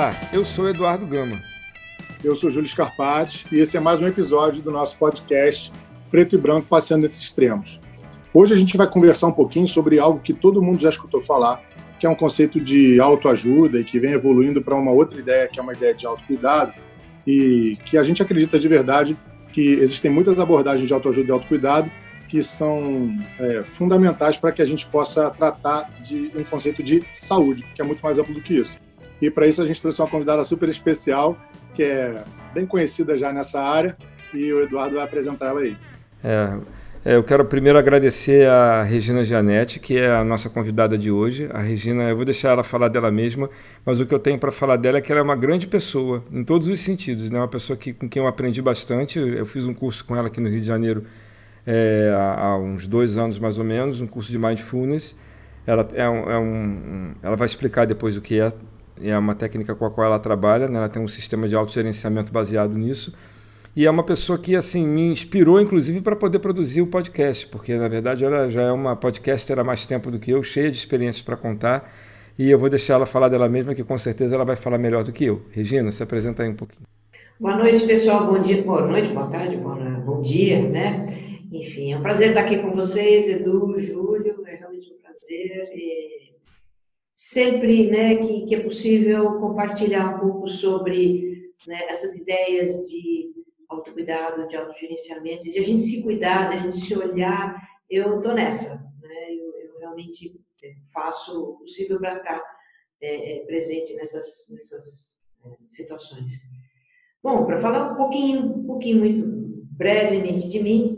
Olá, eu sou Eduardo Gama. Eu sou Júlio Scarpati e esse é mais um episódio do nosso podcast Preto e Branco Passeando Entre Extremos. Hoje a gente vai conversar um pouquinho sobre algo que todo mundo já escutou falar, que é um conceito de autoajuda e que vem evoluindo para uma outra ideia, que é uma ideia de autocuidado, e que a gente acredita de verdade que existem muitas abordagens de autoajuda e autocuidado que são é, fundamentais para que a gente possa tratar de um conceito de saúde, que é muito mais amplo do que isso. E para isso a gente trouxe uma convidada super especial, que é bem conhecida já nessa área, e o Eduardo vai apresentar ela aí. É, é, eu quero primeiro agradecer a Regina Gianetti, que é a nossa convidada de hoje. A Regina, eu vou deixar ela falar dela mesma, mas o que eu tenho para falar dela é que ela é uma grande pessoa, em todos os sentidos. Né? Uma pessoa que, com quem eu aprendi bastante. Eu fiz um curso com ela aqui no Rio de Janeiro é, há, uns dois anos mais ou menos, um curso de Mindfulness. Ela, é um, é um, ela vai explicar depois o que é é uma técnica com a qual ela trabalha, né? ela tem um sistema de autogerenciamento baseado nisso. E é uma pessoa que assim me inspirou, inclusive, para poder produzir o podcast, porque na verdade ela já é uma podcaster há mais tempo do que eu, cheia de experiências para contar. E eu vou deixar ela falar dela mesma, que com certeza ela vai falar melhor do que eu. Regina, se apresenta aí um pouquinho. Boa noite, pessoal. Bom dia, boa noite, boa tarde, bom dia, né? Enfim, é um prazer estar aqui com vocês, Edu, Júlio, é realmente um prazer. E sempre né, que, que é possível compartilhar um pouco sobre né, essas ideias de autocuidado, de autogerenciamento, de a gente se cuidar, de a gente se olhar. Eu estou nessa, né? eu, eu, realmente faço o possível para estar é, é, presente nessas, nessas é, situações. Bom, para falar um pouquinho, um pouquinho muito brevemente de mim,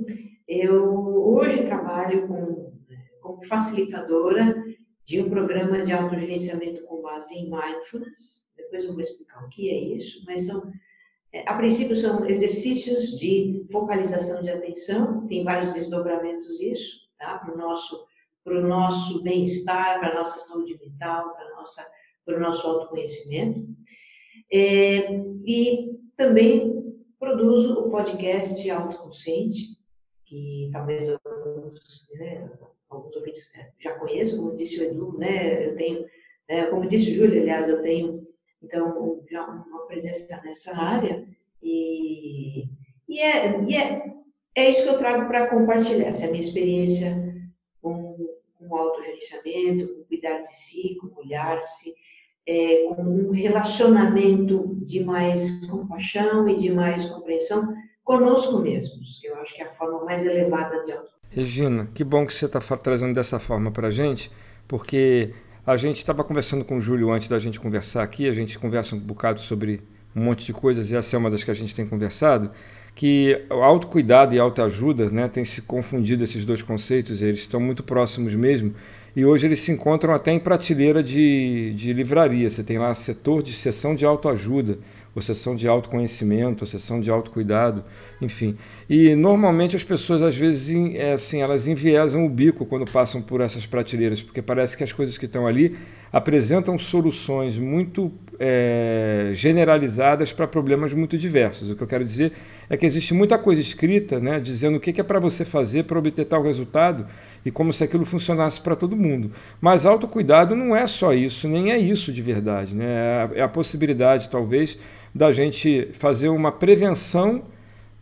eu hoje trabalho com, como facilitadora de um programa de autogerenciamento com base em mindfulness. Depois eu vou explicar o que é isso, mas são, é, a princípio, são exercícios de focalização de atenção, tem vários desdobramentos isso, tá? Para o nosso, nosso bem-estar, para a nossa saúde mental, para o nosso autoconhecimento. É, e também produzo o podcast Autoconsciente, que talvez alguns, né, alguns ouvintes é, já conheço, como disse o Edu, né? Eu tenho, é, como disse o Júlio, aliás, eu tenho então já uma presença nessa área e, e, é, e é, é isso que eu trago para compartilhar, essa é a minha experiência com, com o autogerenciamento, com cuidar de si, com olhar-se, é, com um relacionamento de mais compaixão e de mais compreensão conosco mesmos. Eu acho que é a forma mais elevada de auto Regina, que bom que você está trazendo dessa forma para a gente, porque a gente estava conversando com o Júlio antes da gente conversar aqui, a gente conversa um bocado sobre um monte de coisas, e essa é uma das que a gente tem conversado, que autocuidado e autoajuda né, tem se confundido esses dois conceitos, eles estão muito próximos mesmo, e hoje eles se encontram até em prateleira de, de livraria. Você tem lá setor de sessão de autoajuda, ou sessão de autoconhecimento, ou sessão de autocuidado, enfim. E normalmente as pessoas às vezes é, assim, elas enviesam o bico quando passam por essas prateleiras, porque parece que as coisas que estão ali apresentam soluções muito é, generalizadas para problemas muito diversos. O que eu quero dizer é que existe muita coisa escrita, né, dizendo o que é para você fazer para obter tal resultado e como se aquilo funcionasse para todo mundo. Mas autocuidado não é só isso, nem é isso de verdade. Né? É a, é a possibilidade, talvez, da gente fazer uma prevenção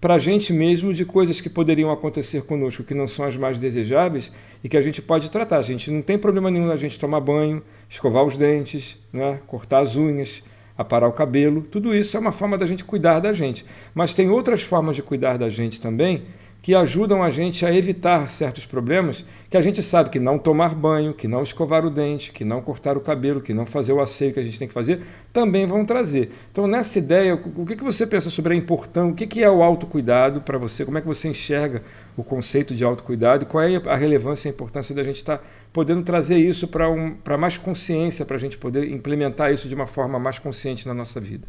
para a gente mesmo de coisas que poderiam acontecer conosco que não são as mais desejáveis e que a gente pode tratar. A gente não tem problema nenhum na gente tomar banho, escovar os dentes, né? cortar as unhas, aparar o cabelo. Tudo isso é uma forma da gente cuidar da gente. Mas tem outras formas de cuidar da gente também que ajudam a gente a evitar certos problemas que a gente sabe que não tomar banho, que não escovar o dente, que não cortar o cabelo, que não fazer o asseio que a gente tem que fazer, também vão trazer. Então, nessa ideia, o que você pensa sobre a importância, o que é o autocuidado para você, como é que você enxerga o conceito de autocuidado qual é a relevância e a importância da gente estar tá podendo trazer isso para um, mais consciência, para a gente poder implementar isso de uma forma mais consciente na nossa vida?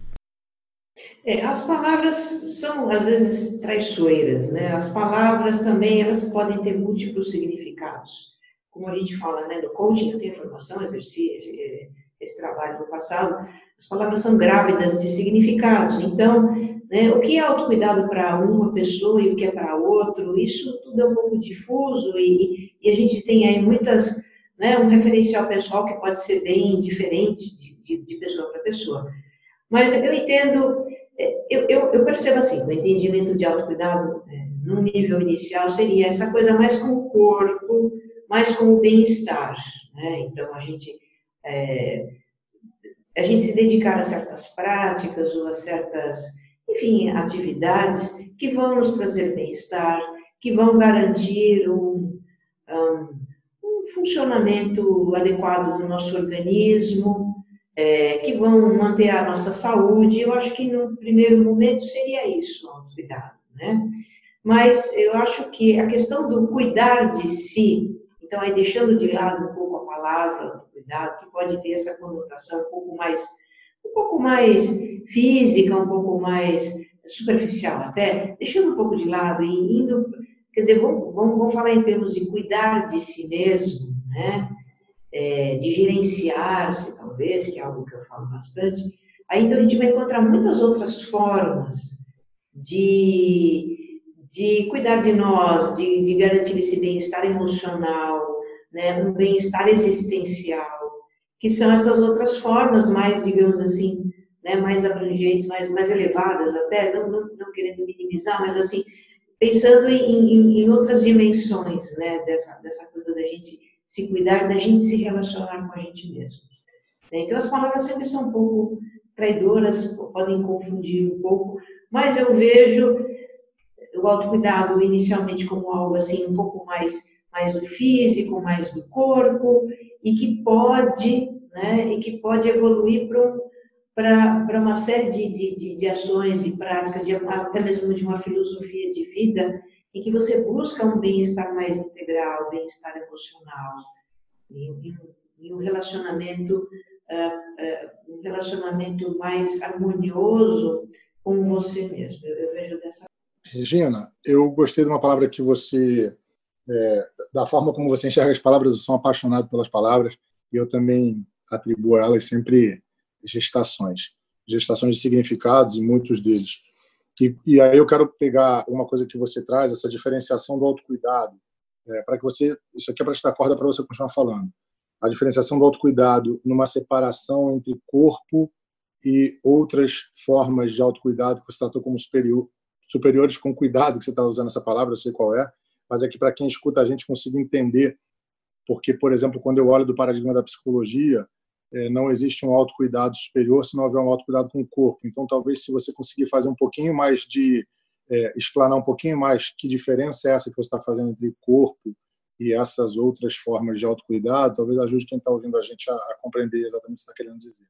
É, as palavras são às vezes traiçoeiras, né? As palavras também elas podem ter múltiplos significados. Como a gente fala, né, no coaching, eu tenho formação, exerci esse, esse trabalho no passado, as palavras são grávidas de significados. Então, né, o que é autocuidado para uma pessoa e o que é para outro, isso tudo é um pouco difuso e, e a gente tem aí muitas, né, um referencial pessoal que pode ser bem diferente de, de, de pessoa para pessoa. Mas eu entendo, é, eu, eu, eu percebo assim, o entendimento de autocuidado, é, no nível inicial, seria essa coisa mais com o corpo, mais com o bem-estar. Né? Então, a gente, é, a gente se dedicar a certas práticas ou a certas, enfim, atividades que vão nos trazer bem-estar, que vão garantir um, um, um funcionamento adequado do nosso organismo, é, que vão manter a nossa saúde. Eu acho que no primeiro momento seria isso, o autocuidado, né? Mas eu acho que a questão do cuidar de si, então aí deixando de lado um pouco a palavra cuidado, que pode ter essa conotação um pouco mais um pouco mais física, um pouco mais superficial até, deixando um pouco de lado e indo, quer dizer, vamos, vamos, vamos falar em termos de cuidar de si mesmo, né? É, de gerenciar-se, talvez, que é algo que eu falo bastante. Aí então a gente vai encontrar muitas outras formas de de cuidar de nós, de, de garantir esse bem-estar emocional, né, um bem-estar existencial, que são essas outras formas mais, digamos assim, né, mais abrangentes, mais, mais elevadas até, não, não, não querendo minimizar, mas assim, pensando em, em, em, outras dimensões, né, dessa, dessa coisa da gente se cuidar, da gente se relacionar com a gente mesmo. Então, as palavras sempre são um pouco traidoras, podem confundir um pouco, mas eu vejo o autocuidado inicialmente como algo assim um pouco mais mais do físico, mais do corpo e que pode, né, e que pode evoluir para para uma série de, de, de, ações e práticas, de, até mesmo de uma filosofia de vida, em que você busca um bem-estar mais integral, bem-estar emocional, e, e, um relacionamento, uh, uh, um relacionamento mais harmonioso com você mesmo. Eu, eu vejo dessa Regina, eu gostei de uma palavra que você, é, da forma como você enxerga as palavras, eu sou apaixonado pelas palavras e eu também atribuo a elas sempre gestações, gestações de significados e muitos deles. E, e aí eu quero pegar uma coisa que você traz, essa diferenciação do autocuidado, é, para que você, isso aqui é para te dar corda para você continuar falando. A diferenciação do autocuidado numa separação entre corpo e outras formas de autocuidado que você tratou como superior, superiores com cuidado que você está usando essa palavra, eu sei qual é, mas é que para quem escuta a gente consiga entender, porque, por exemplo, quando eu olho do paradigma da psicologia, não existe um autocuidado superior se não houver um autocuidado com o corpo. Então, talvez se você conseguir fazer um pouquinho mais de, é, explanar um pouquinho mais que diferença é essa que você está fazendo entre corpo e essas outras formas de autocuidado, talvez ajude quem está ouvindo a gente a, a compreender exatamente o que está querendo dizer.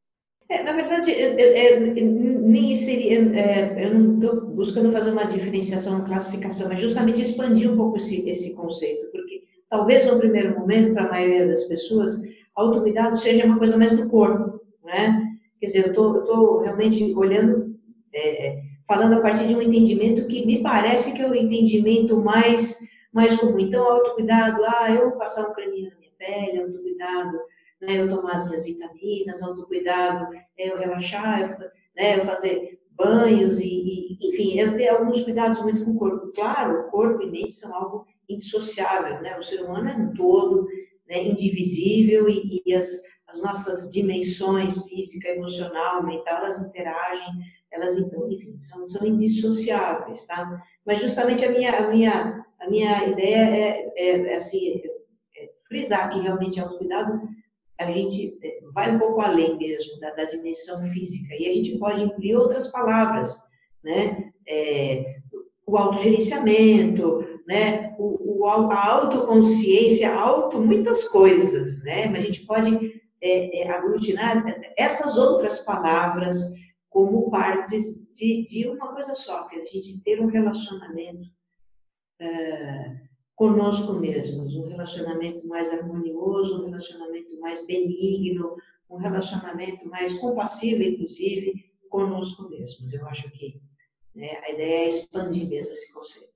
É, na verdade, é, nem seria, é, eu não estou buscando fazer uma diferenciação, uma classificação, mas justamente expandir um pouco esse, esse conceito, porque talvez no primeiro momento, para a maioria das pessoas, autocuidado seja uma coisa mais do corpo, né? Quer dizer, eu tô, estou realmente olhando, é, falando a partir de um entendimento que me parece que é o entendimento mais, mais comum. Então, autocuidado, ah, eu passar um creminho na minha pele, autocuidado, né, eu tomar as minhas vitaminas, autocuidado, é, eu relaxar, eu, né, eu fazer banhos e, e, enfim, eu ter alguns cuidados muito com o corpo. Claro, o corpo e mente são algo indissociável, né? O ser humano é um todo, né, indivisível e, e as, as nossas dimensões física, emocional, mental, elas interagem, elas então, enfim, são, são indissociáveis, tá? Mas justamente a minha, a minha, a minha ideia é, é, é assim, é frisar que realmente é autocuidado a gente é, vai um pouco além mesmo da, da dimensão física e a gente pode incluir outras palavras, né? É, o autogerenciamento, né? O, o, a autoconsciência, auto muitas coisas, né? Mas a gente pode é, é, aglutinar essas outras palavras como partes de, de uma coisa só, que é a gente ter um relacionamento uh, conosco mesmos, um relacionamento mais harmonioso, um relacionamento mais benigno, um relacionamento mais compassivo, inclusive, conosco mesmos. Eu acho que né, a ideia é expandir mesmo esse conceito.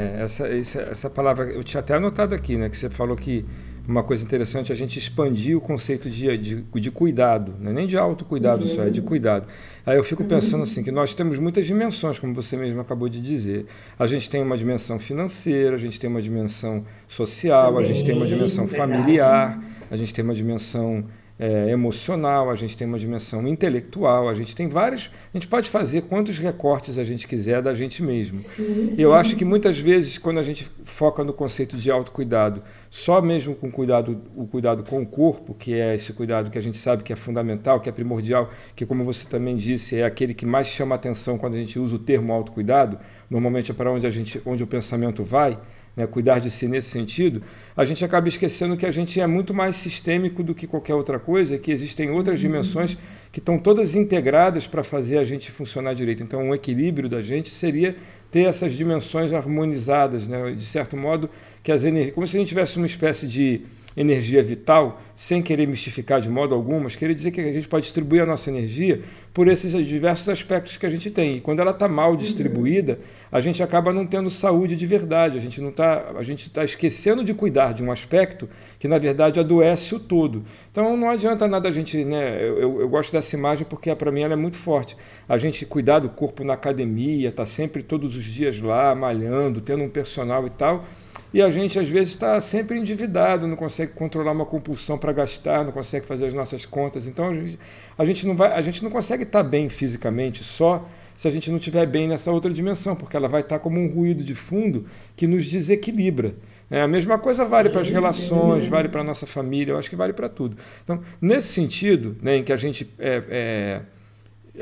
É, essa, essa, essa palavra, eu tinha até anotado aqui, né, que você falou que uma coisa interessante é a gente expandir o conceito de, de, de cuidado, né? nem de autocuidado uhum. só, é de cuidado. Aí eu fico pensando assim, que nós temos muitas dimensões, como você mesmo acabou de dizer. A gente tem uma dimensão financeira, a gente tem uma dimensão social, a gente tem uma dimensão familiar, a gente tem uma dimensão é, emocional, a gente tem uma dimensão intelectual, a gente tem vários. A gente pode fazer quantos recortes a gente quiser da gente mesmo. Sim, sim. Eu acho que muitas vezes, quando a gente foca no conceito de autocuidado, só mesmo com cuidado, o cuidado com o corpo, que é esse cuidado que a gente sabe que é fundamental, que é primordial, que, como você também disse, é aquele que mais chama atenção quando a gente usa o termo autocuidado, normalmente é para onde, a gente, onde o pensamento vai né, cuidar de si nesse sentido, a gente acaba esquecendo que a gente é muito mais sistêmico do que qualquer outra coisa, que existem outras uhum. dimensões que estão todas integradas para fazer a gente funcionar direito. Então, um equilíbrio da gente seria ter essas dimensões harmonizadas, né, de certo modo, que as energias, como se a gente tivesse uma espécie de energia vital, sem querer mistificar de modo algum, mas querer dizer que a gente pode distribuir a nossa energia por esses diversos aspectos que a gente tem. E quando ela está mal distribuída, a gente acaba não tendo saúde de verdade. A gente não tá, a gente está esquecendo de cuidar de um aspecto que na verdade adoece o todo. Então não adianta nada a gente, né? Eu, eu, eu gosto dessa imagem porque para mim ela é muito forte. A gente cuidar do corpo na academia, tá sempre todos os dias lá malhando, tendo um personal e tal e a gente, às vezes, está sempre endividado, não consegue controlar uma compulsão para gastar, não consegue fazer as nossas contas. Então, a gente, a gente, não, vai, a gente não consegue estar tá bem fisicamente só se a gente não estiver bem nessa outra dimensão, porque ela vai estar tá como um ruído de fundo que nos desequilibra. É, a mesma coisa vale para as relações, vale para a nossa família, eu acho que vale para tudo. Então, nesse sentido, né, em que a gente é, é,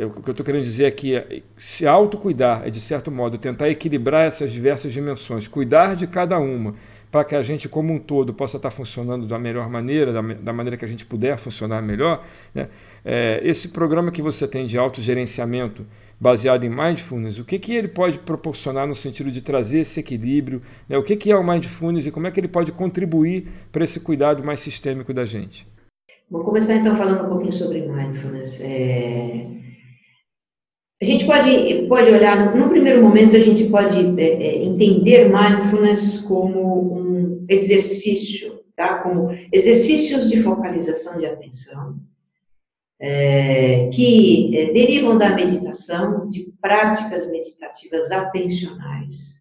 o que eu estou querendo dizer é que se autocuidar é, de certo modo, tentar equilibrar essas diversas dimensões, cuidar de cada uma, para que a gente, como um todo, possa estar funcionando da melhor maneira, da, da maneira que a gente puder funcionar melhor. Né? É, esse programa que você tem de autogerenciamento baseado em mindfulness, o que, que ele pode proporcionar no sentido de trazer esse equilíbrio? Né? O que, que é o mindfulness e como é que ele pode contribuir para esse cuidado mais sistêmico da gente? Vou começar então falando um pouquinho sobre mindfulness. É... A gente pode, pode olhar, no primeiro momento, a gente pode é, é, entender mindfulness como um exercício, tá? como exercícios de focalização de atenção, é, que é, derivam da meditação, de práticas meditativas atencionais.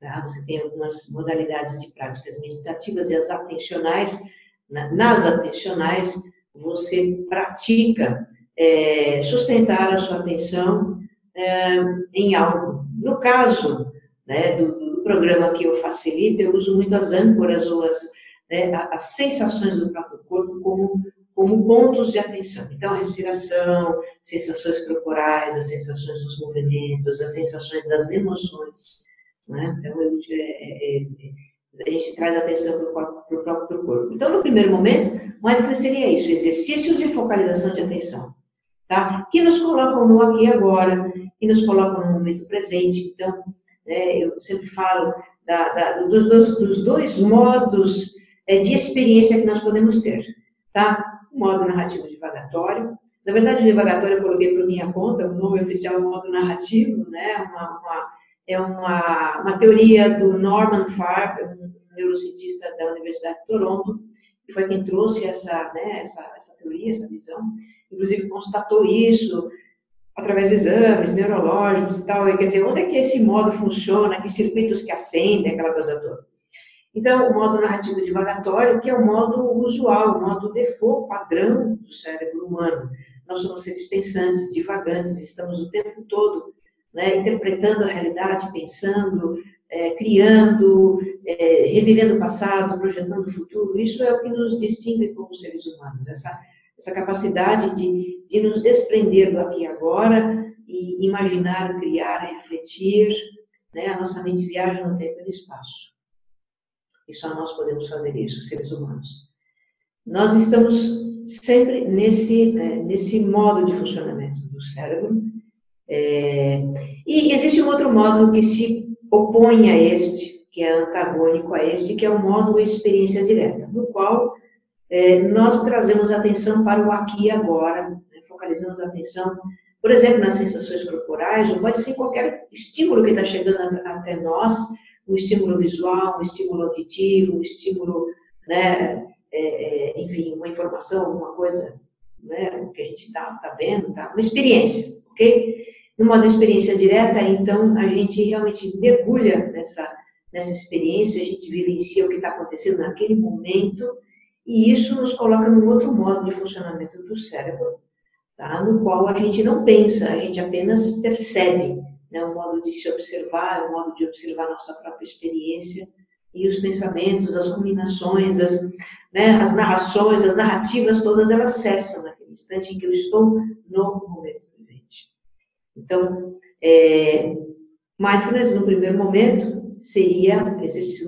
Tá? Você tem algumas modalidades de práticas meditativas e as atencionais, na, nas atencionais, você pratica é, sustentar a sua atenção é, em algo. No caso né, do, do, programa que eu facilito, eu uso muito as âncoras ou as, né, as sensações do próprio corpo como, como pontos de atenção. Então, a respiração, sensações corporais, as sensações dos movimentos, as sensações das emoções. Né? Então, eu, é, é, é a gente traz atenção para o próprio corpo. Então, no primeiro momento, mindfulness seria isso, exercícios de focalização de atenção tá? que nos colocam no aqui e agora, que nos colocam no momento presente. Então, né, eu sempre falo da, da, dos, dos, dos, dois modos é, de experiência que nós podemos ter. Tá? O modo narrativo divagatório. Na verdade, o divagatório eu coloquei por minha conta, o nome oficial é o modo narrativo, né? uma, uma, é uma, uma teoria do Norman Farb, um neurocientista da Universidade de Toronto, foi quem trouxe essa, né, essa, essa teoria, essa visão, inclusive constatou isso através de exames neurológicos e tal, e quer dizer, onde é que esse modo funciona, que circuitos que acendem, aquela coisa toda. Então, o modo narrativo divagatório, que é o modo usual, o modo default, padrão do cérebro humano. Nós somos seres pensantes, divagantes, estamos o tempo todo né, interpretando a realidade, pensando, é, criando, é, revivendo o passado, projetando o futuro. Isso é o que nos distingue como seres humanos, essa, essa capacidade de, de nos desprender do aqui e agora e imaginar, criar, refletir. Né? A nossa mente viaja no tempo e no espaço. E só nós podemos fazer isso, seres humanos. Nós estamos sempre nesse, né, nesse modo de funcionamento do cérebro. É, e existe um outro modo que se opõe a este, que é antagônico a este, que é o modo experiência direta, no qual é, nós trazemos atenção para o aqui e agora, né, focalizamos a atenção, por exemplo, nas sensações corporais, ou pode ser qualquer estímulo que está chegando até nós, um estímulo visual, um estímulo auditivo, um estímulo, né, é, é, enfim, uma informação, alguma coisa né, que a gente está tá vendo, tá? uma experiência, ok? No modo experiência direta, então, a gente realmente mergulha nessa, nessa experiência, a gente vivencia o que está acontecendo naquele momento E isso nos coloca num outro modo de funcionamento do cérebro, tá? no qual a gente não pensa, a gente apenas percebe, né? o modo de se observar, o modo de observar nossa própria experiência e os pensamentos, as ruminações, as, né, as narrações, as narrativas, todas elas cessam naquele instante em que eu estou no momento. Então, é, mindfulness, no primeiro momento, seria,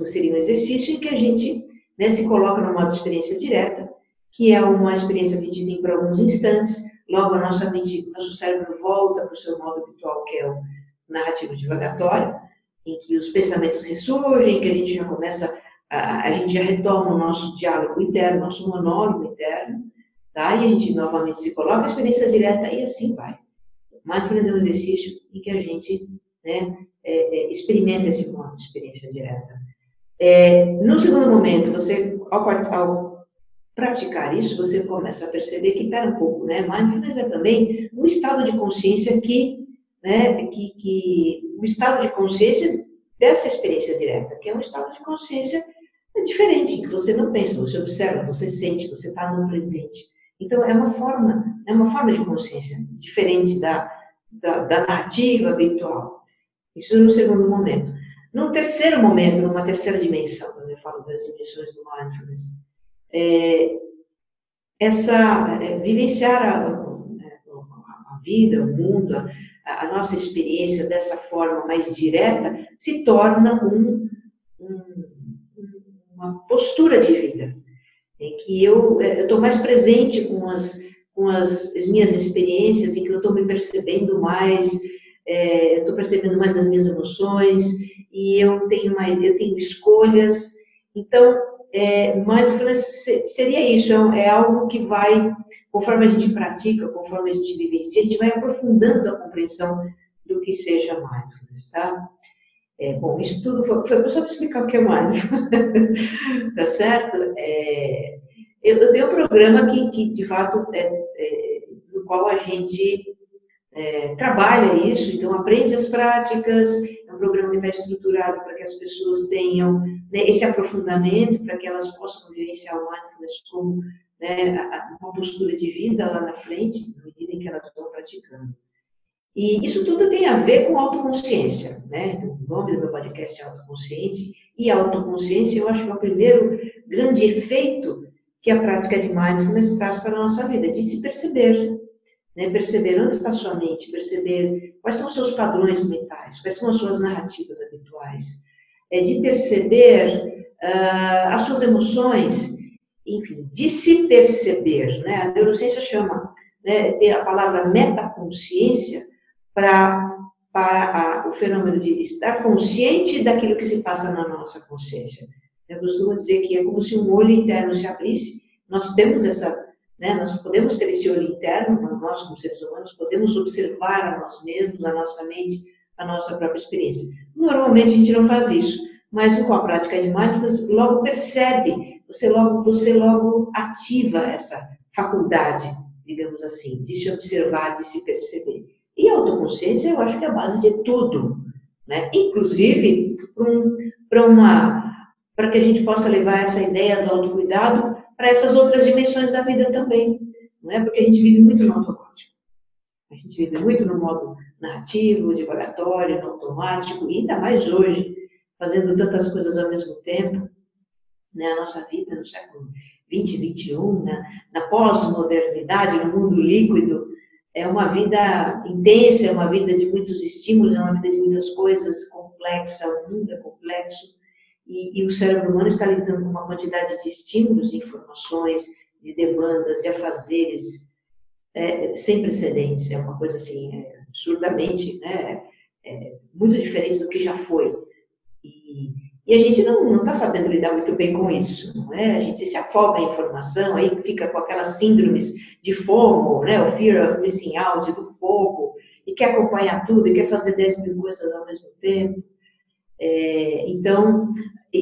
seria um exercício em que a gente né, se coloca no modo de experiência direta, que é uma experiência medida por alguns instantes, logo a nossa mente, nosso cérebro volta para o seu modo habitual, que é o narrativo divagatório, em que os pensamentos ressurgem, que a gente já começa, a, a gente já retoma o nosso diálogo interno, nosso monólogo interno, tá? E a gente novamente se coloca a experiência direta e assim vai. Mindfulness é um exercício em que a gente né, é, é, experimenta esse modo de experiência direta. É, no segundo momento, você, ao, ao, praticar isso, você começa a perceber que, pera um pouco, né? Mindfulness é também um estado de consciência que, né, que, que um estado de consciência dessa experiência direta, que é um estado de consciência diferente, que você não pensa, você observa, você sente, você está no presente. Então, é uma forma, é uma forma de consciência diferente da, da, da narrativa habitual. Isso no segundo momento. Num terceiro momento, numa terceira dimensão, quando eu falo das dimensões do mindfulness, é, essa, é, vivenciar a, a, vida, o mundo, a, a, nossa experiência dessa forma mais direta, se torna um, um, uma postura de vida, em que eu estou mais presente com as, com as minhas experiências, em que eu estou me percebendo mais, é, estou percebendo mais as minhas emoções, e eu tenho mais, eu tenho escolhas. Então, é, mindfulness seria isso, é, é, algo que vai, conforme a gente pratica, conforme a gente vivencia, a gente vai aprofundando a compreensão do que seja mindfulness, tá? É, bom, isso tudo foi, foi só para explicar o que é mindfulness, tá certo? É, eu, eu, tenho um programa que, que de fato, é, é no qual a gente é, trabalha isso, então aprende as práticas, um programa que está estruturado para que as pessoas tenham né, esse aprofundamento, para que elas possam vivenciar o mindfulness como né, uma postura de vida lá na frente, na medida em que elas vão praticando. E isso tudo tem a ver com autoconsciência, né? Então, o nome do meu podcast é Autoconsciente, e a autoconsciência eu acho que é o primeiro grande efeito que a prática de mindfulness traz para a nossa vida, de se perceber, né? perceber onde está sua mente, perceber quais são os seus padrões mentais, quais são as suas narrativas habituais, é de perceber uh, as suas emoções, enfim, de se perceber. Né? A neurociência chama, né, tem a palavra metaconsciência para para a, o fenômeno de estar consciente daquilo que se passa na nossa consciência. Eu costumo dizer que é como se um olho interno se abrisse. Nós temos essa né? Nós podemos ter esse olho interno, nós como seres humanos podemos observar a nós mesmos, a nossa mente, a nossa própria experiência. Normalmente a gente não faz isso, mas com a prática de mindfulness logo percebe, você logo você logo ativa essa faculdade, digamos assim, de se observar, de se perceber. E a autoconsciência eu acho que é a base de tudo, né? Inclusive para um, uma para que a gente possa levar essa ideia do autocuidado para essas outras dimensões da vida também, não é? Porque a gente vive muito no automático. A gente vive muito no modo narrativo, divagatório, no automático, e ainda mais hoje, fazendo tantas coisas ao mesmo tempo, né? A nossa vida no século 20, 21, né? na pós-modernidade, no mundo líquido, é uma vida intensa, é uma vida de muitos estímulos, é uma vida de muitas coisas complexa, o mundo é complexo, e, e, o cérebro humano está lidando com uma quantidade de estímulos, de informações, de demandas, de afazeres é, sem precedentes. É uma coisa assim, é, absurdamente, né, é, muito diferente do que já foi. E, e a gente não está sabendo lidar muito bem com isso. Não é? A gente se afoga em informação, aí fica com aquelas síndromes de FOMO, né, o Fear of Missing Out, do fogo, e quer acompanhar tudo, e quer fazer 10 mil coisas ao mesmo tempo. É, então,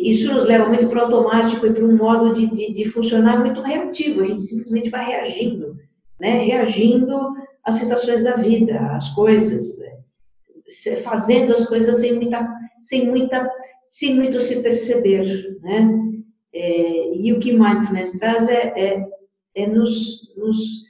isso nos leva muito para o automático e para um modo de, de, de, funcionar muito reativo. A gente simplesmente vai reagindo, né? reagindo às situações da vida, às coisas, né? fazendo as coisas sem muita, sem muita, sem muito se perceber, né? É, e o que mindfulness traz é, é, é nos, nos,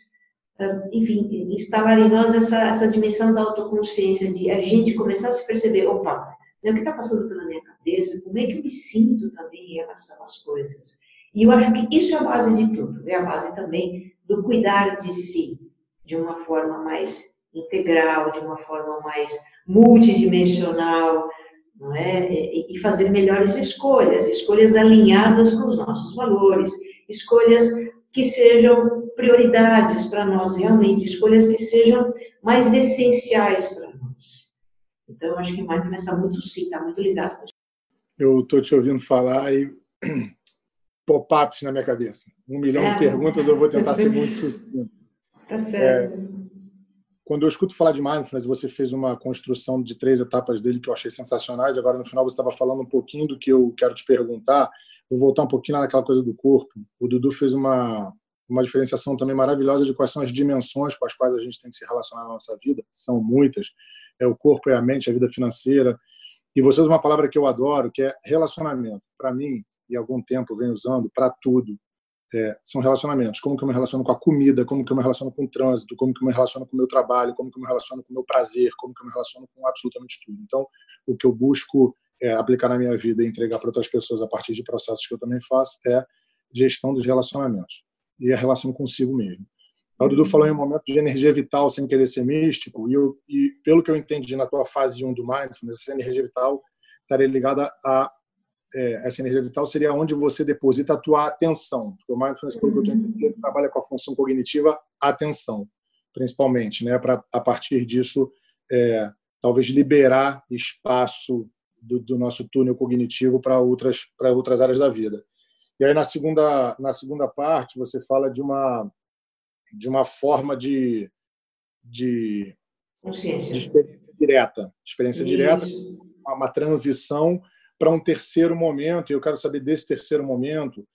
enfim, instalar em nós essa, essa dimensão da autoconsciência, de a gente começar a se perceber, opa, né, o que está passando pela minha cabeça, como é que eu me sinto também em relação às coisas. E eu acho que isso é a base de tudo, é a base também do cuidar de si, de uma forma mais integral, de uma forma mais multidimensional, não é? E fazer melhores escolhas, escolhas alinhadas com os nossos valores, escolhas que sejam prioridades para nós realmente, escolhas que sejam mais essenciais para nós. Então, acho que mindfulness está muito sim, está muito ligado com. Eu estou te ouvindo falar e pop-ups na minha cabeça. Um milhão é. de perguntas, eu vou tentar ser muito sucinto. Tá certo. É, quando eu escuto falar de mindfulness, você fez uma construção de três etapas dele que eu achei sensacionais. Agora, no final, você estava falando um pouquinho do que eu quero te perguntar. Vou voltar um pouquinho naquela coisa do corpo. O Dudu fez uma, uma diferenciação também maravilhosa de quais são as dimensões com as quais a gente tem que se relacionar na nossa vida. São muitas. É o corpo, é a mente, a vida financeira. E você usa uma palavra que eu adoro, que é relacionamento. Para mim, e algum tempo venho usando, para tudo é, são relacionamentos. Como que eu me relaciono com a comida, como que eu me relaciono com o trânsito, como que eu me relaciono com o meu trabalho, como que eu me relaciono com o meu prazer, como que eu me relaciono com absolutamente tudo. Então, o que eu busco é, aplicar na minha vida e entregar para outras pessoas a partir de processos que eu também faço é gestão dos relacionamentos e a relação consigo mesmo. O Dudu falou em um momento de energia vital, sem querer ser místico, e, eu, e pelo que eu entendi na tua fase 1 do Mindfulness, essa energia vital estaria ligada a é, essa energia vital seria onde você deposita a tua atenção. Porque o mindfulness, pelo que eu entendendo, ele trabalha com a função cognitiva atenção, principalmente, né? Para a partir disso, é, talvez liberar espaço do, do, nosso túnel cognitivo para outras outras áreas da vida. E aí na segunda na segunda parte você fala de uma de uma forma de de, de experiência direta, experiência Isso. direta, uma, uma transição para um terceiro momento, e eu quero saber desse terceiro momento,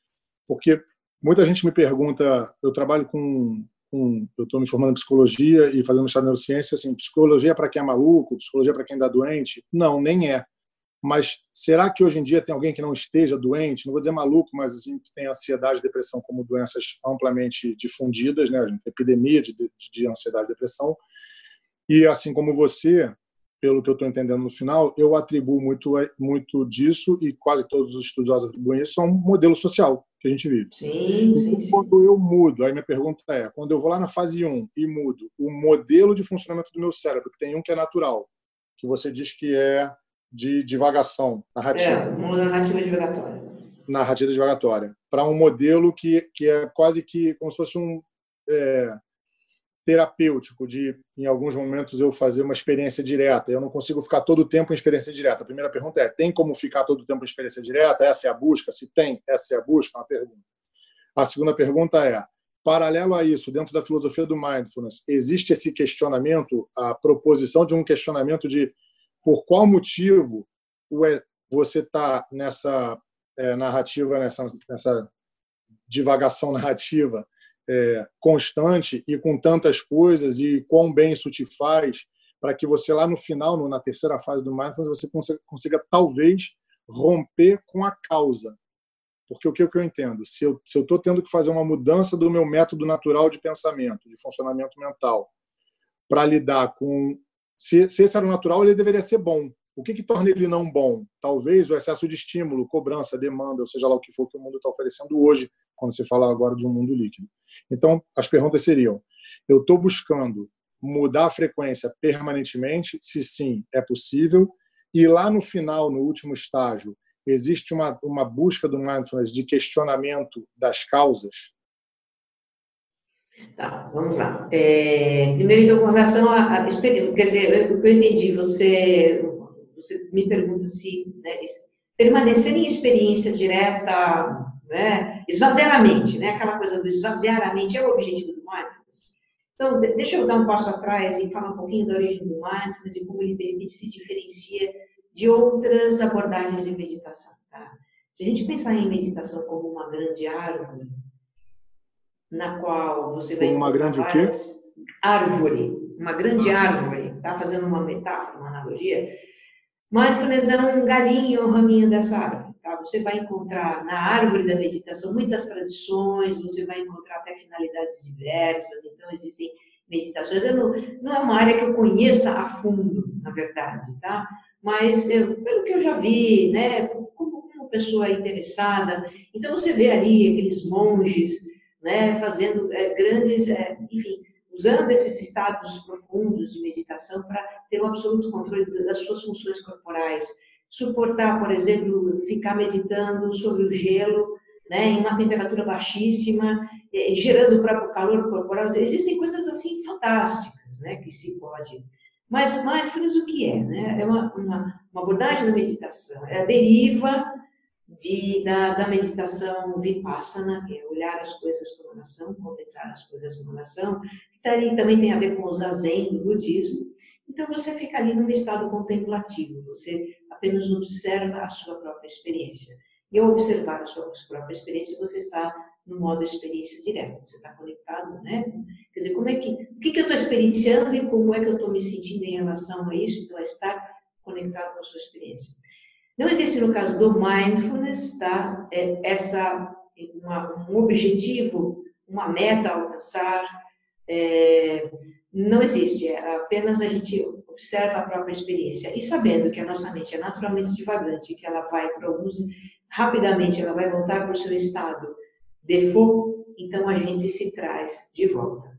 porque muita gente me pergunta, eu trabalho com, com eu estou me formando em psicologia e fazendo mestrado em neurociência, assim, psicologia é para quem é maluco, psicologia é para quem está doente? Não, nem é. Mas será que hoje em dia tem alguém que não esteja doente? Não vou dizer maluco, mas a gente tem ansiedade e depressão como doenças amplamente difundidas, né? Epidemia de, de, de ansiedade e depressão. E assim como você, pelo que eu estou entendendo no final, eu atribuo muito, muito disso, e quase todos os estudiosos atribuem isso, a um modelo social que a gente vive. Sim, então, sim, quando eu mudo, aí minha pergunta é, quando eu vou lá na fase 1 e mudo o modelo de funcionamento do meu cérebro, que tem um que é natural, que você diz que é de divagação narrativa. É, muda narrativa divagatória. Narrativa divagatória. Para um modelo que, que é quase que como se fosse um... É, terapêutico de, em alguns momentos, eu fazer uma experiência direta. Eu não consigo ficar todo o tempo em experiência direta. A primeira pergunta é: tem como ficar todo o tempo em experiência direta? Essa é a busca? Se tem, essa é a busca? É uma pergunta. A segunda pergunta é: paralelo a isso, dentro da filosofia do mindfulness, existe esse questionamento, a proposição de um questionamento de por qual motivo você está nessa é, narrativa, nessa, nessa divagação narrativa é, constante e com tantas coisas e quão bem isso te faz para que você lá no final, na terceira fase do mindfulness, você consiga, consiga, talvez romper com a causa. Porque o que eu entendo? Se eu estou tendo que fazer uma mudança do meu método natural de pensamento, de funcionamento mental, para lidar com. Se, se esse era o natural, ele deveria ser bom. O que, que torna ele não bom? Talvez o excesso de estímulo, cobrança, demanda, ou seja lá o que for que o mundo está oferecendo hoje, quando se fala agora de um mundo líquido. Então, as perguntas seriam: eu estou buscando mudar a frequência permanentemente? Se sim, é possível. E lá no final, no último estágio, existe uma, uma busca do mindfulness de questionamento das causas? Tá, vamos lá. É, primeiro, então, com relação à experiência, quer dizer, o que eu entendi, você, você me pergunta se né, permanecer em experiência direta né? esvaziar a mente, né? aquela coisa do esvaziar a mente é o objetivo do mindfulness. Então, deixa eu dar um passo atrás e falar um pouquinho da origem do mindfulness e como ele de repente se diferencia de outras abordagens de meditação. Tá? Se a gente pensar em meditação como uma grande árvore, na qual você vai uma grande o quê? árvore, uma grande árvore, tá fazendo uma metáfora, uma analogia. Mindfulness é um galinho, um raminho dessa árvore. Tá? Você vai encontrar na árvore da meditação muitas tradições, você vai encontrar até finalidades diversas, então existem meditações. Não, não é uma área que eu conheça a fundo, na verdade, tá? Mas eu, pelo que eu já vi, né, como, como pessoa interessada, então você vê ali aqueles monges, né, fazendo é, grandes, é, enfim, usando esses estados profundos de meditação para ter um absoluto controle das suas funções corporais, suportar, por exemplo, ficar meditando sobre o gelo, né, em uma temperatura baixíssima, eh, gerando o próprio calor corporal. Existem coisas assim fantásticas, né, que se pode. Mas mindfulness o que é? Né? É uma, uma, uma abordagem da meditação, é a deriva de, da, da meditação vipassana, que é olhar as coisas com oração, contemplar as coisas com oração, que também tem a ver com o zazen do budismo. Então você fica ali num estado contemplativo, você apenas observa a sua própria experiência. E ao observar a sua própria experiência, você está no modo experiência direta, você está conectado, né? Quer dizer, como é que, o que, que eu estou experienciando e como é que eu estou me sentindo em relação a isso, então é estar conectado com a sua experiência. Não existe no caso do mindfulness, tá? É essa uma, um objetivo, uma meta a alcançar, é, não existe. É apenas a gente observa a própria experiência e sabendo que a nossa mente é naturalmente divagante, que ela vai para alguns rapidamente ela vai voltar para o seu estado default, então a gente se traz de volta.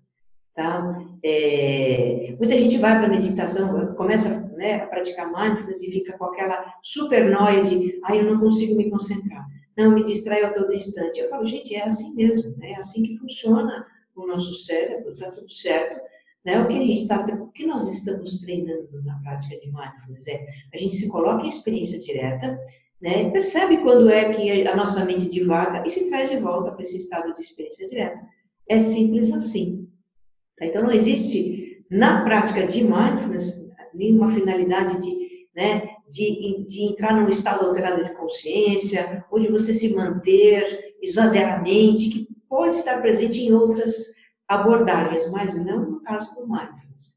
Tá? É, muita gente vai para a meditação, começa né, a praticar mindfulness e fica com aquela super noia de ah, eu não consigo me concentrar, não, me distraio a todo instante. Eu falo, gente, é assim mesmo, né? é assim que funciona o nosso cérebro, está tudo certo. Né? O, que a gente tá, o que nós estamos treinando na prática de mindfulness é a gente se coloca em experiência direta, né? Percebe quando é que a nossa mente divaga e se traz de volta para esse estado de experiência direta. É simples assim. Tá? Então, não existe na prática de mindfulness nenhuma finalidade de, né, de, de entrar num estado alterado de consciência, ou de você se manter, esvaziar a mente, que pode estar presente em outras abordagens, mas não no caso do mindfulness.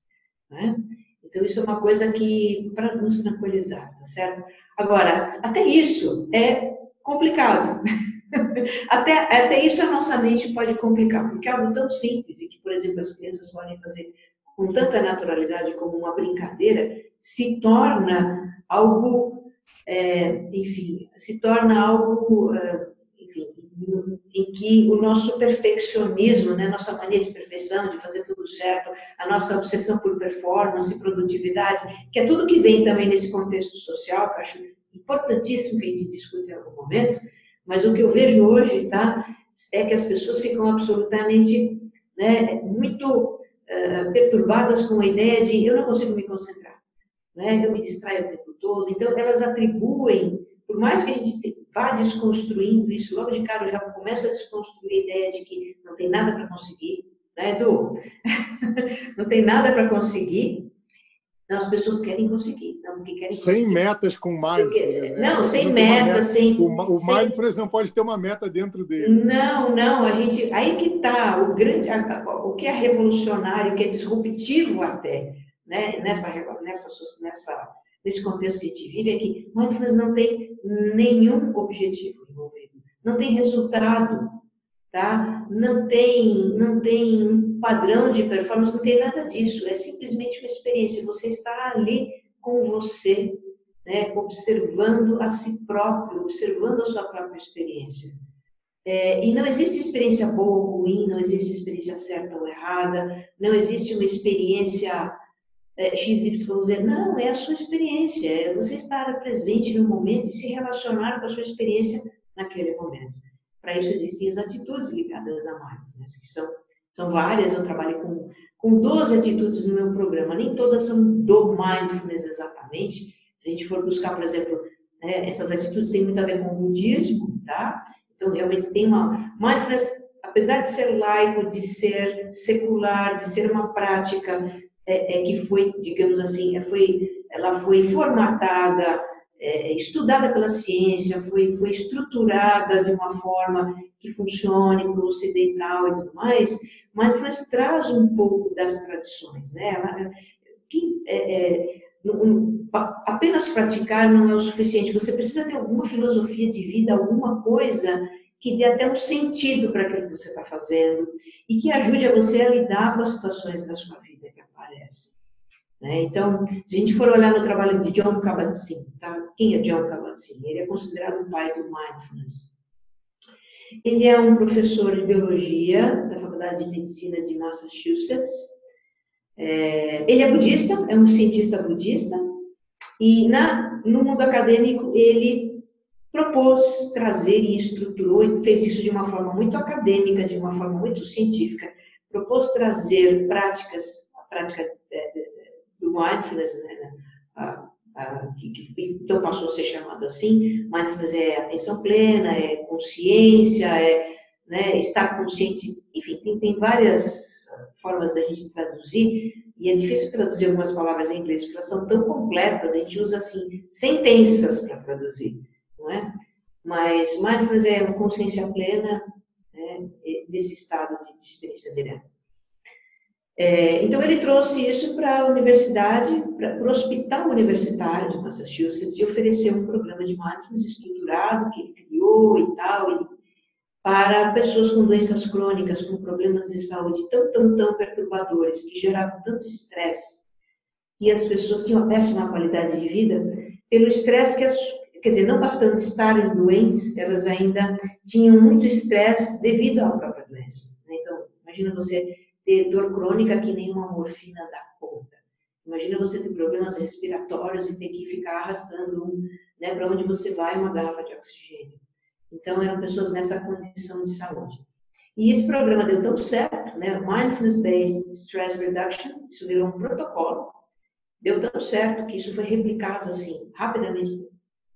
Né? Então, isso é uma coisa que, para nos tranquilizar, tá certo? Agora, até isso é complicado. até, até isso a nossa mente pode complicar, porque é algo tão simples e que, por exemplo, as crianças podem fazer com tanta naturalidade como uma brincadeira, se torna algo, é, enfim, se torna algo, é, enfim, em que o nosso perfeccionismo, né, nossa mania de perfeição, de fazer tudo certo, a nossa obsessão por performance, produtividade, que é tudo que vem também nesse contexto social, que eu acho importantíssimo que a gente discute em algum momento, mas o que eu vejo hoje, tá, é que as pessoas ficam absolutamente, né, muito uh, perturbadas com a ideia de eu não consigo me concentrar, né, eu me distraio o tempo todo, então elas atribuem, por mais que a gente vá desconstruindo isso, logo de cara eu já começo a desconstruir a ideia de que não tem nada para conseguir, né, Edu? não tem nada para conseguir, as pessoas querem conseguir, não, porque querem Sem metas com mindfulness. Né? Não, sem não meta, meta, sem. O, o sem... mindfulness não pode ter uma meta dentro dele. Não, não, a gente. Aí que está o grande. O que é revolucionário, o que é disruptivo até, né? nessa, nessa, nessa, nesse contexto que a gente vive, é que mindfulness não tem nenhum objetivo envolvido, não tem resultado, tá? Não tem, não tem um padrão de performance, não tem nada disso. É simplesmente uma experiência. Você está ali com você, né? Observando a si próprio, observando a sua própria experiência. É, e não existe experiência boa ou ruim, não existe experiência certa ou errada, não existe uma experiência é, XYZ. Não, é a sua experiência, é você estar presente no momento e se relacionar com a sua experiência naquele momento. Para isso existem as atitudes ligadas a mindfulness, que são, são várias, eu trabalho com, com 12 atitudes no meu programa, nem todas são do mindfulness exatamente. Se a gente for buscar, por exemplo, né, essas atitudes têm muito a ver com o budismo, tá? Então, realmente tem uma... Mindfulness, apesar de ser laico, de ser secular, de ser uma prática é, é que foi, digamos assim, é, foi, ela foi formatada é, estudada pela ciência, foi, foi estruturada de uma forma que funcione para o ocidental e tudo mais, mindfulness traz um pouco das tradições, né? Ela, que, é, é, apenas praticar não é o suficiente. Você precisa ter alguma filosofia de vida, alguma coisa que dê até um sentido para aquilo que você está fazendo e que ajude a você a lidar com as situações da sua vida que aparecem. Né? Então, se a gente for olhar no trabalho de John Kabat-Zinn, tá? quem é John Kabat-Zinn? Ele é considerado o pai do mindfulness. Ele é um professor de biologia da Faculdade de Medicina de Massachusetts. É, ele é budista, é um cientista budista, e na, no mundo acadêmico ele propôs trazer e estruturou e fez isso de uma forma muito acadêmica, de uma forma muito científica, propôs trazer práticas, a prática mindfulness, né, né a, a, que, que, então passou a ser chamado assim, mindfulness é atenção plena, é consciência, é né, estar consciente, enfim, tem, tem várias formas da gente traduzir, e é difícil traduzir algumas palavras em inglês, porque elas são tão completas, a gente usa assim, sentenças para traduzir não é? Mas mindfulness é uma consciência plena né, desse estado de, de experiência direta. É, então ele trouxe isso para a universidade, para o hospital universitário de Massachusetts e ofereceu um programa de mindfulness estruturado que ele criou e tal, e, para pessoas com doenças crônicas, com problemas de saúde tão, tão, tão perturbadores, que geravam tanto estresse, e as pessoas tinham uma péssima qualidade de vida, pelo estresse que as quer dizer, não bastando estarem doentes, elas ainda tinham muito estresse devido à própria doença. Né? Então, imagina você ter dor crônica que nem uma morfina dá conta. Imagina você ter problemas respiratórios e ter que ficar arrastando um, né, para onde você vai uma garrafa de oxigênio. Então, eram pessoas nessa condição de saúde. E esse programa deu tão certo, né? Mindfulness Based Stress Reduction, isso virou um protocolo, deu tão certo que isso foi replicado assim rapidamente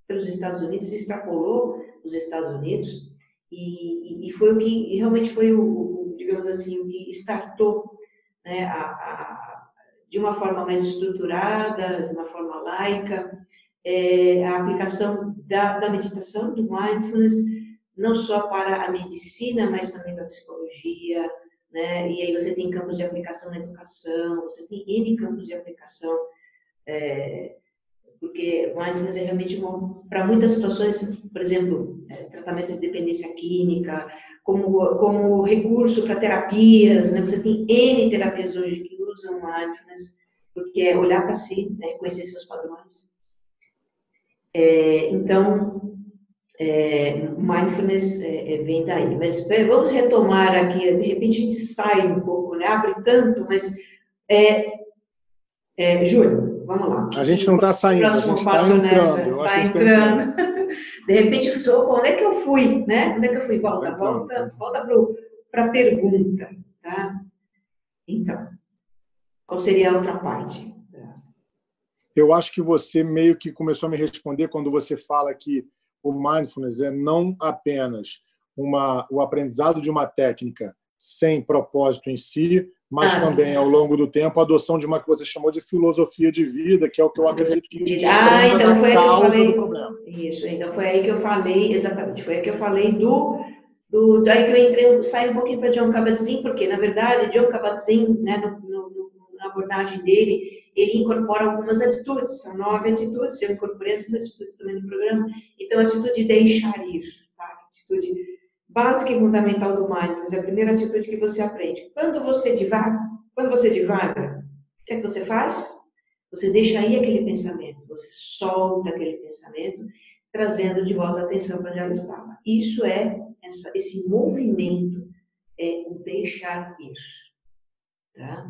pelos Estados Unidos, extrapolou os Estados Unidos e, e, foi o que realmente foi o, digamos assim, o que startou né, a, a, de uma forma mais estruturada, de uma forma laica, é, a aplicação da, da meditação, do mindfulness, não só para a medicina, mas também para a psicologia, né? E aí você tem campos de aplicação na educação, você tem N campos de aplicação é, porque mindfulness é realmente bom para muitas situações, por exemplo, é, tratamento de dependência química, como, como recurso para terapias, né? Você tem N terapias hoje que usam mindfulness, porque é olhar para si, né? reconhecer seus padrões. É, então, é, mindfulness é, é, vem daí. Mas vamos retomar aqui, de repente a gente sai um pouco, né? abre tanto, mas, é, é Júlio, vamos lá. A gente não está saindo, a gente está entrando. Está entrando. De repente, eu falei, onde é que eu fui? Né? Onde é que eu fui? Volta, volta, volta para a pergunta. Tá? Então, qual seria a outra parte? Eu acho que você meio que começou a me responder quando você fala que o mindfulness é não apenas uma, o aprendizado de uma técnica sem propósito em si, mas ah, também, ao longo do tempo, a adoção de uma que você chamou de filosofia de vida, que é o que eu acredito que te ah, então foi causa falei, do problema. Isso, então foi aí que eu falei, exatamente, foi aí que eu falei do, do daí que eu entrei, saí um pouquinho para John Kabat-Zinn, porque, na verdade, John Kabat-Zinn, né, no, no, na abordagem dele, ele incorpora algumas atitudes, são nove atitudes, eu incorporei essas atitudes também no programa, então, a atitude de deixar ir, tá? atitude básica e fundamental do mindfulness, é a primeira atitude que você aprende. Quando você divaga, quando você divaga, o que é que você faz? Você deixa aí aquele pensamento, você solta aquele pensamento, trazendo de volta a atenção para onde ela estava. Isso é essa, esse movimento, é o deixar ir. Tá?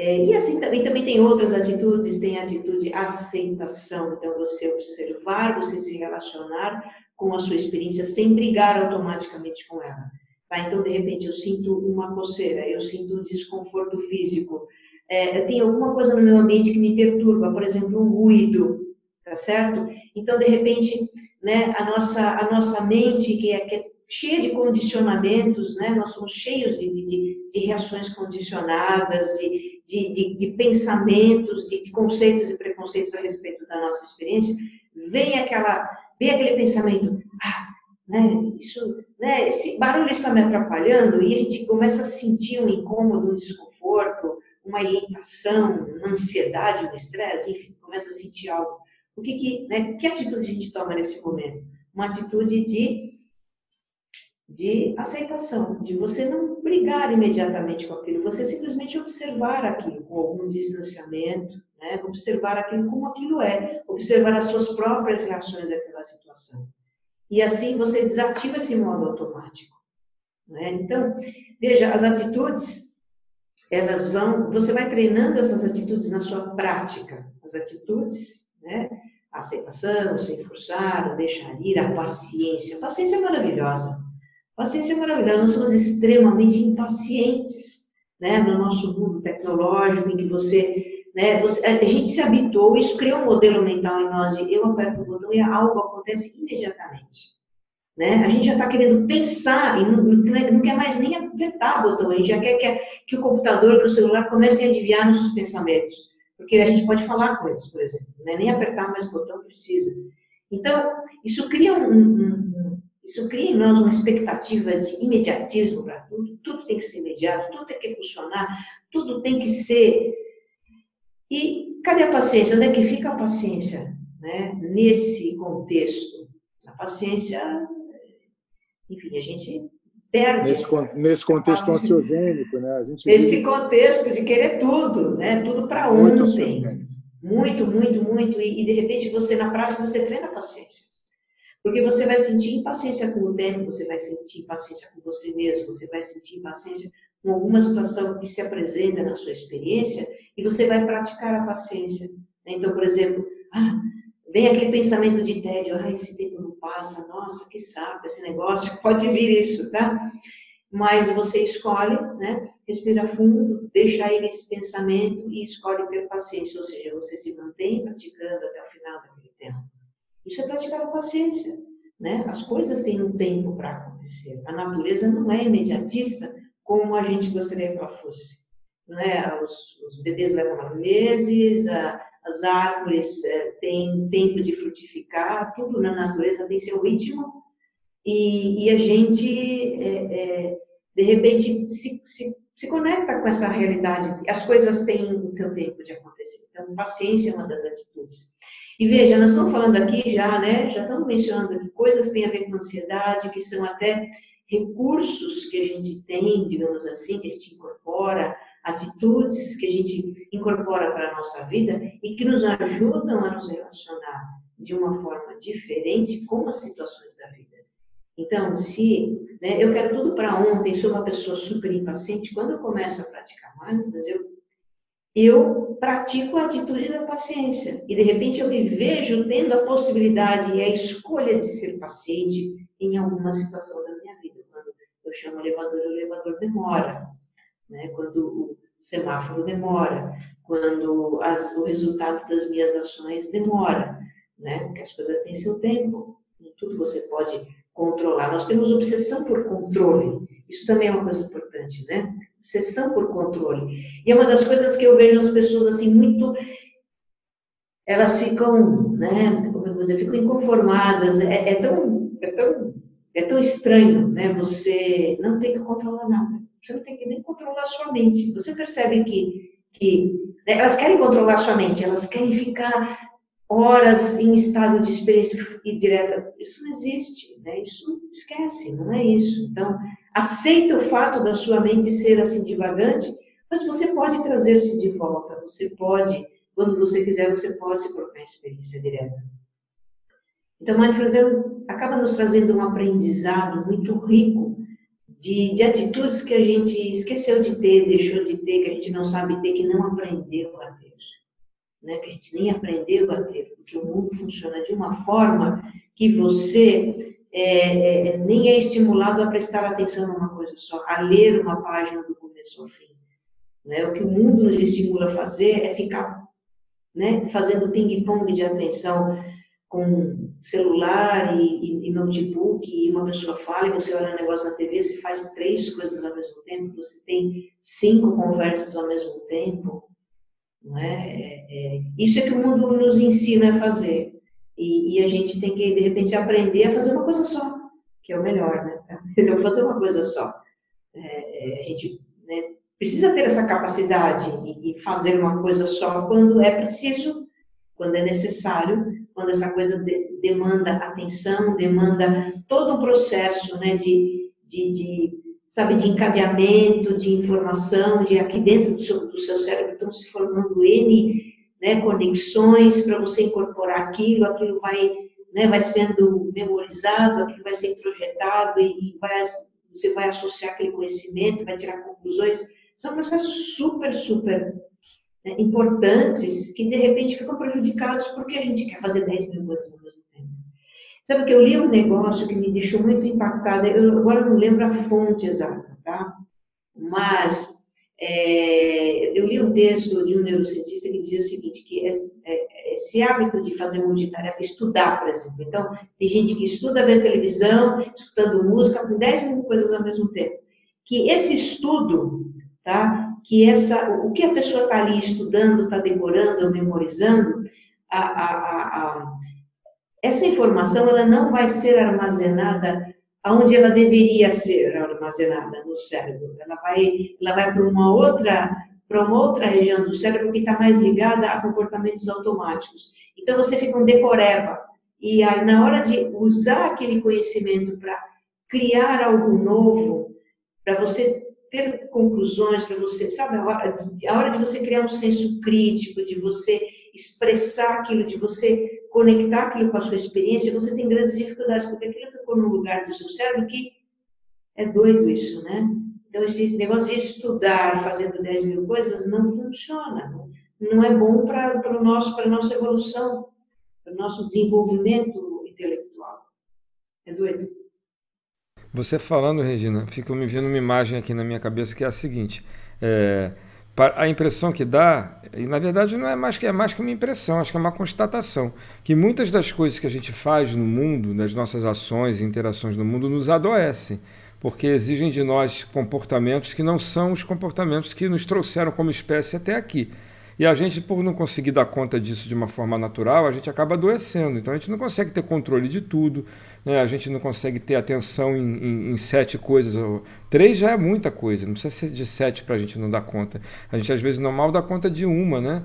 É, e assim também, também tem outras atitudes, tem a atitude aceitação, então você observar, você se relacionar com a sua experiência sem brigar automaticamente com ela. Tá? Então, de repente, eu sinto uma coceira, eu sinto um desconforto físico, é, tem alguma coisa no meu ambiente que me perturba, por exemplo, um ruído, tá certo? Então, de repente, né, a nossa a nossa mente que é, que é cheia de condicionamentos, né? Nós somos cheios de, de, de reações condicionadas, de, de, de pensamentos, de, conceitos e preconceitos a respeito da nossa experiência. Vem aquela vem aquele pensamento, ah, né, isso, né, esse barulho está me atrapalhando e a gente começa a sentir um incômodo, um desconforto, uma irritação, uma ansiedade, um estresse, enfim, começa a sentir algo. O que que, né, que atitude a gente toma nesse momento? Uma atitude de de aceitação, de você não brigar imediatamente com aquilo, você simplesmente observar aquilo com algum distanciamento, né? observar aquilo como aquilo é, observar as suas próprias reações àquela situação. E assim você desativa esse modo automático. Né? Então, veja, as atitudes, elas vão, você vai treinando essas atitudes na sua prática. As atitudes, né? a aceitação, sem forçar, deixar ir, a paciência. A paciência é maravilhosa. Paciência é maravilhosa, nós somos extremamente impacientes, né, no nosso mundo tecnológico, em que você, né, você, a gente se habituou, isso criou um modelo mental em nós de eu aperto o botão e algo acontece imediatamente. Né? A gente já está querendo pensar e não, não, quer mais nem apertar o botão, a gente já quer que, que o computador, que o celular comecem a adivinhar nossos pensamentos, porque a gente pode falar com eles, por exemplo, né? nem apertar mais o botão precisa. Então, isso cria um, um, isso cria em nós uma expectativa de imediatismo para tudo, tudo tem que ser imediato, tudo tem que funcionar, tudo tem que ser. E cadê a paciência? Onde é que fica a paciência né? nesse contexto? A paciência, enfim, a gente perde. Nesse, nesse contexto ansiogênico, né? A gente nesse vive... contexto de querer tudo, né? tudo para ontem. Muito, muito, muito. E, e de repente você, na prática, você treina a paciência. Porque você vai sentir impaciência com o tempo, você vai sentir impaciência com você mesmo, você vai sentir impaciência com alguma situação que se apresenta na sua experiência e você vai praticar a paciência. Então, por exemplo, ah, vem aquele pensamento de tédio, ah, esse tempo não passa, nossa, que saco esse negócio, pode vir isso, tá? Mas você escolhe, né? Respira fundo, deixa ir esse pensamento e escolhe ter paciência, ou seja, você se mantém praticando até o final daquele tempo. Isso é praticar a paciência. Né? As coisas têm um tempo para acontecer. A natureza não é imediatista como a gente gostaria que ela fosse. Não é? os, os bebês levam nove meses, a, as árvores é, têm tempo de frutificar, tudo na natureza tem seu ritmo. E, e a gente, é, é, de repente, se, se, se conecta com essa realidade. As coisas têm o seu tempo de acontecer. Então, paciência é uma das atitudes. E veja, nós estamos falando aqui já, né? Já estamos mencionando que coisas que têm a ver com ansiedade, que são até recursos que a gente tem, digamos assim, que a gente incorpora, atitudes que a gente incorpora para a nossa vida e que nos ajudam a nos relacionar de uma forma diferente com as situações da vida. Então, se né, eu quero tudo para ontem, sou uma pessoa super impaciente, quando eu começo a praticar mindfulness, eu eu pratico a atitude da paciência. E de repente eu me vejo tendo a possibilidade e a escolha de ser paciente em alguma situação da minha vida. Quando eu chamo o elevador, o elevador demora. Né? Quando o semáforo demora. Quando as, o resultado das minhas ações demora. Né? Porque as coisas têm seu tempo. Tudo você pode controlar. Nós temos obsessão por controle. Isso também é uma coisa importante, né? obsessão por controle. E é uma das coisas que eu vejo as pessoas assim muito elas ficam, né, como eu vou dizer, ficam inconformadas. É, é, tão, é tão, é tão estranho, né? Você não tem que controlar nada. Você não tem que nem controlar sua mente. Você percebe que, que né, elas querem controlar sua mente. Elas querem ficar horas em estado de experiência direta. Isso não existe, né? Isso esquece, não é isso. Então, aceita o fato da sua mente ser assim divagante, mas você pode trazer-se de volta, você pode, quando você quiser, você pode se colocar em experiência direta. Então, Mindfulness acaba nos trazendo um aprendizado muito rico de, de atitudes que a gente esqueceu de ter, deixou de ter, que a gente não sabe ter, que não aprendeu a ter. Né? Que a gente nem aprendeu a ter, porque o mundo funciona de uma forma que você é, é, nem é estimulado a prestar atenção numa coisa só, a ler uma página do começo ao fim. Né? O que o mundo nos estimula a fazer é ficar né, fazendo ping-pong de atenção com celular e, e, e, notebook, e uma pessoa fala e você olha um negócio na TV, você faz três coisas ao mesmo tempo, você tem cinco conversas ao mesmo tempo. Não é? É, é, isso é que o mundo nos ensina a fazer. E, e, a gente tem que, de repente, aprender a fazer uma coisa só, que é o melhor, né? Não fazer uma coisa só. É, é, a gente né, precisa ter essa capacidade e fazer uma coisa só quando é preciso, quando é necessário, quando essa coisa de, demanda atenção, demanda todo um processo né, de, de, de, sabe, de encadeamento, de informação, de aqui dentro do seu, do seu cérebro estão se formando N né, conexões para você incorporar aquilo, aquilo vai, né, vai sendo memorizado, aquilo vai ser introjetado e, e vai, você vai associar aquele conhecimento, vai tirar conclusões. São processos super, super né, importantes que de repente ficam prejudicados porque a gente quer fazer 10 mil coisas. Sabe que eu li um negócio que me deixou muito impactada, eu agora não lembro a fonte exata, tá? Mas é, eu li um texto de um neurocientista que dizia o seguinte, que é, esse hábito de fazer multitarefa, estudar, por exemplo. Então, tem gente que estuda vendo televisão, escutando música, com 10 mil coisas ao mesmo tempo. Que esse estudo, tá? que essa, o que a pessoa está ali estudando, está decorando, memorizando, a, a, a, essa informação ela não vai ser armazenada aonde ela deveria ser armazenada no cérebro. Ela vai, ela vai para uma outra para uma outra região do cérebro que está mais ligada a comportamentos automáticos. Então você fica um decoreba e aí na hora de usar aquele conhecimento para criar algo novo, para você ter conclusões, para você, sabe, a hora, a hora de você criar um senso crítico, de você expressar aquilo, de você conectar aquilo com a sua experiência, você tem grandes dificuldades, porque aquilo ficou num lugar do seu cérebro que é doido isso, né? Então, esse negócio de estudar fazendo 10 mil coisas não funciona, não, é bom para a nossa evolução, para o nosso desenvolvimento intelectual. É doido. Você falando, Regina, fica me vendo uma imagem aqui na minha cabeça que é a seguinte: é, a impressão que dá, e na verdade não é mais que é mais que uma impressão, acho que é uma constatação, que muitas das coisas que a gente faz no mundo, nas nossas ações e interações no mundo, nos adoecem, porque exigem de nós comportamentos que não são os comportamentos que nos trouxeram como espécie até aqui. E a gente, por não conseguir dar conta disso de uma forma natural, a gente acaba adoecendo. Então a gente não consegue ter controle de tudo, né? a gente não consegue ter atenção em, em, em sete coisas. Três já é muita coisa, não precisa ser de sete para a gente não dar conta. A gente às vezes não mal dá conta de uma, né?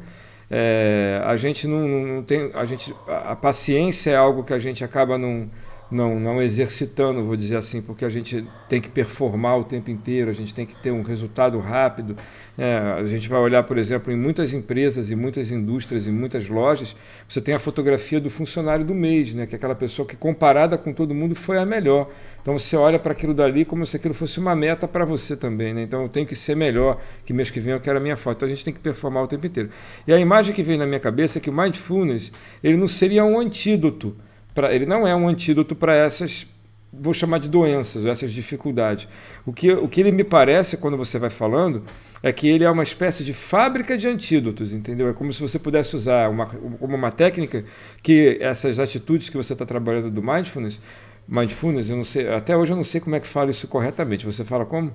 É, a gente não, não tem. A, gente, a paciência é algo que a gente acaba não não, não exercitando, vou dizer assim, porque a gente tem que performar o tempo inteiro, a gente tem que ter um resultado rápido. É, a gente vai olhar, por exemplo, em muitas empresas, e muitas indústrias, e muitas lojas, você tem a fotografia do funcionário do mês, né, que é aquela pessoa que, comparada com todo mundo, foi a melhor. Então você olha para aquilo dali como se aquilo fosse uma meta para você também. Né? Então eu tenho que ser melhor, que mês que vem eu quero a minha foto. Então a gente tem que performar o tempo inteiro. E a imagem que vem na minha cabeça é que o mindfulness ele não seria um antídoto pra, ele não é um antídoto para essas, vou chamar de doenças, essas dificuldades. O que, o que ele me parece, quando você vai falando, é que ele é uma espécie de fábrica de antídotos, entendeu? É como se você pudesse usar uma, como uma técnica que essas atitudes que você está trabalhando do mindfulness, mindfulness, eu não sei, até hoje eu não sei como é que fala isso corretamente. Você fala como?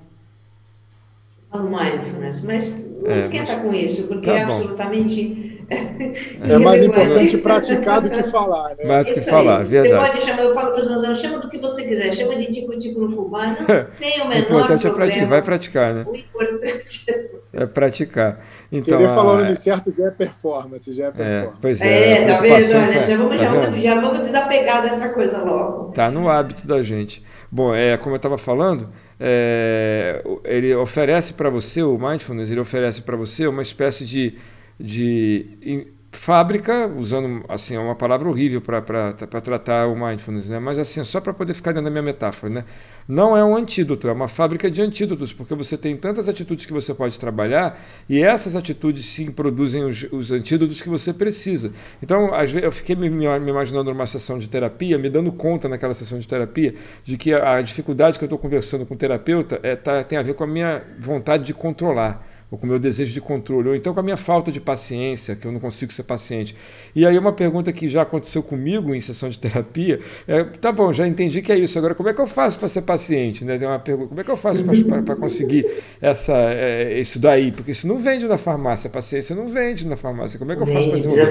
mindfulness, mas não é, esquenta mas... com isso, porque tá é absolutamente é mais importante praticar do que falar, né? Mais do que falar, verdade. Você pode chamar, eu falo para os meus alunos, chama do que você quiser, chama de tico-tico no fubá, não tem o menor O importante problema. é praticar, vai praticar, né? O importante é, é praticar. Então, Querer falar o nome certo já é performance, já é, é performance. É, pois é, é tá vendo? Olha, já, vamos, tá já, vamos, já vamos desapegar dessa coisa logo. Tá no hábito da gente. Bom, é, como eu estava falando, é, ele oferece para você, o Mindfulness, ele oferece para você uma espécie de de fábrica, usando assim é uma palavra horrível para tratar o mindfulness, né? mas assim, só para poder ficar dentro da minha metáfora, né? não é um antídoto, é uma fábrica de antídotos, porque você tem tantas atitudes que você pode trabalhar e essas atitudes sim produzem os, os antídotos que você precisa. Então, às vezes, eu fiquei me, me, imaginando numa sessão de terapia, me dando conta naquela sessão de terapia de que a, a dificuldade que eu estou conversando com o terapeuta é, tá, tem a ver com a minha vontade de controlar ou com o meu desejo de controle, ou então com a minha falta de paciência, que eu não consigo ser paciente. E aí uma pergunta que já aconteceu comigo em sessão de terapia é, tá bom, já entendi que é isso, agora como é que eu faço para ser paciente? Né? Deu uma pergunta, como é que eu faço para conseguir essa, é, isso daí? Porque isso não vende na farmácia, a paciência não vende na farmácia. Como é que eu faso para desenvolver?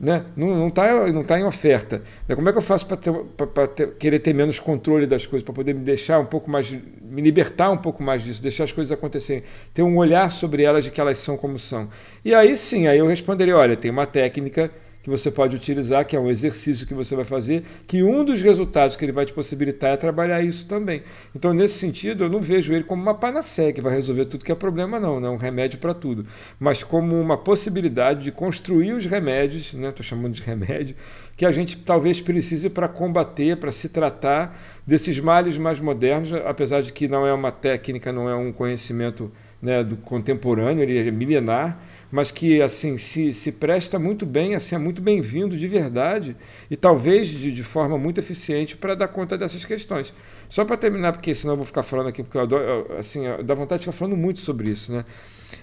Né? não está não tá em oferta. Né? Como é que eu faço para querer ter menos controle das coisas, para poder me deixar um pouco mais, me libertar um pouco mais disso, deixar as coisas acontecerem, ter um olhar sobre elas de que elas são como são. E aí sim, aí eu responderia, olha, tem uma técnica que você pode utilizar, que é um exercício que você vai fazer, que um dos resultados que ele vai te possibilitar é trabalhar isso também. Então, nesse sentido, eu não vejo ele como uma panaceia que vai resolver tudo que é problema, não, não é um remédio para tudo, mas como uma possibilidade de construir os remédios, estou né, chamando de remédio, que a gente talvez precise para combater, para se tratar desses males mais modernos, apesar de que não é uma técnica, não é um conhecimento né, do contemporâneo, ele é milenar, mas que assim se, se presta muito bem, assim, é muito bem-vindo de verdade e talvez de, de forma muito eficiente para dar conta dessas questões. Só para terminar, porque senão eu vou ficar falando aqui, porque eu adoro, assim, dá vontade de ficar falando muito sobre isso, né?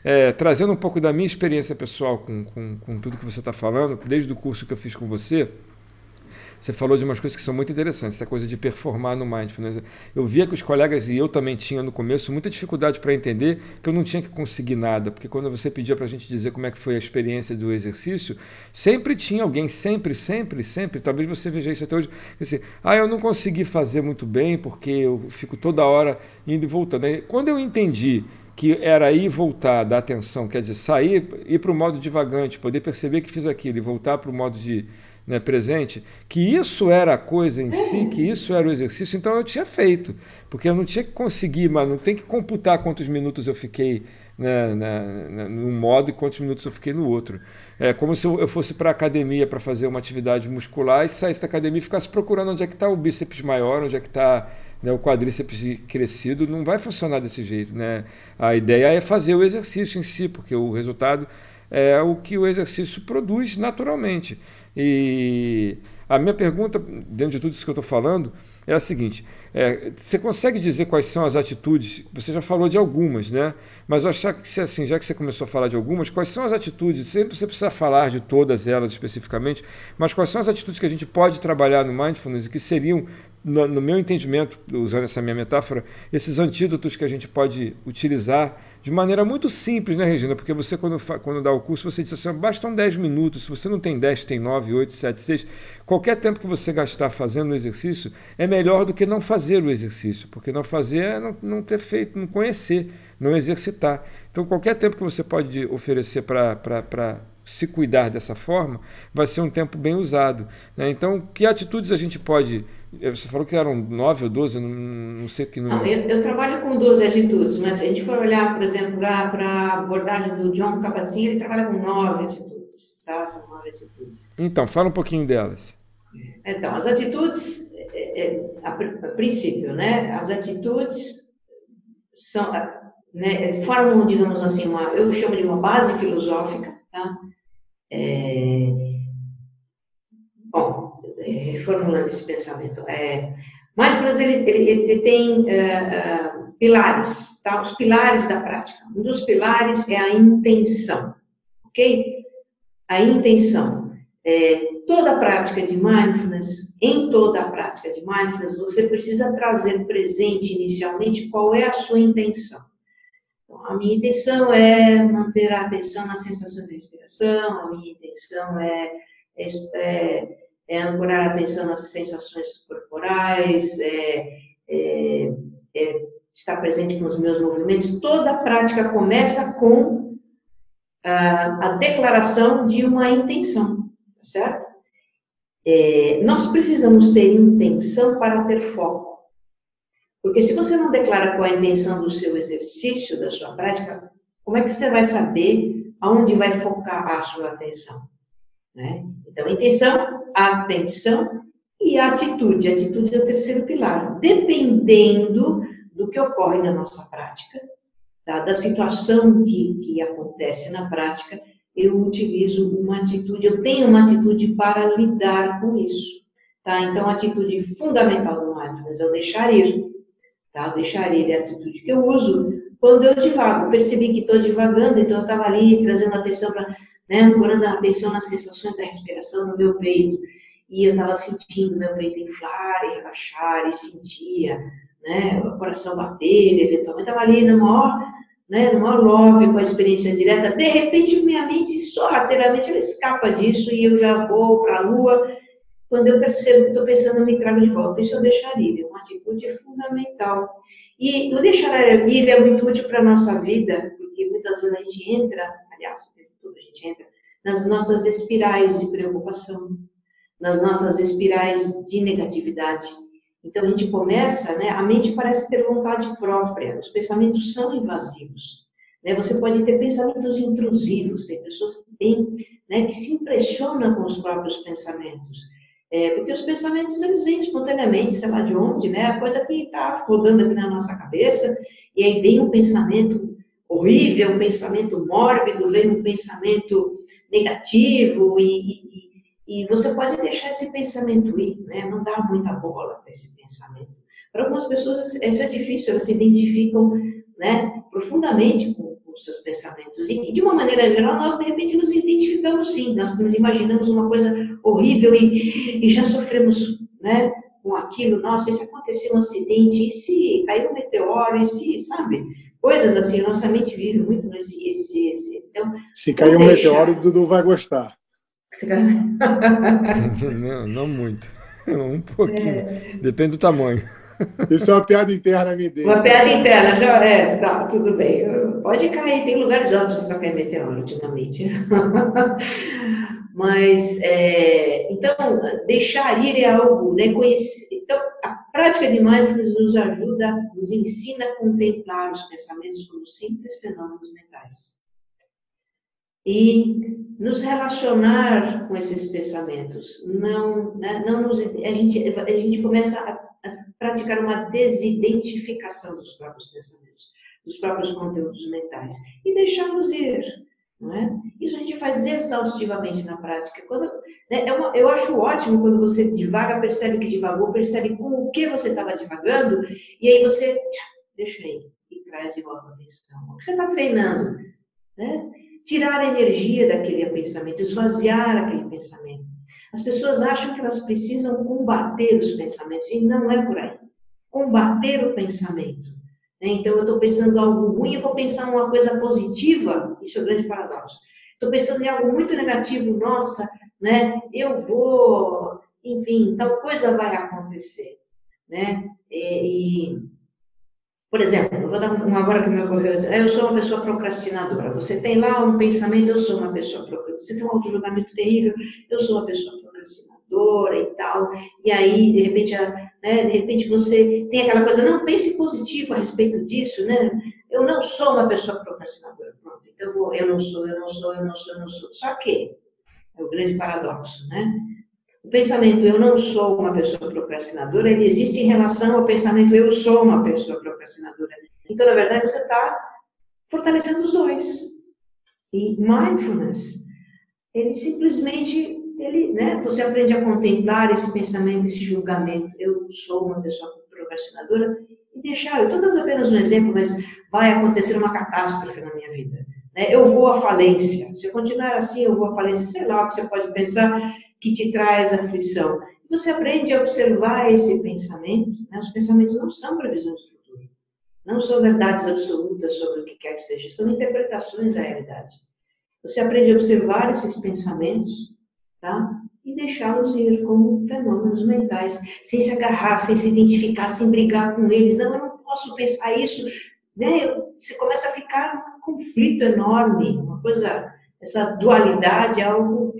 É, trazendo um pouco da minha experiência pessoal com, com, com tudo que você está falando, desde o curso que eu fiz com você, você falou de umas coisas que são muito interessantes, essa coisa de performar no mindfulness. Eu via que os colegas e eu também tinha no começo muita dificuldade para entender que eu não tinha que conseguir nada, porque quando você pedia para a gente dizer como é que foi a experiência do exercício, sempre tinha alguém, sempre, sempre, sempre, talvez você veja isso até hoje, assim, ah, eu não consegui fazer muito bem porque eu fico toda hora indo e voltando. Quando eu entendi que era ir voltar da atenção, quer dizer, sair, ir para o modo divagante, poder perceber que fiz aquilo e voltar para o modo de né, presente, que isso era a coisa em si, que isso era o exercício, então eu tinha feito, porque eu não tinha que conseguir, mas não tem que computar quantos minutos eu fiquei né, na, num modo e quantos minutos eu fiquei no outro. É como se eu fosse para a academia para fazer uma atividade muscular e saísse da academia e ficasse procurando onde é que está o bíceps maior, onde é que está né, o quadríceps crescido, não vai funcionar desse jeito. Né? A ideia é fazer o exercício em si, porque o resultado é o que o exercício produz naturalmente. E a minha pergunta, dentro de tudo isso que eu estou falando, é a seguinte: é, você consegue dizer quais são as atitudes? Você já falou de algumas, né? Mas eu acho que assim, já que você começou a falar de algumas, quais são as atitudes? Sempre você precisa falar de todas elas especificamente, mas quais são as atitudes que a gente pode trabalhar no mindfulness e que seriam no, no, meu entendimento, usando essa minha metáfora, esses antídotos que a gente pode utilizar de maneira muito simples, né, Regina? Porque você, quando, quando dá o curso, você diz assim: bastam 10 minutos. Se você não tem 10, tem 9, 8, 7, 6. Qualquer tempo que você gastar fazendo o exercício é melhor do que não fazer o exercício, porque não fazer é não, não ter feito, não conhecer, não exercitar. Então, qualquer tempo que você pode oferecer para se cuidar dessa forma, vai ser um tempo bem usado. Né? Então, que atitudes a gente pode você falou que eram nove ou doze, não, não sei que número. Não, eu, eu, trabalho com 12 atitudes, mas se a gente for olhar, por exemplo, para a abordagem do John Kabat-Zinn, ele trabalha com nove atitudes, tá? São nove atitudes. Então, fala um pouquinho delas. Então, as atitudes, é, é, a, a princípio, né? As atitudes são, né, formam, digamos assim, uma, eu chamo de uma base filosófica, tá? É, reformulando esse pensamento. É, mindfulness ele, ele, ele tem uh, uh, pilares, tá? Os pilares da prática. Um dos pilares é a intenção, ok? A intenção. É, toda a prática de mindfulness, em toda a prática de mindfulness, você precisa trazer presente inicialmente qual é a sua intenção. Então, a minha intenção é manter a atenção nas sensações da respiração, a minha intenção é, é, é é ancorar a atenção nas sensações corporais, é, é, é, estar presente com os meus movimentos. Toda a prática começa com a, a declaração de uma intenção, tá certo? É, nós precisamos ter intenção para ter foco. Porque se você não declara qual é a intenção do seu exercício, da sua prática, como é que você vai saber aonde vai focar a sua atenção? Né? Então, intenção, atenção e atitude. A atitude é o terceiro pilar. Dependendo do que ocorre na nossa prática, tá? da situação que, que acontece na prática, eu utilizo uma atitude, eu tenho uma atitude para lidar com isso. Tá? Então, a atitude fundamental do mindfulness é o deixar ir. Tá? O deixar ir é a atitude que eu uso quando eu divago. Percebi que estou divagando, então eu estava ali trazendo atenção para né, ancorando a atenção nas sensações da respiração no meu peito. E eu estava sentindo meu peito inflar e relaxar, e sentia né, o coração bater, eventualmente estava ali na maior né, no maior love, com a experiência direta, de repente minha mente sorrateiramente ela escapa disso e eu já vou para a lua. Quando eu percebo que estou pensando, eu me trago de volta. Isso eu deixaria, é uma atitude fundamental. E o deixar ir é muito útil para a nossa vida, porque muitas vezes a gente entra, aliás, gente entra, nas nossas espirais de preocupação, nas nossas espirais de negatividade. Então a gente começa, né, a mente parece ter vontade própria, os pensamentos são invasivos. Né? Você pode ter pensamentos intrusivos, tem pessoas que têm, né, que se impressionam com os próprios pensamentos. É, porque os pensamentos eles vêm espontaneamente, sei lá de onde, né? A coisa que está rodando aqui na nossa cabeça, e aí vem um pensamento horrível, um pensamento mórbido, vem um pensamento negativo, e, e, e você pode deixar esse pensamento ir, né? Não dá muita bola para esse pensamento. Para algumas pessoas isso é difícil, elas se identificam, né, profundamente com os seus pensamentos. E, de uma maneira geral, nós de repente nos identificamos sim, nós nos imaginamos uma coisa horrível e, e já sofremos né, com aquilo. Nossa, e se acontecer um acidente, e se cair um meteoro, e se, sabe? Coisas assim, nossa mente vive muito nesse. Esse, esse. Então, se cair um deixar. meteoro, o Dudu vai gostar. não, não muito. Um pouquinho. É. Depende do tamanho. Isso é uma piada interna minha dele. Uma piada interna, já é, tá, tudo bem. Pode cair, tem lugares ótimos para cair meteoro ultimamente. Mas, é, então, deixar ir é algo, né? Conhecer, então, a prática de mindfulness nos ajuda, nos ensina a contemplar os pensamentos como simples fenômenos mentais. E nos relacionar com esses pensamentos. Não, né, não nos, a, gente, a gente começa a praticar uma desidentificação dos próprios pensamentos, dos próprios conteúdos mentais e deixá-los ir. Não é? Isso a gente faz exaustivamente na prática. Quando, né, é uma, eu acho ótimo quando você divaga, percebe que divagou, percebe com o que você estava divagando, e aí você deixa aí e traz de volta a atenção. O que você está treinando? Né? Tirar a energia daquele pensamento, esvaziar aquele pensamento. As pessoas acham que elas precisam combater os pensamentos, e não é por aí. Combater o pensamento. Né? Então, eu estou pensando algo ruim e vou pensar uma coisa positiva, isso é o grande paradoxo. Estou pensando em algo muito negativo, nossa, né? eu vou, enfim, tal coisa vai acontecer. Né? E, e por exemplo, eu vou dar um agora que me ocorreu. Eu sou uma pessoa procrastinadora. Você tem lá um pensamento, eu sou uma pessoa procrastinadora. Você tem um auto-julgamento terrível, eu sou uma pessoa procrastinadora e tal. E aí, de repente, né, de repente você tem aquela coisa, não, pense positivo a respeito disso, né? Eu não sou uma pessoa procrastinadora. Pronto, então eu, vou, eu não sou, eu não sou, eu não sou, eu não sou. Só que é o grande paradoxo, né? O pensamento eu não sou uma pessoa procrastinadora, ele existe em relação ao pensamento eu sou uma pessoa procrastinadora. Então, na verdade, você está fortalecendo os dois. E mindfulness, ele simplesmente, ele, né, você aprende a contemplar esse pensamento, esse julgamento. Eu sou uma pessoa procrastinadora e deixar. Eu estou dando apenas um exemplo, mas vai acontecer uma catástrofe na minha vida. Né? Eu vou à falência. Se eu continuar assim, eu vou à falência. Sei lá o que você pode pensar que te traz aflição. Você aprende a observar esse pensamento. Né? Os pensamentos não são previsões do futuro. Não são verdades absolutas sobre o que quer que seja. São interpretações da realidade. Você aprende a observar esses pensamentos, tá? E deixá-los ir como fenômenos mentais, sem se agarrar, sem se identificar, sem brigar com eles. Não, eu não posso pensar isso. Né? Você começa a ficar um conflito enorme, uma coisa, essa dualidade é algo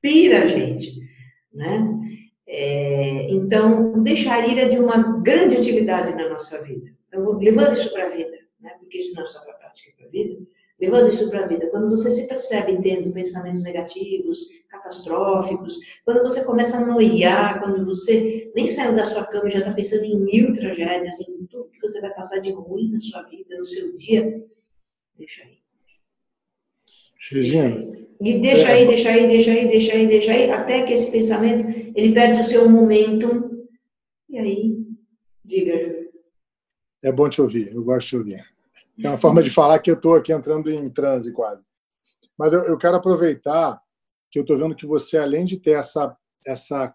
pira a gente, né? É, então, deixar ir é de uma grande utilidade na nossa vida. Então, levando isso para a vida, né? porque isso não é só para a prática, é para a vida, levando isso para a vida. Quando você se percebe tendo pensamentos negativos, catastróficos, quando você começa a noiar, quando você nem saiu da sua cama e já está pensando em mil tragédias, em tudo que você vai passar de ruim na sua vida, no seu dia, deixa aí. Regina, e deixa aí, deixa aí, deixa aí, deixa aí, deixa aí, até que esse pensamento ele perde o seu momento. E aí, diga, Júlio. É bom te ouvir, eu gosto de te ouvir. É uma forma de falar que eu estou aqui entrando em transe quase. Mas eu, eu quero aproveitar que eu estou vendo que você, além de ter essa, essa,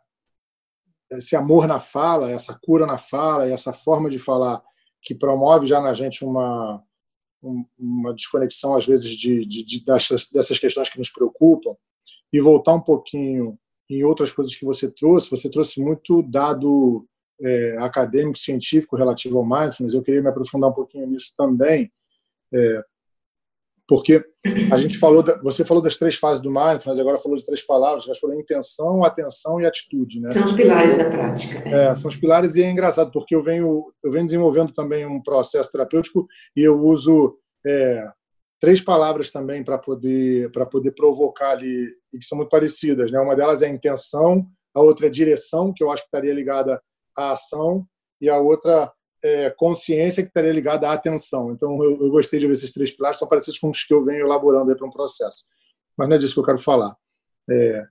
esse amor na fala, essa cura na fala, essa forma de falar que promove já na gente uma, uma desconexão, às vezes, de, de, de dessas, dessas questões que nos preocupam e voltar um pouquinho em outras coisas que você trouxe. Você trouxe muito dado é, acadêmico, científico relativo ao mindfulness. Eu queria me aprofundar um pouquinho nisso também, é, porque a gente falou, da, você falou das três fases do mindfulness, agora falou de três palavras, mas falou intenção, atenção e atitude, né? São os pilares da prática. É, são os pilares e é engraçado porque eu venho eu venho desenvolvendo também um processo terapêutico e eu uso é, três palavras também para poder para poder provocar ali e que são muito parecidas, né? Uma delas é intenção, a outra é direção, que eu acho que estaria ligada à ação e a outra é, consciência que estaria ligada à atenção. Então, eu, eu, gostei de ver esses três pilares, são parecidos com os que eu venho elaborando para um processo. Mas não é disso que eu quero falar. É,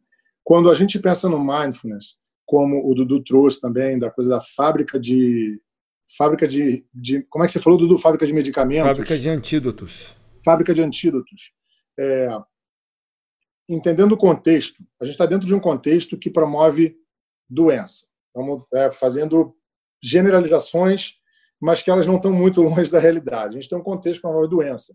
quando a gente pensa no mindfulness, como o Dudu trouxe também, da coisa da fábrica de. Fábrica de, de como é que você falou, Dudu? Fábrica de medicamentos? Fábrica de antídotos. Fábrica de antídotos. É, entendendo o contexto, a gente está dentro de um contexto que promove doença. É, fazendo generalizações, mas que elas não estão muito longe da realidade. A gente tem um contexto com uma doença.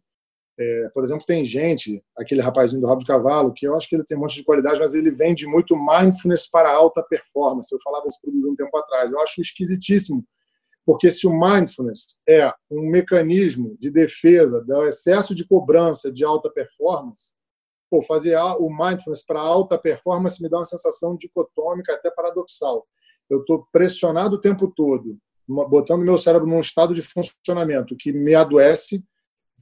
É, por exemplo, tem gente, aquele rapazinho do rabo de cavalo, que eu acho que ele tem um monte de qualidade, mas ele vende muito mindfulness para alta performance. Eu falava isso para um tempo atrás. Eu acho esquisitíssimo, porque se o mindfulness é um mecanismo de defesa do excesso de cobrança de alta performance, pô, fazer o mindfulness para alta performance me dá uma sensação dicotômica, até paradoxal eu estou pressionado o tempo todo, botando meu cérebro num estado de funcionamento que me adoece,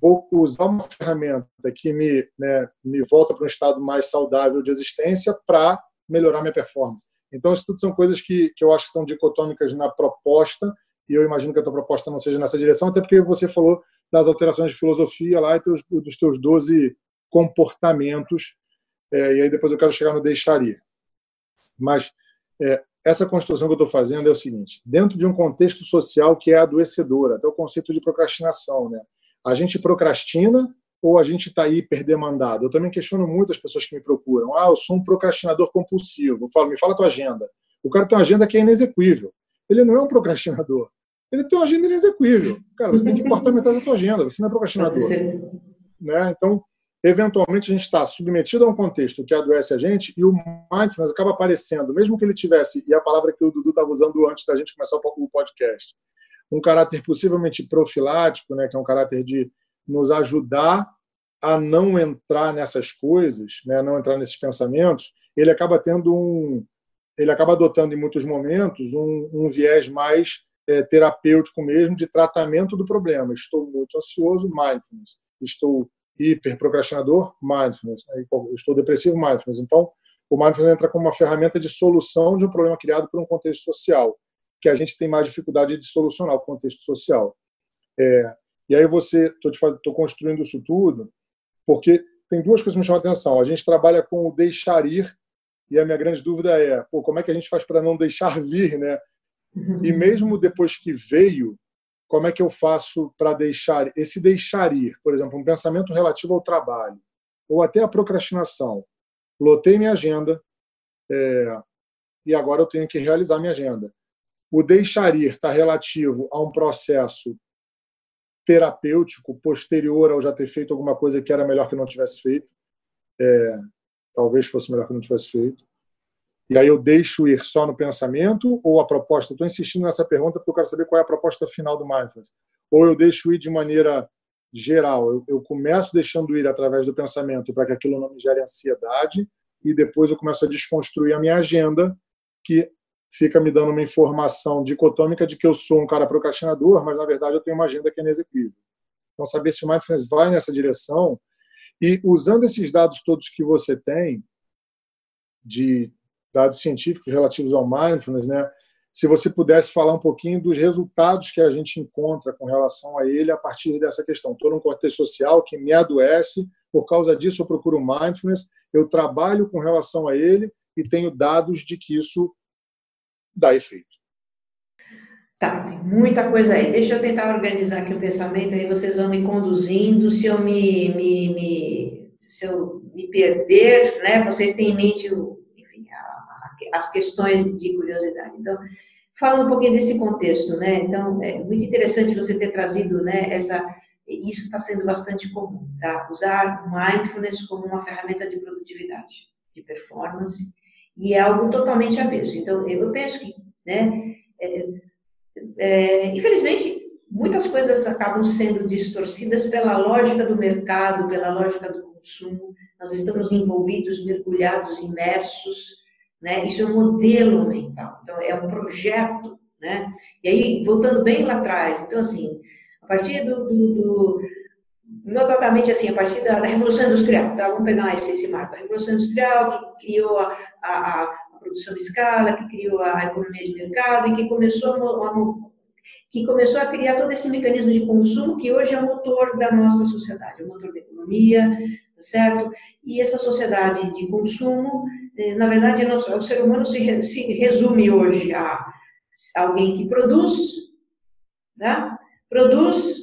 vou usar uma ferramenta que me, né, me volta para um estado mais saudável de existência para melhorar minha performance. Então, isso tudo são coisas que, que eu acho que são dicotômicas na proposta, e eu imagino que a tua proposta não seja nessa direção, até porque você falou das alterações de filosofia lá e teus, dos teus 12 comportamentos, é, e aí depois eu quero chegar no deixaria. Mas é, essa construção que eu estou fazendo é o seguinte: dentro de um contexto social que é adoecedor, até o conceito de procrastinação, né? A gente procrastina ou a gente está hiperdemandado? Eu também questiono muito as pessoas que me procuram. Ah, eu sou um procrastinador compulsivo. Eu falo, me fala a tua agenda. O cara tem uma agenda que é inexequível. Ele não é um procrastinador. Ele tem uma agenda inexequível. Cara, você tem que cortar metade da tua agenda. Você não é procrastinador. Né? Então, eventualmente a gente está submetido a um contexto que adoece a gente e o mindfulness acaba aparecendo, mesmo que ele tivesse, e a palavra que o Dudu estava usando antes da gente começar o podcast, um caráter possivelmente profilático, né, que é um caráter de nos ajudar a não entrar nessas coisas, né, não entrar nesses pensamentos, ele acaba tendo um, ele acaba adotando em muitos momentos um, um viés mais é, terapêutico mesmo de tratamento do problema. Estou muito ansioso, mindfulness. Estou hiperprocrastinador, mindfulness. Eu estou depressivo, mindfulness. Então, o mindfulness entra como uma ferramenta de solução de um problema criado por um contexto social, que a gente tem mais dificuldade de solucionar o contexto social. É, e aí você, estou construindo isso tudo, porque tem duas coisas que me chamam a atenção. A gente trabalha com o deixar ir, e a minha grande dúvida é, pô, como é que a gente faz para não deixar vir, né? E mesmo depois que veio, como é que eu faço para deixar esse deixar ir, por exemplo, um pensamento relativo ao trabalho ou até a procrastinação. Lotei minha agenda é, e agora eu tenho que realizar minha agenda. O deixar ir está relativo a um processo terapêutico posterior ao já ter feito alguma coisa que era melhor que não tivesse feito. É, talvez fosse melhor que não tivesse feito. E aí eu deixo ir só no pensamento ou a proposta? Estou insistindo nessa pergunta porque eu quero saber qual é a proposta final do mindfulness. Ou eu deixo ir de maneira geral, eu, eu começo deixando ir através do pensamento para que aquilo não me gere ansiedade e depois eu começo a desconstruir a minha agenda que fica me dando uma informação dicotômica de que eu sou um cara procrastinador, mas na verdade eu tenho uma agenda que é inexequível. Então saber se o mindfulness vai nessa direção e usando esses dados todos que você tem de dados científicos relativos ao mindfulness, né? Se você pudesse falar um pouquinho dos resultados que a gente encontra com relação a ele a partir dessa questão. Estou num contexto social que me adoece, por causa disso eu procuro mindfulness, eu trabalho com relação a ele e tenho dados de que isso dá efeito. Tá, tem muita coisa aí. Deixa eu tentar organizar aqui o pensamento, aí vocês vão me conduzindo. Se eu me, me, me se eu me perder, né, vocês têm em mente o as questões de curiosidade. Então, falando um pouquinho desse contexto, né? Então, é muito interessante você ter trazido, né, essa isso está sendo bastante comum, tá? Usar mindfulness como uma ferramenta de produtividade, de performance, e é algo totalmente avesso. Então, eu penso que, né, é, é, infelizmente, muitas coisas acabam sendo distorcidas pela lógica do mercado, pela lógica do consumo. Nós estamos envolvidos, mergulhados, imersos, né? Isso é um modelo mental. Então, é um projeto, né? E aí, voltando bem lá atrás, então, assim, a partir do, do, do assim, a partir da, da, Revolução Industrial, tá? vamos pegar esse, esse marco, a Revolução Industrial que criou a, a, a produção de escala, que criou a economia de mercado e que começou a, que começou a criar todo esse mecanismo de consumo que hoje é o motor da nossa sociedade, o motor da economia, tá certo? E essa sociedade de consumo, na verdade, o ser humano se, se resume hoje a alguém que produz, né? produz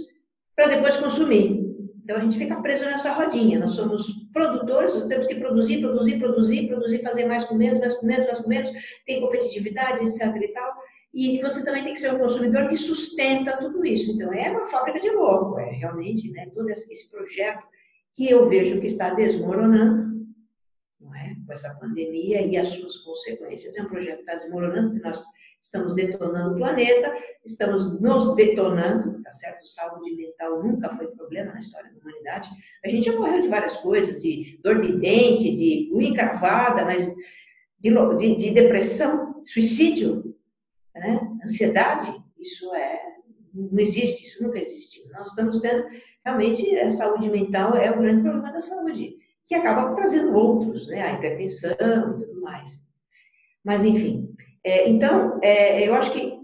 para depois consumir. Então a gente fica preso nessa rodinha. Nós somos produtores, nós temos que produzir, produzir, produzir, produzir, fazer mais com menos, mais com menos, mais com menos, tem competitividade, etc. e tal. E você também tem que ser um consumidor que sustenta tudo isso. Então é uma fábrica de louco, é realmente, né? Todo esse projeto que eu vejo que está desmoronando, é? Com essa pandemia e as suas consequências. É um projeto que está desmoronando, porque nós estamos detonando o planeta, estamos nos detonando, tá certo? Saúde mental nunca foi problema na história da humanidade. A gente já morreu de várias coisas, de dor de dente, de unha encravada, mas de, de, de depressão, suicídio, né? ansiedade, isso é não existe, isso nunca existiu. Nós estamos tendo realmente a saúde mental é o grande problema da saúde, que acaba trazendo outros, né? A hipertensão e tudo mais. Mas enfim, é, então, é, eu acho que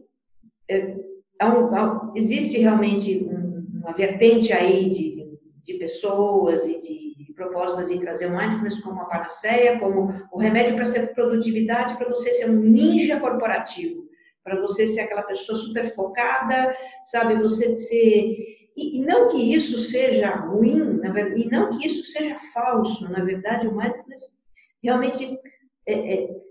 é, um, existe realmente um, uma vertente aí de, de pessoas e de, de, propostas em trazer o mindfulness como uma panaceia, como o remédio para ser produtividade, para você ser um ninja corporativo, para você ser aquela pessoa super focada, sabe, você ser e, e, não que isso seja ruim, verdade, e não que isso seja falso, na verdade, o mindfulness realmente é, é,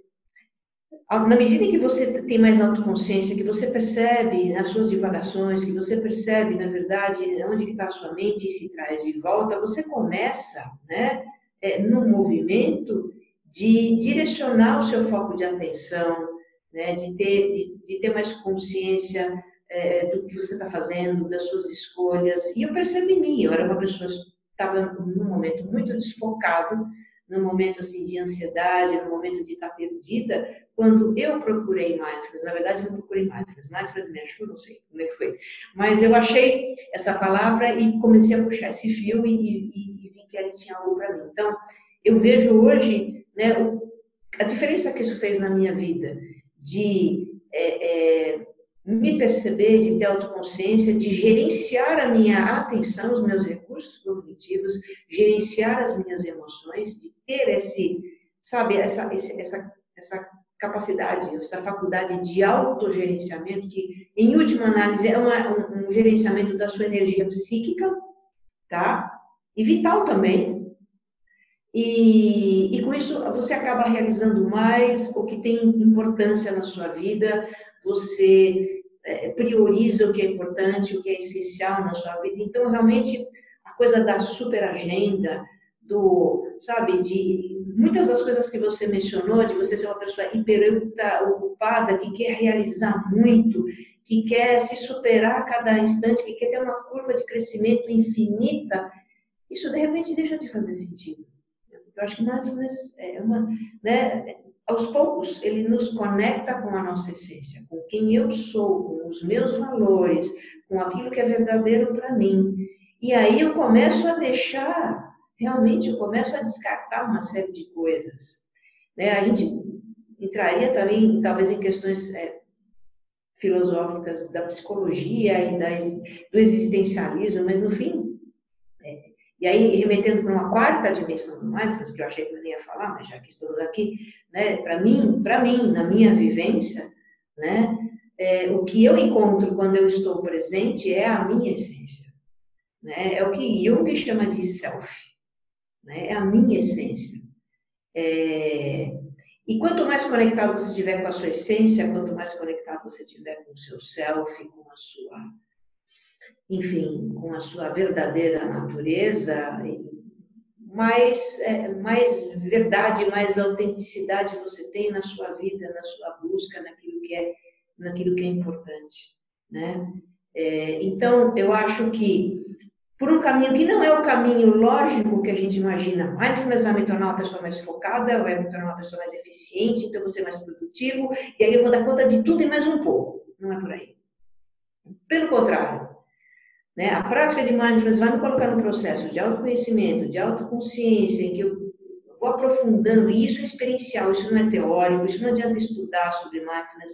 na medida que você tem mais autoconsciência, que você percebe as suas divagações, que você percebe, na verdade, onde está a sua mente e se traz de volta, você começa, né, é, no movimento de direcionar o seu foco de atenção, né, de, ter, de, de ter mais consciência é, do que você está fazendo, das suas escolhas. E eu percebi em mim, eu era uma pessoa que estava num momento muito desfocado, num momento assim de ansiedade, num momento de estar perdida, quando eu procurei mindfulness, na verdade não procurei mindfulness, mindfulness me achou, não sei como é que foi, mas eu achei essa palavra e comecei a puxar esse fio e, e, e vi que ele tinha algo para mim. Então, eu vejo hoje, né, a diferença que isso fez na minha vida, de é, é, me perceber, de ter autoconsciência, de gerenciar a minha atenção, os meus recursos cognitivos, gerenciar as minhas emoções, de ter esse, sabe, essa, essa, essa capacidade, essa faculdade de autogerenciamento, que, em última análise, é uma, um, um gerenciamento da sua energia psíquica, tá? E vital também, e, e, com isso você acaba realizando mais o que tem importância na sua vida, você é, prioriza o que é importante, o que é essencial na sua vida. Então, realmente, a coisa da super agenda, do, sabe, de muitas das coisas que você mencionou, de você ser uma pessoa hiper ocupada, que quer realizar muito, que quer se superar a cada instante, que quer ter uma curva de crescimento infinita, isso de repente deixa de fazer sentido. Eu acho que mindfulness é uma, né, aos poucos, ele nos conecta com a nossa essência, com quem eu sou, com os meus valores, com aquilo que é verdadeiro para mim. E aí eu começo a deixar, realmente, eu começo a descartar uma série de coisas. Né? A gente entraria também, talvez, em questões é, filosóficas da psicologia e das, do existencialismo, mas no fim, e aí, remetendo para uma quarta dimensão do mindfulness, que eu achei que eu não ia falar, mas já que estamos aqui, né, para mim, para mim, na minha vivência, né, é, o que eu encontro quando eu estou presente é a minha essência. Né, é o que Jung chama de self. Né, é a minha essência. É, e quanto mais conectado você estiver com a sua essência, quanto mais conectado você estiver com o seu self, com a sua enfim, com a sua verdadeira natureza, mais, é, mais verdade, mais autenticidade você tem na sua vida, na sua busca, naquilo que é, naquilo que é importante, né? É, então, eu acho que por um caminho que não é o caminho lógico que a gente imagina. Mindfulness vai me tornar uma pessoa mais focada, vai me tornar uma pessoa mais eficiente, então vou ser mais produtivo, e aí eu vou dar conta de tudo e mais um pouco. Não é por aí. Pelo contrário, né, a prática de mindfulness vai me colocar no processo de autoconhecimento, de autoconsciência, em que eu vou aprofundando, e isso é experiencial, isso não é teórico, isso não adianta estudar sobre mindfulness,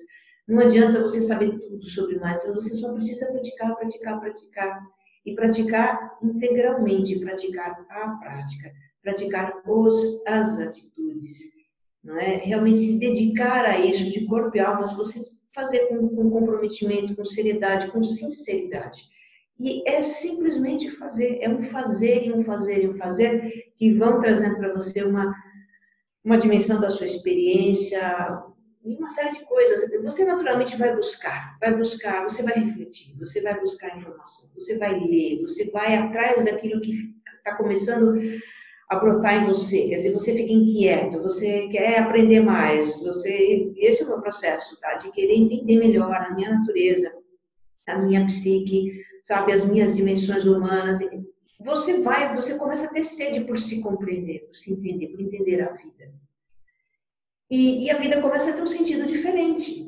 não adianta você saber tudo sobre mindfulness, você só precisa praticar, praticar, praticar e praticar integralmente, praticar a prática, praticar os, as atitudes, não é? Realmente se dedicar a isso de corpo e alma, você fazer com, com comprometimento, com seriedade, com sinceridade. E é simplesmente fazer, é um fazer e um fazer e um fazer que vão trazendo para você uma, uma dimensão da sua experiência, e uma série de coisas. Você naturalmente vai buscar, vai buscar, você vai refletir, você vai buscar informação, você vai ler, você vai atrás daquilo que está começando a brotar em você. Quer dizer, você fica inquieto, você quer aprender mais, você. Esse é o meu processo, tá? De querer entender melhor a minha natureza, a minha psique, sabe, as minhas dimensões humanas. Você vai, você começa a ter sede por se compreender, por se entender, por entender a vida. E, e, a vida começa a ter um sentido diferente.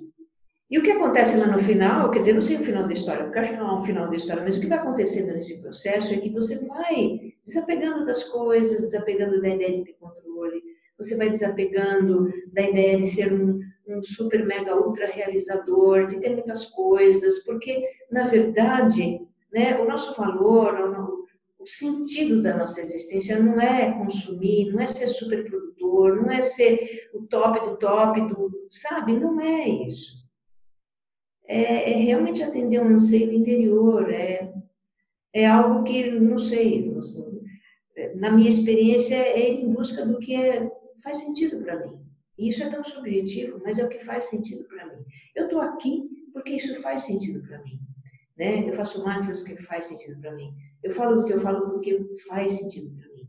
E o que acontece lá no final, quer dizer, não sei o final da história, porque acho que não é o final da história, mas o que vai acontecendo nesse processo é que você vai desapegando das coisas, desapegando da ideia de ter controle, você vai desapegando da ideia de ser um, um super, mega, ultra realizador, de ter muitas coisas, porque, na verdade, né, o nosso valor, o, sentido da nossa existência não é consumir, não é ser super produtor, não é ser o top do top do, sabe? Não é isso. É, é realmente atender um anseio interior, é, é algo que, não sei, na minha experiência, é ir em busca do que é, faz sentido para mim. Isso é tão subjetivo, mas é o que faz sentido para mim. Eu estou aqui porque isso faz sentido para mim. Né? Eu faço mindfulness que faz sentido para mim. Eu falo do que eu falo porque faz sentido para mim.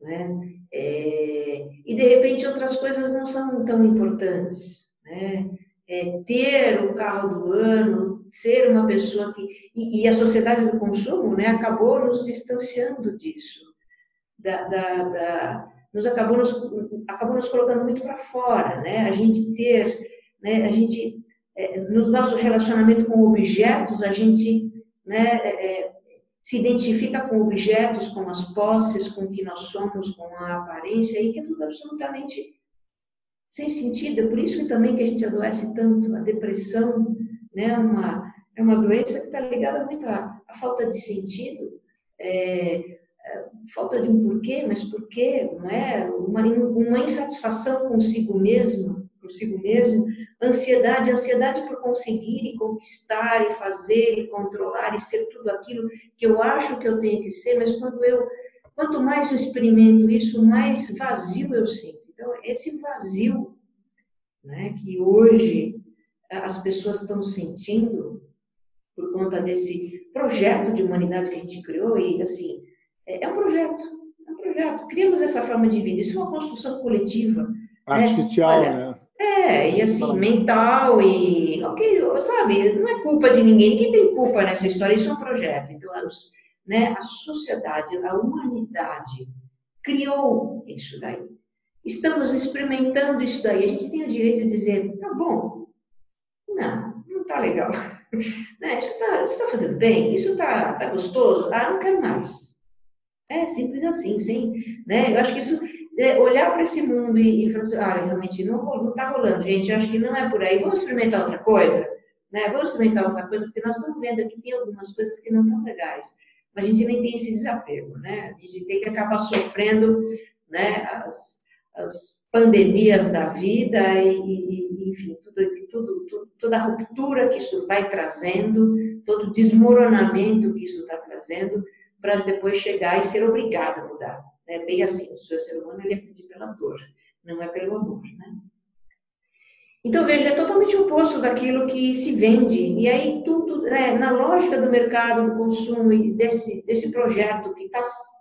Né? É, e de repente outras coisas não são tão importantes. Né? É, ter o carro do ano, ser uma pessoa que. E, e, a sociedade do consumo né, acabou nos distanciando disso. Da, da, da, nos acabou nos, acabou nos colocando muito para fora, né? A gente ter, né? A gente é, no nosso relacionamento com objetos, a gente, né? É, é, se identifica com objetos, com as posses, com o que nós somos, com a aparência, e que é tudo absolutamente sem sentido. É por isso que também que a gente adoece tanto. A depressão, né? Uma é uma doença que está ligada muito à, à falta de sentido. É, falta de um porquê, mas porquê, não é? Uma, uma insatisfação consigo mesmo, consigo mesmo, ansiedade, ansiedade por conseguir e conquistar e fazer e controlar e ser tudo aquilo que eu acho que eu tenho que ser, mas quando eu, quanto mais eu experimento isso, mais vazio eu sinto. Então, esse vazio, né, que hoje as pessoas estão sentindo por conta desse projeto de humanidade que a gente criou e assim é, é um projeto, é um projeto. Criamos essa forma de vida. Isso é uma construção coletiva. Né? Artificial, né? Olha, né? É, e assim, mental e. Ok, sabe, não é culpa de ninguém, ninguém tem culpa nessa história, isso é um projeto. Então, os, né, a sociedade, a humanidade criou isso daí. Estamos experimentando isso daí. A gente tem o direito de dizer, tá bom, não, não tá legal. né, isso tá, isso tá fazendo bem, isso tá, tá gostoso, ah, não quero mais. É simples assim, sem, né? Eu acho que isso é olhar para esse mundo e, e falar assim, ah, realmente não está rolando, gente. Eu acho que não é por aí. Vamos experimentar outra coisa, né? Vamos experimentar outra coisa porque nós estamos vendo que tem algumas coisas que não estão legais. Mas a gente nem tem esse desapego, né? A gente tem que acabar sofrendo, né? As, as pandemias da vida e, e enfim, tudo, tudo, tudo, toda a ruptura que isso vai trazendo, todo o desmoronamento que isso está trazendo para depois chegar e ser obrigado a mudar. É bem assim, o seu ser humano ele é pedido pela dor, não é pelo amor, né? Então, veja, é totalmente oposto daquilo que se vende. E aí tudo, né, na lógica do mercado do consumo e desse, desse projeto que está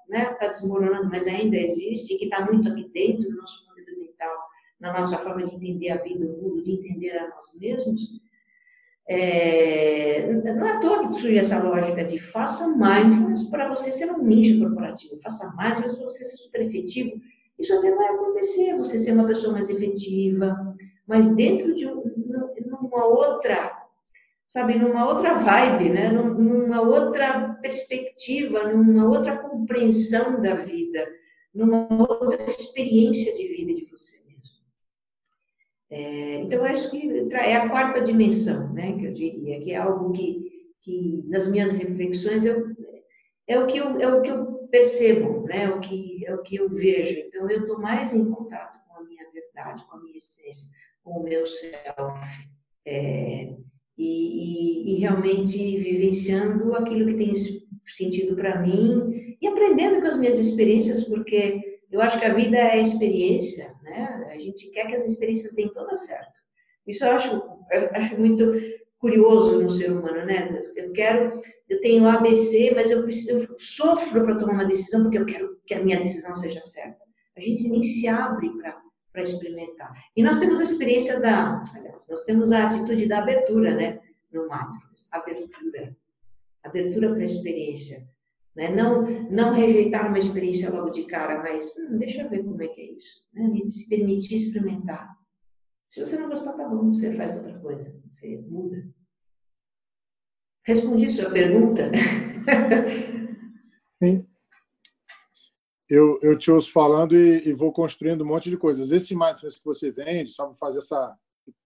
né, tá desmoronando, mas ainda existe, e que está muito aqui dentro do nosso mundo mental, na nossa forma de entender a vida, o mundo, de entender a nós mesmos, é, não é à toa que surge essa lógica de faça mindfulness para você ser um ninja corporativo, faça mindfulness para você ser super efetivo. Isso até vai acontecer, você ser uma pessoa mais efetiva, mas dentro de um, outra, sabe, numa outra vibe, né? numa outra perspectiva, numa outra compreensão da vida, numa outra experiência de vida. É, então, acho que é a quarta dimensão, né, que eu diria, que é algo que, que nas minhas reflexões eu, é o que eu, é o que eu percebo, né, é o que é o que eu vejo. Então, eu estou mais em contato com a minha verdade, com a minha essência, com o meu self. É, e, e, e, realmente vivenciando aquilo que tem sentido para mim e aprendendo com as minhas experiências, porque eu acho que a vida é experiência, né? A gente quer que as experiências deem todas certo. Isso eu acho, eu acho muito curioso no ser humano, né? Eu quero, eu tenho ABC, mas eu, preciso, eu sofro para tomar uma decisão porque eu quero que a minha decisão seja certa. A gente nem se abre para experimentar. E nós temos a experiência da, aliás, nós temos a atitude da abertura, né, no mindfulness, abertura, abertura para a experiência, né? Não, não rejeitar uma experiência logo de cara, mas hum, deixa eu ver como é que é isso, né? Se permitir experimentar. Se você não gostar, tá bom, você faz outra coisa, você muda. Respondi sua pergunta? Sim eu, eu te ouço falando e, e, vou construindo um monte de coisas. Esse mindfulness que você vende, só para fazer essa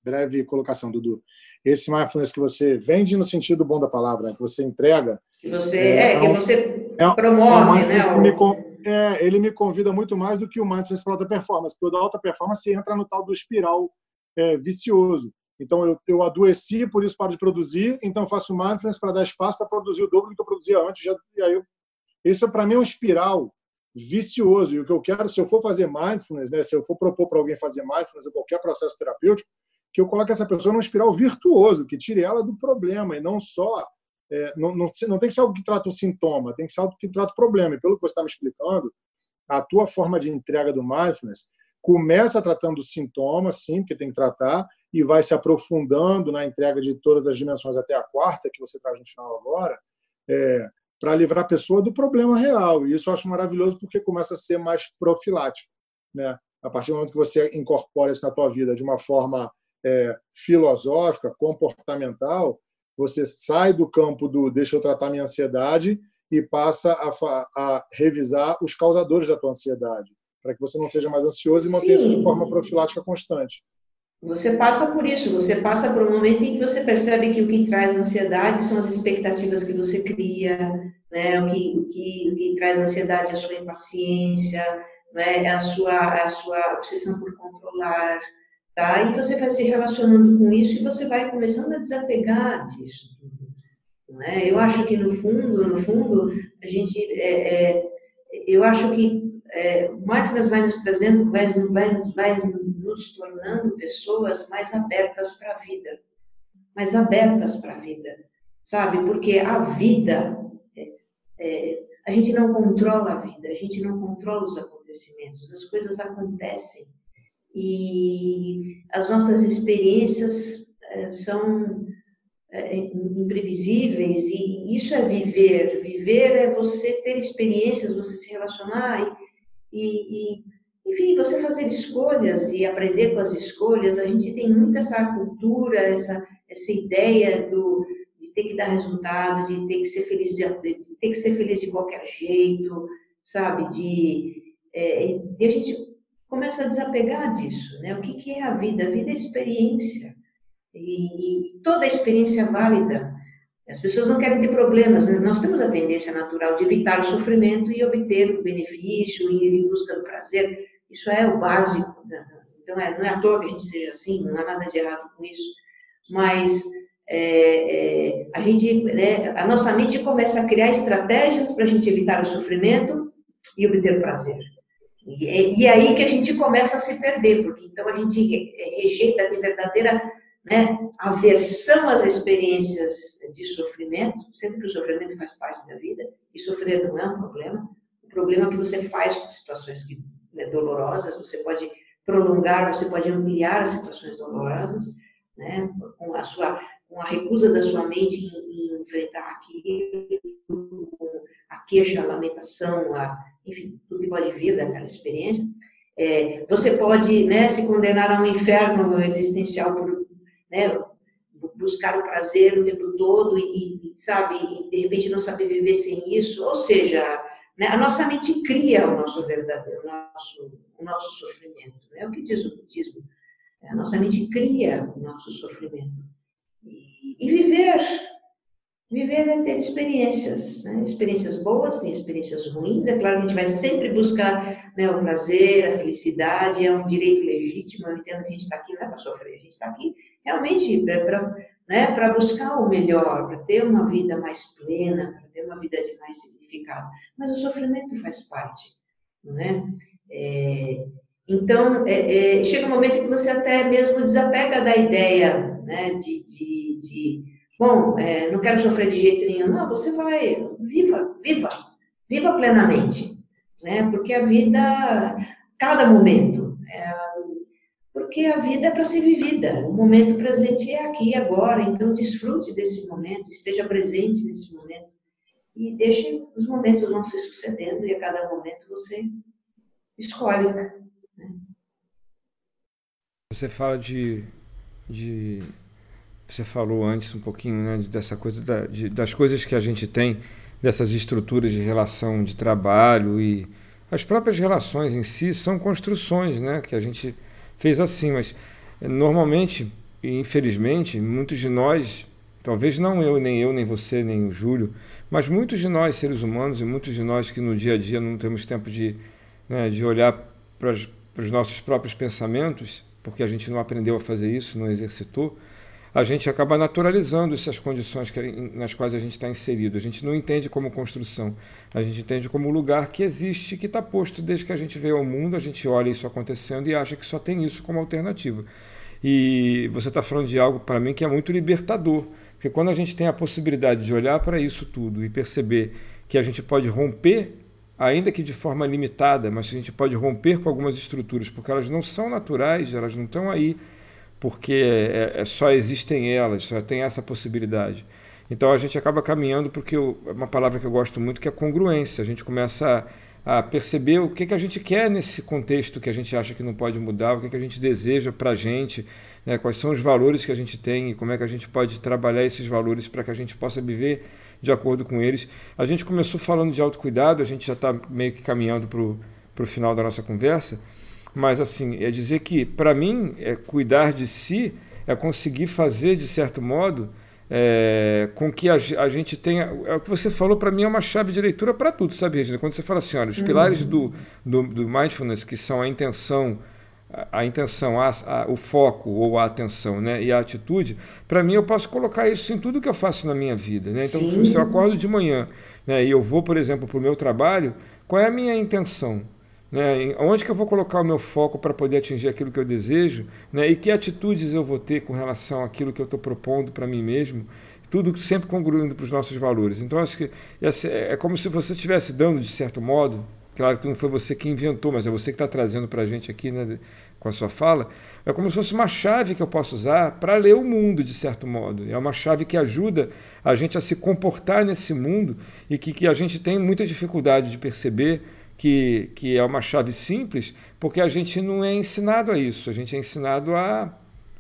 breve colocação, Dudu. Esse mindfulness que você vende no sentido bom da palavra, que você entrega. Que você, é, é que você é, promove, é né? Me, é, ele me convida muito mais do que o mindfulness para alta performance, porque o da alta performance entra no tal do espiral é, vicioso. Então, eu, eu adoeci, por isso paro de produzir, então faço mindfulness para dar espaço para produzir o dobro do que eu produzia antes. Já, e aí, eu, isso, para mim, é um espiral vicioso. E o que eu quero, se eu for fazer mindfulness, né, se eu for propor para alguém fazer mindfulness ou qualquer processo terapêutico, que eu coloque essa pessoa num espiral virtuoso, que tire ela do problema e não só. É, não, não, não tem que ser algo que trata o sintoma, tem que ser algo que trata o problema. E pelo que você está me explicando, a tua forma de entrega do mindfulness começa tratando o sintoma, sim, porque tem que tratar, e vai se aprofundando na entrega de todas as dimensões até a quarta, que você traz no final agora, é, para livrar a pessoa do problema real. E isso eu acho maravilhoso porque começa a ser mais profilático. Né? A partir do momento que você incorpora isso na tua vida de uma forma é, filosófica, comportamental, você sai do campo do deixa eu tratar minha ansiedade e passa a, a revisar os causadores da tua ansiedade, para que você não seja mais ansioso e mantenha isso de forma profilática constante. Você passa por isso, você passa por um momento em que você percebe que o que traz ansiedade são as expectativas que você cria, né? o, que, o, que, o que traz ansiedade é a sua impaciência, né? É a, sua, a sua obsessão por controlar. Tá? E você vai se relacionando com isso e você vai começando a desapegar disso. Né? Eu acho que no fundo, no fundo, a gente, é, é, eu acho que é, o mindfulness vai nos trazendo, vai, vai, vai nos tornando pessoas mais abertas para a vida, mais abertas para a vida, sabe? Porque a vida, é, é, a gente não controla a vida, a gente não controla os acontecimentos, as coisas acontecem e as nossas experiências é, são é, imprevisíveis e isso é viver. Viver é você ter experiências, você se relacionar e, e enfim, você fazer escolhas e aprender com as escolhas, a gente tem muito essa cultura, essa, essa ideia do, de ter que dar resultado, de ter que ser feliz de, de ter que ser feliz de qualquer jeito, sabe? De, é, e a gente começa a desapegar disso, né? O que, é a vida? A vida é experiência. E, toda experiência é válida. As pessoas não querem ter problemas. Né? Nós temos a tendência natural de evitar o sofrimento e obter o benefício, ir em busca do prazer. Isso é o básico. Né? Então, é, não é à toa que a gente seja assim, não há nada de errado com isso. Mas é, é, a gente, né, a nossa mente começa a criar estratégias para a gente evitar o sofrimento e obter prazer. E, e é aí que a gente começa a se perder, porque então a gente rejeita, tem verdadeira né, aversão às experiências de sofrimento, sempre que o sofrimento faz parte da vida, e sofrer não é um problema, o problema é que você faz com situações que, né, dolorosas, você pode prolongar, você pode ampliar as situações dolorosas, né, com a sua com a recusa da sua mente em, em enfrentar aquilo, com a queixa, a lamentação, a, enfim, tudo que pode vir daquela experiência. É, você pode né, se condenar a um inferno existencial por né, buscar o prazer o tempo todo e, sabe, e de repente não saber viver sem isso. Ou seja, né, a nossa mente cria o nosso verdadeiro, o nosso, o nosso sofrimento. É o que diz o budismo. A nossa mente cria o nosso sofrimento. E, e viver Viver é ter experiências, né? experiências boas, tem experiências ruins. É claro que a gente vai sempre buscar né, o prazer, a felicidade, é um direito legítimo. Eu entendo que a gente está aqui não é para sofrer, a gente está aqui realmente para né, buscar o melhor, para ter uma vida mais plena, para ter uma vida de mais significado. Mas o sofrimento faz parte, não é? é então, é, é, chega um momento que você até mesmo desapega da ideia né, de, de, de Bom, é, não quero sofrer de jeito nenhum. Não, você vai, viva, viva, viva plenamente, né? Porque a vida, cada momento, é, porque a vida é para ser vivida. O momento presente é aqui agora. Então, desfrute desse momento, esteja presente nesse momento e deixe os momentos vão se sucedendo e a cada momento você escolhe. Né? Você fala de, de você falou antes um pouquinho né, dessa coisa da, de, das coisas que a gente tem, dessas estruturas de relação de trabalho e as próprias relações em si são construções né, que a gente fez assim, mas eh, normalmente e infelizmente muitos de nós, talvez não eu, nem eu, nem você, nem o Júlio, mas muitos de nós seres humanos e muitos de nós que no dia a dia não temos tempo de, né, de olhar para os nossos próprios pensamentos, porque a gente não aprendeu a fazer isso, não exercitou, a gente acaba naturalizando essas condições que, nas quais a gente está inserido. A gente não entende como construção, a gente entende como lugar que existe, que está posto desde que a gente veio ao mundo, a gente olha isso acontecendo e acha que só tem isso como alternativa. E você está falando de algo para mim que é muito libertador, porque quando a gente tem a possibilidade de olhar para isso tudo e perceber que a gente pode romper ainda que de forma limitada, mas a gente pode romper com algumas estruturas, porque elas não são naturais, elas não estão aí porque é, é, só existem elas, só tem essa possibilidade. Então a gente acaba caminhando porque é uma palavra que eu gosto muito que é congruência. A gente começa a, a perceber o que, que a gente quer nesse contexto que a gente acha que não pode mudar, o que, que a gente deseja para a gente, né? quais são os valores que a gente tem e como é que a gente pode trabalhar esses valores para que a gente possa viver de acordo com eles. A gente começou falando de autocuidado, a gente já está meio que caminhando para o final da nossa conversa. Mas, assim, é dizer que, para mim, é cuidar de si é conseguir fazer, de certo modo, é, com que a, a, gente tenha. É o que você falou, para mim, é uma chave de leitura para tudo, sabe, Regina? Quando você fala assim, olha, os uhum. pilares do, do, do, mindfulness, que são a intenção, a, a intenção, a, a, o foco ou a atenção né, e a atitude, para mim, eu posso colocar isso em tudo que eu faço na minha vida. Né? Então, Sim. se eu acordo de manhã né, e eu vou, por exemplo, para o meu trabalho, qual é a minha intenção? Né? Onde que eu vou colocar o meu foco para poder atingir aquilo que eu desejo? Né? E que atitudes eu vou ter com relação àquilo que eu estou propondo para mim mesmo? Tudo sempre congruindo para os nossos valores. Então, acho que é como se você estivesse dando, de certo modo, claro que não foi você que inventou, mas é você que está trazendo para a gente aqui né, com a sua fala, é como se fosse uma chave que eu posso usar para ler o mundo, de certo modo. É uma chave que ajuda a gente a se comportar nesse mundo e que, que a gente tem muita dificuldade de perceber que, que é uma chave simples, porque a gente não é ensinado a isso, a gente é ensinado a,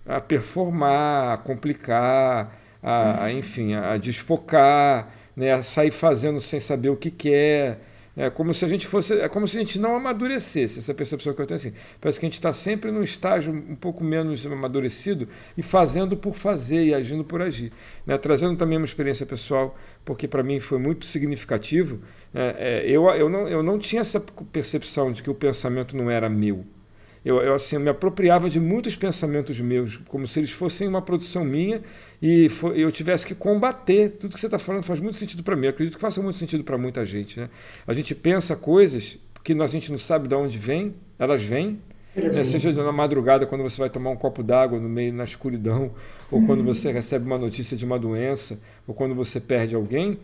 a performar, a complicar, a, a enfim, a desfocar, né, a sair fazendo sem saber o que quer. É como se a gente fosse, é como se a gente não amadurecesse, essa percepção que eu tenho assim. Parece que a gente está sempre num estágio um pouco menos amadurecido e fazendo por fazer e agindo por agir. Né? Trazendo também uma experiência pessoal, porque para mim foi muito significativo. É, é, eu, eu, não, eu não tinha essa percepção de que o pensamento não era meu eu, eu, assim, eu me apropriava de muitos pensamentos meus, como se eles fossem uma produção minha e for, eu tivesse que combater. Tudo que você está falando faz muito sentido para mim. Eu acredito que faça muito sentido para muita gente. Né? A gente pensa coisas que a gente não sabe de onde vem, elas vêm, Né? Seja na madrugada, quando você vai tomar um copo d'água no meio, na escuridão, ou quando uhum. você recebe uma notícia de uma doença, ou quando você perde alguém,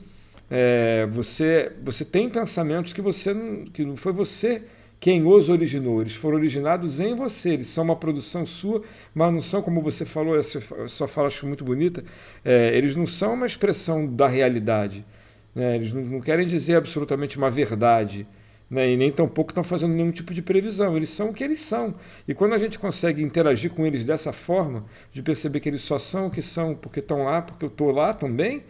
é, você, você tem pensamentos que você não, que não foi você quem os originou. Eles foram originados em você, eles são uma produção sua, mas não são, como você falou, essa fala acho muito bonita, é, eles não são uma expressão da realidade. Né? Eles não, não, querem dizer absolutamente uma verdade. Né? E nem tampouco estão fazendo nenhum tipo de previsão. Eles são o que eles são. E quando a gente consegue interagir com eles dessa forma, de perceber que eles só são o que são porque estão lá, porque eu estou lá também,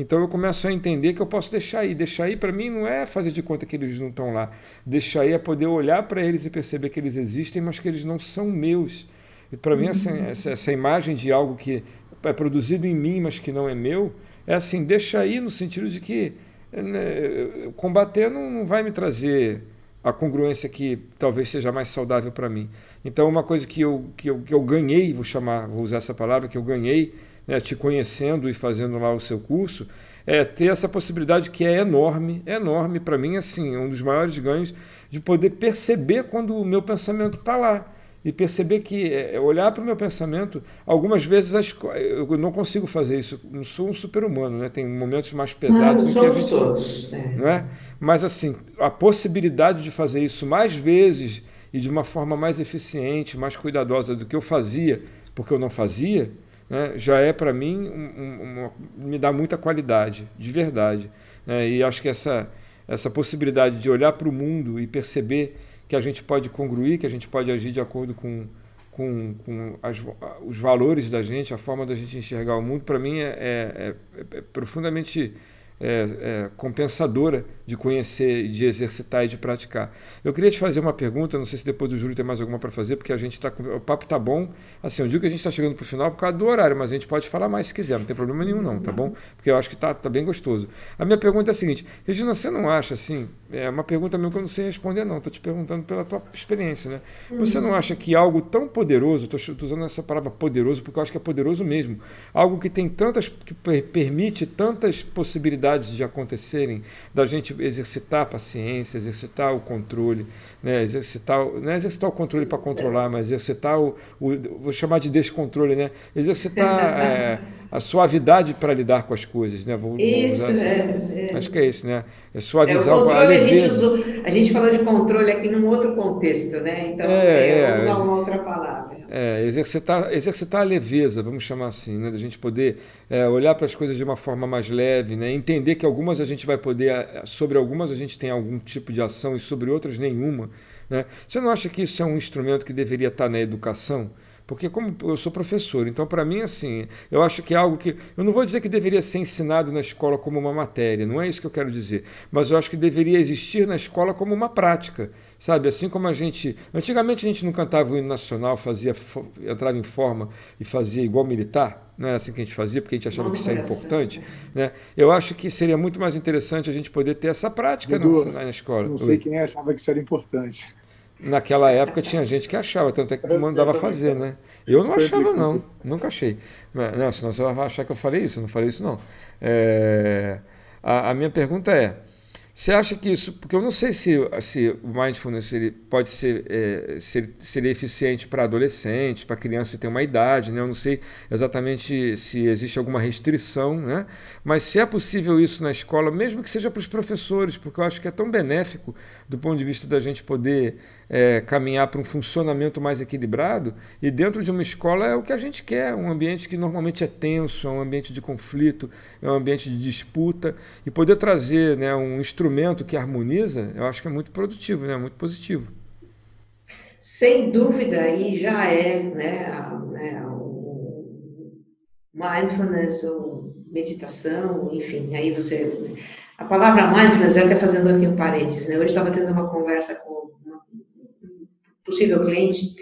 então eu começo a entender que eu posso deixar aí. Deixar aí para mim não é fazer de conta que eles não estão lá. Deixar aí é poder olhar para eles e perceber que eles existem, mas que eles não são meus. E para mim essa, uhum. essa, essa imagem de algo que é produzido em mim, mas que não é meu, é assim, deixa aí no sentido de que né, combater não, não vai me trazer a congruência que talvez seja mais saudável para mim. Então, uma coisa que eu, que, eu, que eu ganhei, vou chamar, vou usar essa palavra, que eu ganhei né, te conhecendo e fazendo lá o seu curso, é ter essa possibilidade que é enorme, é enorme para mim, assim, um dos maiores ganhos de poder perceber quando o meu pensamento está lá e perceber que é, é olhar para o meu pensamento, algumas vezes eu não consigo fazer isso, não sou um super-humano, né? Tem momentos mais pesados não, em que a gente todos, é. não é? Mas assim, a possibilidade de fazer isso mais vezes e de uma forma mais eficiente, mais cuidadosa do que eu fazia, porque eu não fazia, né? já é para mim um, um, me dá muita qualidade, de verdade. Né? E acho que essa essa possibilidade de olhar para o mundo e perceber que a gente pode congruir, que a gente pode agir de acordo com, com, com as, os valores da gente, a forma da gente enxergar o mundo, para mim é, é, é, é profundamente é, é, compensadora de conhecer, de exercitar e de praticar. Eu queria te fazer uma pergunta, não sei se depois do Júlio tem mais alguma para fazer, porque a gente está o papo está bom. Assim, eu digo que a gente está chegando para o final por causa do horário, mas a gente pode falar mais se quiser, não tem problema nenhum não, tá bom? Porque eu acho que está tá bem gostoso. A minha pergunta é a seguinte, Regina, você não acha assim, é uma pergunta mesmo que eu não sei responder não, estou te perguntando pela tua experiência, né? Você não acha que algo tão poderoso, estou usando essa palavra poderoso porque eu acho que é poderoso mesmo, algo que tem tantas, que permite tantas possibilidades de acontecerem, da gente exercitar a paciência, exercitar o controle, né? exercitar, não é exercitar o controle para controlar, mas exercitar o, o, vou chamar de descontrole, né? exercitar é, a suavidade para lidar com as coisas. Né? Vou, isso, vou assim. é, é, Acho que é isso, né? É suavizar é, o controle, a, leveza. A gente, usou, a gente falou de controle aqui num outro contexto, né? Então, é, é, usar uma outra palavra. É, exercitar, exercitar a leveza, vamos chamar assim, né? da gente poder é, olhar para as coisas de uma forma mais leve, né? entender que algumas a gente vai poder, é, sobre algumas a gente tem algum tipo de ação e sobre outras nenhuma. Né? Você não acha que isso é um instrumento que deveria estar na educação? Porque como eu sou professor, então para mim assim, eu acho que é algo que eu não vou dizer que deveria ser ensinado na escola como uma matéria, não é isso que eu quero dizer, mas eu acho que deveria existir na escola como uma prática, sabe? Assim como a gente, antigamente a gente não cantava o hino nacional, fazia entrava em forma e fazia igual militar, não era assim que a gente fazia, porque a gente achava que isso era importante. Né? Eu acho que seria muito mais interessante a gente poder ter essa prática Dudu, na, na escola. Não sei Oi. quem achava que isso era importante. Naquela época tinha gente que achava, tanto é que mandava fazer, né? Eu não achava, não. Nunca achei. Não, senão você vai achar que eu falei isso. Eu não falei isso, não. É... A, a, minha pergunta é: você acha que isso. Porque eu não sei se, se o mindfulness ele pode ser, é, ser, ser eficiente para adolescentes, para crianças que uma idade, né? eu não sei exatamente se existe alguma restrição, né? mas se é possível isso na escola, mesmo que seja para os professores, porque eu acho que é tão benéfico do ponto de vista da gente poder é, caminhar para um funcionamento mais equilibrado, e dentro de uma escola é o que a gente quer, um ambiente que normalmente é tenso, é um ambiente de conflito, é um ambiente de disputa, e poder trazer né, um instrumento que harmoniza, eu acho que é muito produtivo, né? muito positivo. Sem dúvida, e já é né, a, né, o mindfulness, ou meditação, enfim, aí você. A palavra mindfulness, até fazendo aqui um parênteses, né? hoje estava tendo uma conversa com possível cliente.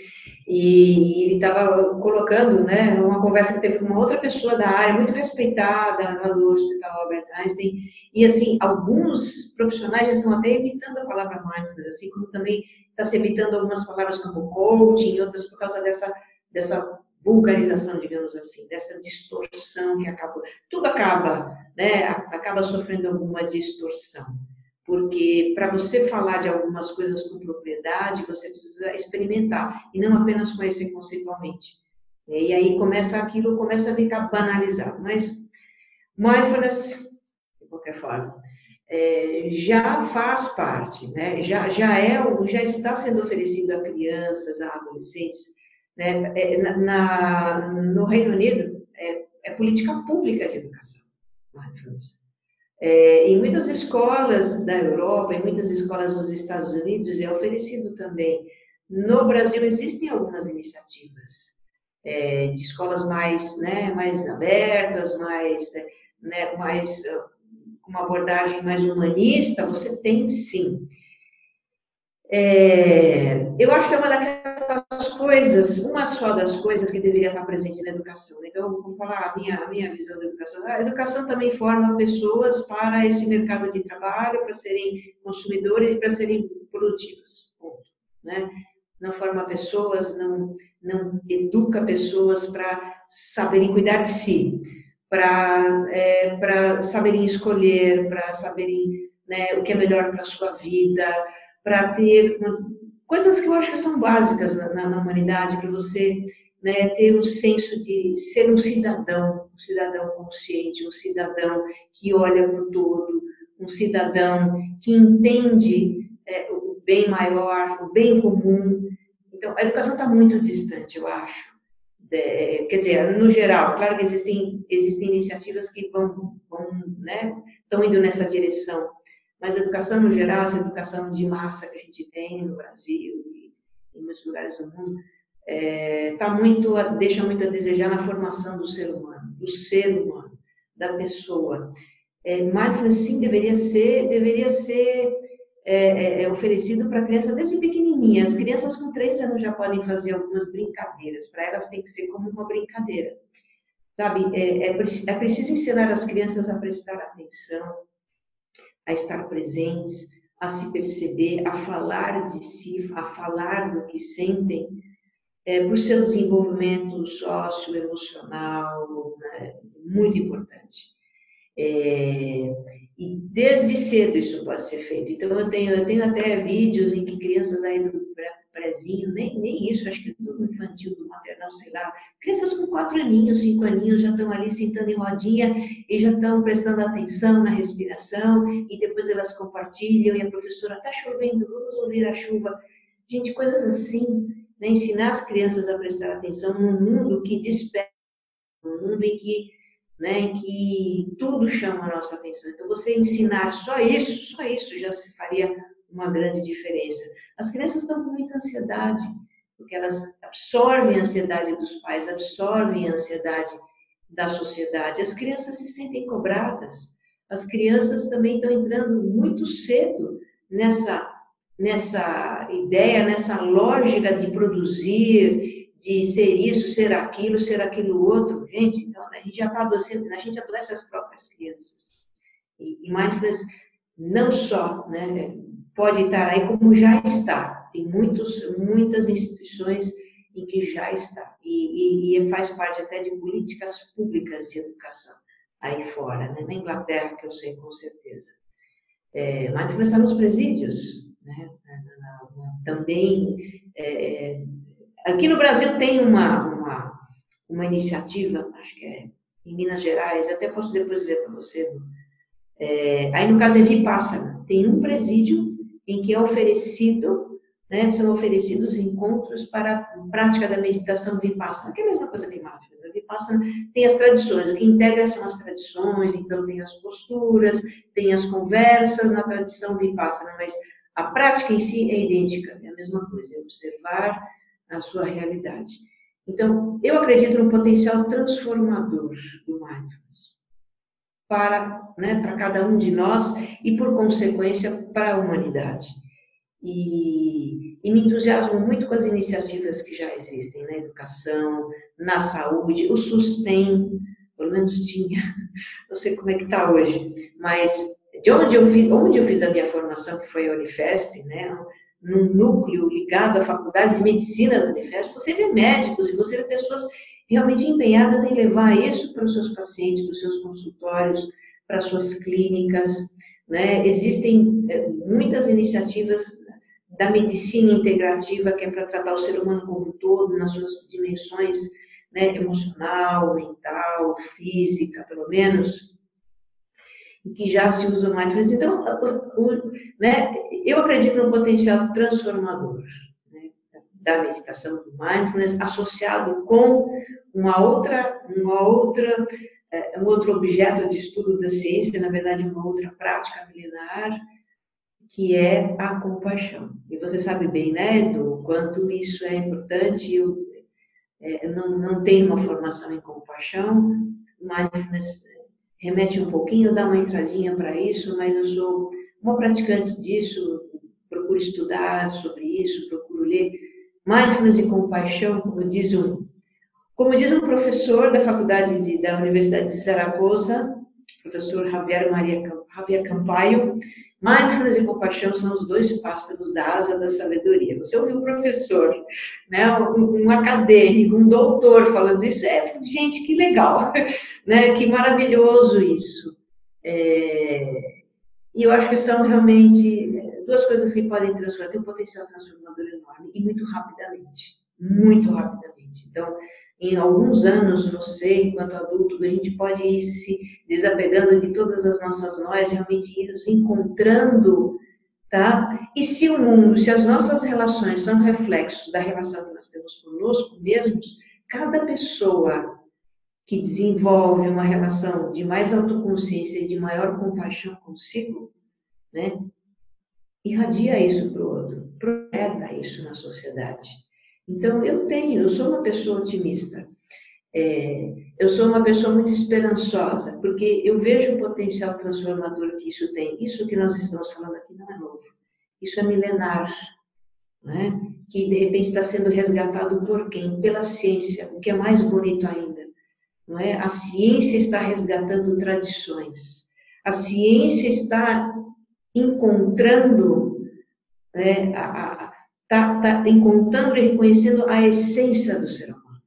E ele estava colocando né, uma conversa que teve com uma outra pessoa da área, muito respeitada, do Hospital Albert Einstein, e assim, alguns profissionais já estão até evitando a palavra mindfulness, assim como também está se evitando algumas palavras como coaching, outras por causa dessa, dessa vulgarização, digamos assim, dessa distorção que acaba, tudo acaba, né, acaba sofrendo alguma distorção. Porque para você falar de algumas coisas com propriedade, você precisa experimentar e não apenas conhecer conceitualmente. E aí começa aquilo, começa a ficar banalizado. Mas mindfulness, de qualquer forma, é, já faz parte, né? já, já, é, já está sendo oferecido a crianças, a adolescentes. Né? É, na, no Reino Unido, é, é política pública de educação. Mindfulness. É, em muitas escolas da Europa, em muitas escolas dos Estados Unidos, é oferecido também. No Brasil, existem algumas iniciativas é, de escolas mais, né, mais abertas, mais, né, mais com uma abordagem mais humanista, você tem sim. É, eu acho que é uma daquelas coisas, uma só das coisas que deveria estar presente na educação. Então, vamos falar a minha, a minha visão da educação. A educação também forma pessoas para esse mercado de trabalho, para serem consumidores e para serem produtivos. Ponto, né? Não forma pessoas, não, não educa pessoas para saberem cuidar de si para é, saberem escolher, para saberem né, o que é melhor para a sua vida, para ter coisas que eu acho que são básicas na, na, humanidade, para você né, ter um senso de ser um cidadão, um cidadão consciente, um cidadão que olha para o todo, um cidadão que entende é, o bem maior, o bem comum. Então, a educação está muito distante, eu acho, é, quer dizer, no geral, claro que existem, existem iniciativas que vão, vão né, estão indo nessa direção, mas a educação no geral, essa educação de massa que a gente tem no Brasil e em muitos lugares do mundo, é, tá muito, deixa muito a desejar na formação do ser humano, do ser humano, da pessoa. É, mindfulness sim deveria ser, deveria ser é, é, é oferecido para criança desde pequenininha. As crianças com três anos já podem fazer algumas brincadeiras. Para elas tem que ser como uma brincadeira. Sabe, é, é, é preciso ensinar as crianças a prestar atenção, a estar presentes, a se perceber, a falar de si, a falar do que sentem, é, para o seu desenvolvimento socioemocional, né, muito importante. É, e desde cedo isso pode ser feito. Então, eu tenho, eu tenho até vídeos em que crianças aí do prezinho, nem, nem isso, acho que tudo infantil, do maternal, sei lá, crianças com quatro aninhos, cinco aninhos já estão ali sentando em rodinha e já estão prestando atenção na respiração e depois elas compartilham e a professora, está chovendo, vamos ouvir a chuva. Gente, coisas assim, né? ensinar as crianças a prestar atenção num mundo que desperta, num mundo em que né, em que tudo chama a nossa atenção. Então, você ensinar só isso, só isso já se faria uma grande diferença. As crianças estão com muita ansiedade, porque elas absorvem a ansiedade dos pais, absorvem a ansiedade da sociedade. As crianças se sentem cobradas. As crianças também estão entrando muito cedo nessa nessa ideia, nessa lógica de produzir, de ser isso, ser aquilo, ser aquilo outro. Gente, então a gente já está adoecendo, a gente adoece as próprias crianças. E, e mindfulness não só né, pode estar aí, como já está. Tem muitos, muitas instituições em que já está. E, e, e faz parte até de políticas públicas de educação aí fora, né? na Inglaterra, que eu sei com certeza. É, mindfulness está nos presídios, né? também é, Aqui no Brasil tem uma, uma, uma iniciativa, acho que é em Minas Gerais, até posso depois ver para você. É, aí, no caso, é Vipassana. Tem um presídio em que é oferecido, né, são oferecidos encontros para a prática da meditação Vipassana, que é a mesma coisa que Mindfulness. A Vipassana tem as tradições, o que integra são as tradições, então tem as posturas, tem as conversas na tradição Vipassana, mas a prática em si é idêntica, é a mesma coisa, é observar a sua realidade. Então, eu acredito no potencial transformador do mindfulness para, né, para cada um de nós e, por consequência, para a humanidade. E, e, me entusiasmo muito com as iniciativas que já existem na educação, na saúde, o SUSTEM, pelo menos tinha, não sei como é que está hoje, mas de onde eu, fiz, onde eu fiz a minha formação, que foi a Unifesp, né, num núcleo ligado à faculdade de medicina da Unifesp, você vê médicos e você vê pessoas realmente empenhadas em levar isso para os seus pacientes, para os seus consultórios, para as suas clínicas. Né? Existem é, muitas iniciativas da medicina integrativa, que é para tratar o ser humano como um todo, nas suas dimensões né, emocional, mental, física, pelo menos, que já se usa mindfulness. Então, né, eu acredito no potencial transformador da meditação do mindfulness associado com uma outra, uma outra, é, um outro objeto de estudo da ciência, na verdade, uma outra prática milenar, que é a compaixão. E você sabe bem, né, do quanto isso é importante. Eu, é, não, não tenho uma formação em compaixão, mindfulness remete um pouquinho, dá uma entradinha para isso, mas eu sou uma praticante disso, procuro estudar sobre isso, procuro ler. Mindfulness e compaixão, como diz um, como diz um professor da faculdade de, da Universidade de Zaragoza, professor Javier Maria Javier Campaio, Mindfulness e compaixão são os dois pássaros da asa da sabedoria. Você ouviu um professor, né, um, um, acadêmico, um doutor falando isso, é, gente, que legal, né, que maravilhoso isso. É, e eu acho que são realmente duas coisas que podem transformar, tem um potencial transformador enorme e muito rapidamente, muito rapidamente. Então, em alguns anos, você, enquanto adulto, a gente pode ir se desapegando de todas as nossas noias, realmente ir nos encontrando, tá? E se o mundo, se as nossas relações são reflexos da relação que nós temos conosco mesmos, cada pessoa que desenvolve uma relação de mais autoconsciência e de maior compaixão consigo, né? Irradia isso para o outro, projeta isso na sociedade. Então, eu tenho, eu sou uma pessoa otimista. É, eu sou uma pessoa muito esperançosa, porque eu vejo o potencial transformador que isso tem. Isso que nós estamos falando aqui não é novo. Isso é milenar, né? que de repente está sendo resgatado por quem? Pela ciência, o que é mais bonito ainda. Não é? A ciência está resgatando tradições. A ciência está encontrando né, a, a está tá encontrando e reconhecendo a essência do ser humano.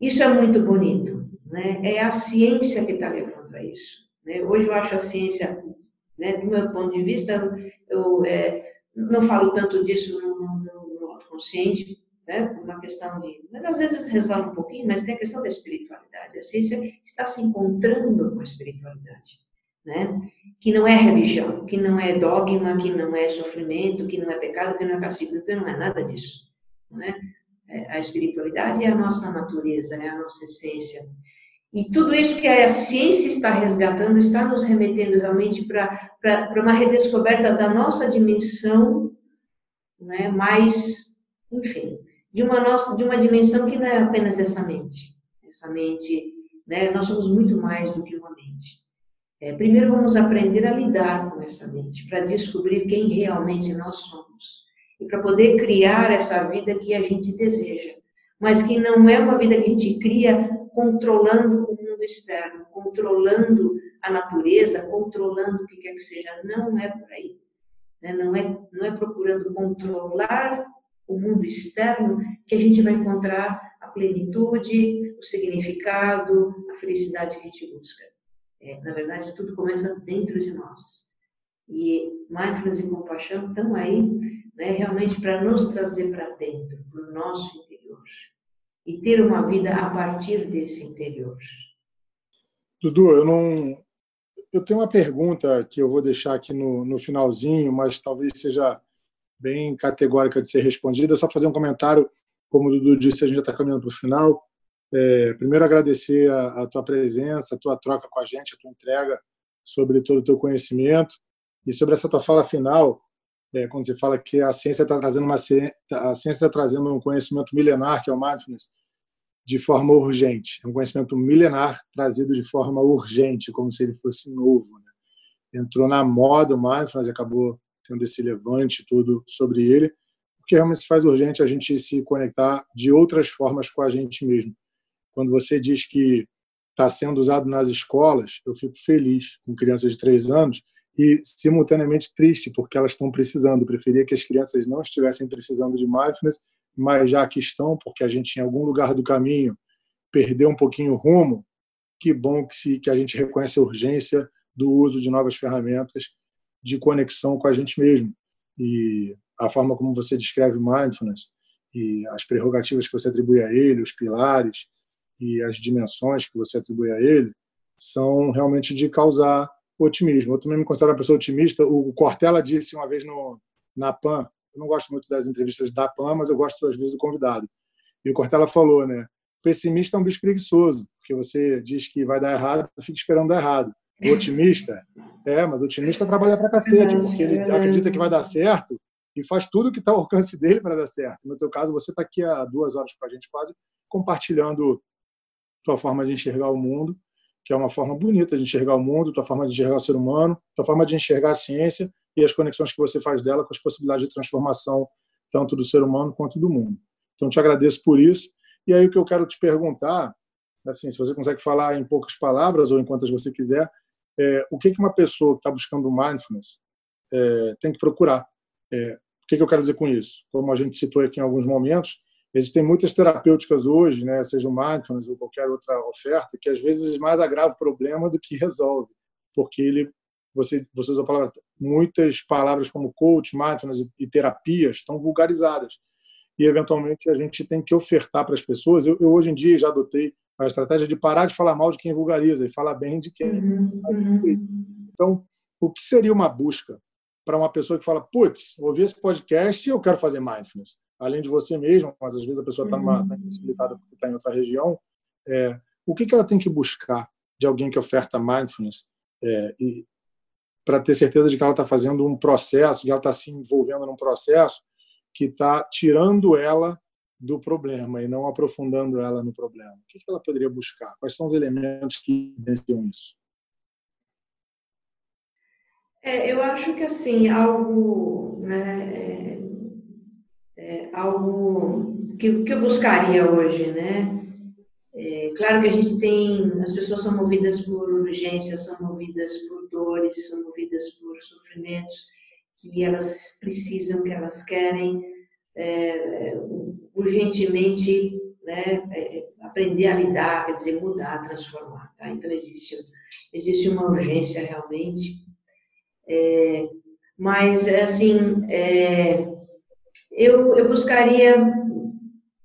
Isso é muito bonito, né? É a ciência que está levando a isso. Né? Hoje eu acho a ciência, né, do meu ponto de vista, eu é, não falo tanto disso no, no, no autoconsciente, né, por uma questão de. Mas às vezes resvala um pouquinho, mas tem a questão da espiritualidade. A ciência está se encontrando com a espiritualidade né? Que não é religião, que não é dogma, que não é sofrimento, que não é pecado, que não é castigo, que não é nada disso, né? A espiritualidade é a nossa natureza, é a nossa essência. E tudo isso que a ciência está resgatando está nos remetendo realmente para uma redescoberta da nossa dimensão, né? mais, enfim, de uma, nossa, de uma dimensão que não é apenas essa mente. Essa mente, né? nós somos muito mais do que uma mente. É, primeiro vamos aprender a lidar com essa mente, para descobrir quem realmente nós somos. E para poder criar essa vida que a gente deseja. Mas que não é uma vida que a gente cria controlando o mundo externo, controlando a natureza, controlando o que quer que seja. Não é por aí. Né? Não, é, não é procurando controlar o mundo externo que a gente vai encontrar a plenitude, o significado, a felicidade que a gente busca. É, na verdade, tudo começa dentro de nós. E mindfulness e compaixão estão aí né, realmente para nos trazer para dentro, para o nosso interior. E ter uma vida a partir desse interior. Dudu, eu não. Eu tenho uma pergunta que eu vou deixar aqui no, no finalzinho, mas talvez seja bem categórica de ser respondida. Só fazer um comentário, como o Dudu disse, a gente já está caminhando para o final. É, primeiro, agradecer a, a, tua presença, a tua troca com a gente, a tua entrega sobre todo o teu conhecimento e sobre essa tua fala final, é, quando você fala que a ciência está trazendo uma a ciência está trazendo um conhecimento milenar que é o mindfulness de forma urgente, é um conhecimento milenar trazido de forma urgente, como se ele fosse novo. Né? Entrou na moda o mindfulness, acabou tendo esse levante todo sobre ele, porque realmente se faz urgente a gente se conectar de outras formas com a gente mesmo quando você diz que está sendo usado nas escolas, eu fico feliz com crianças de três anos e simultaneamente triste porque elas estão precisando. Eu preferia que as crianças não estivessem precisando de mindfulness, mas já que estão, porque a gente em algum lugar do caminho perdeu um pouquinho o rumo, que bom que, se, que a gente reconhece a urgência do uso de novas ferramentas de conexão com a gente mesmo. E a forma como você descreve mindfulness e as prerrogativas que você atribui a ele, os pilares e as dimensões que você atribui a ele, são realmente de causar otimismo. Eu também me considero uma pessoa otimista. O Cortella disse uma vez no, na PAN, eu não gosto muito das entrevistas da PAN, mas eu gosto às vezes do convidado. E o Cortella falou, né? Pessimista é um bicho preguiçoso, porque você diz que vai dar errado, fica esperando dar errado. O otimista, é, mas o otimista trabalha pra cacete, porque ele acredita que vai dar certo e faz tudo que está ao alcance dele para dar certo. No teu caso, você está aqui há duas horas com a gente quase, compartilhando tua forma de enxergar o mundo, que é uma forma bonita de enxergar o mundo, tua forma de enxergar o ser humano, tua forma de enxergar a ciência e as conexões que você faz dela com as possibilidades de transformação tanto do ser humano quanto do mundo. Então, te agradeço por isso. E aí, o que eu quero te perguntar, assim, se você consegue falar em poucas palavras ou em quantas você quiser, é, o que, que uma pessoa que está buscando mindfulness é, tem que procurar? É, o que, que eu quero dizer com isso? Como a gente citou aqui em alguns momentos, existem muitas terapêuticas hoje, né, seja o mindfulness ou qualquer outra oferta, que às vezes mais agrava o problema do que resolve, porque ele você, você usa palavra, muitas palavras como coach, mindfulness e terapias estão vulgarizadas. E, eventualmente, a gente tem que ofertar para as pessoas. Eu, eu, hoje em dia, já adotei a estratégia de parar de falar mal de quem vulgariza e falar bem de quem. Uhum. uhum. Então, o que seria uma busca para uma pessoa que fala, putz, ouvi esse podcast e eu quero fazer mindfulness? Além de você mesmo, mas às vezes a pessoa está uhum. tá impossibilitada porque está em outra região. É, o que, que ela tem que buscar de alguém que oferta mindfulness é, e para ter certeza de que ela está fazendo um processo, que ela está se envolvendo num processo que está tirando ela do problema e não aprofundando ela no problema. O que ela poderia buscar? Quais são os elementos que evidenciam isso? É, eu acho que assim algo, né, é, é, algo que, que eu buscaria hoje, né, é, claro que a gente tem, as pessoas são movidas por urgências, são movidas por dores, são movidas por sofrimentos que elas precisam, que elas querem é, urgentemente né, é, aprender a lidar, quer dizer, mudar, transformar. Tá? Então existe, existe uma urgência realmente, é, mas assim, é, eu, eu buscaria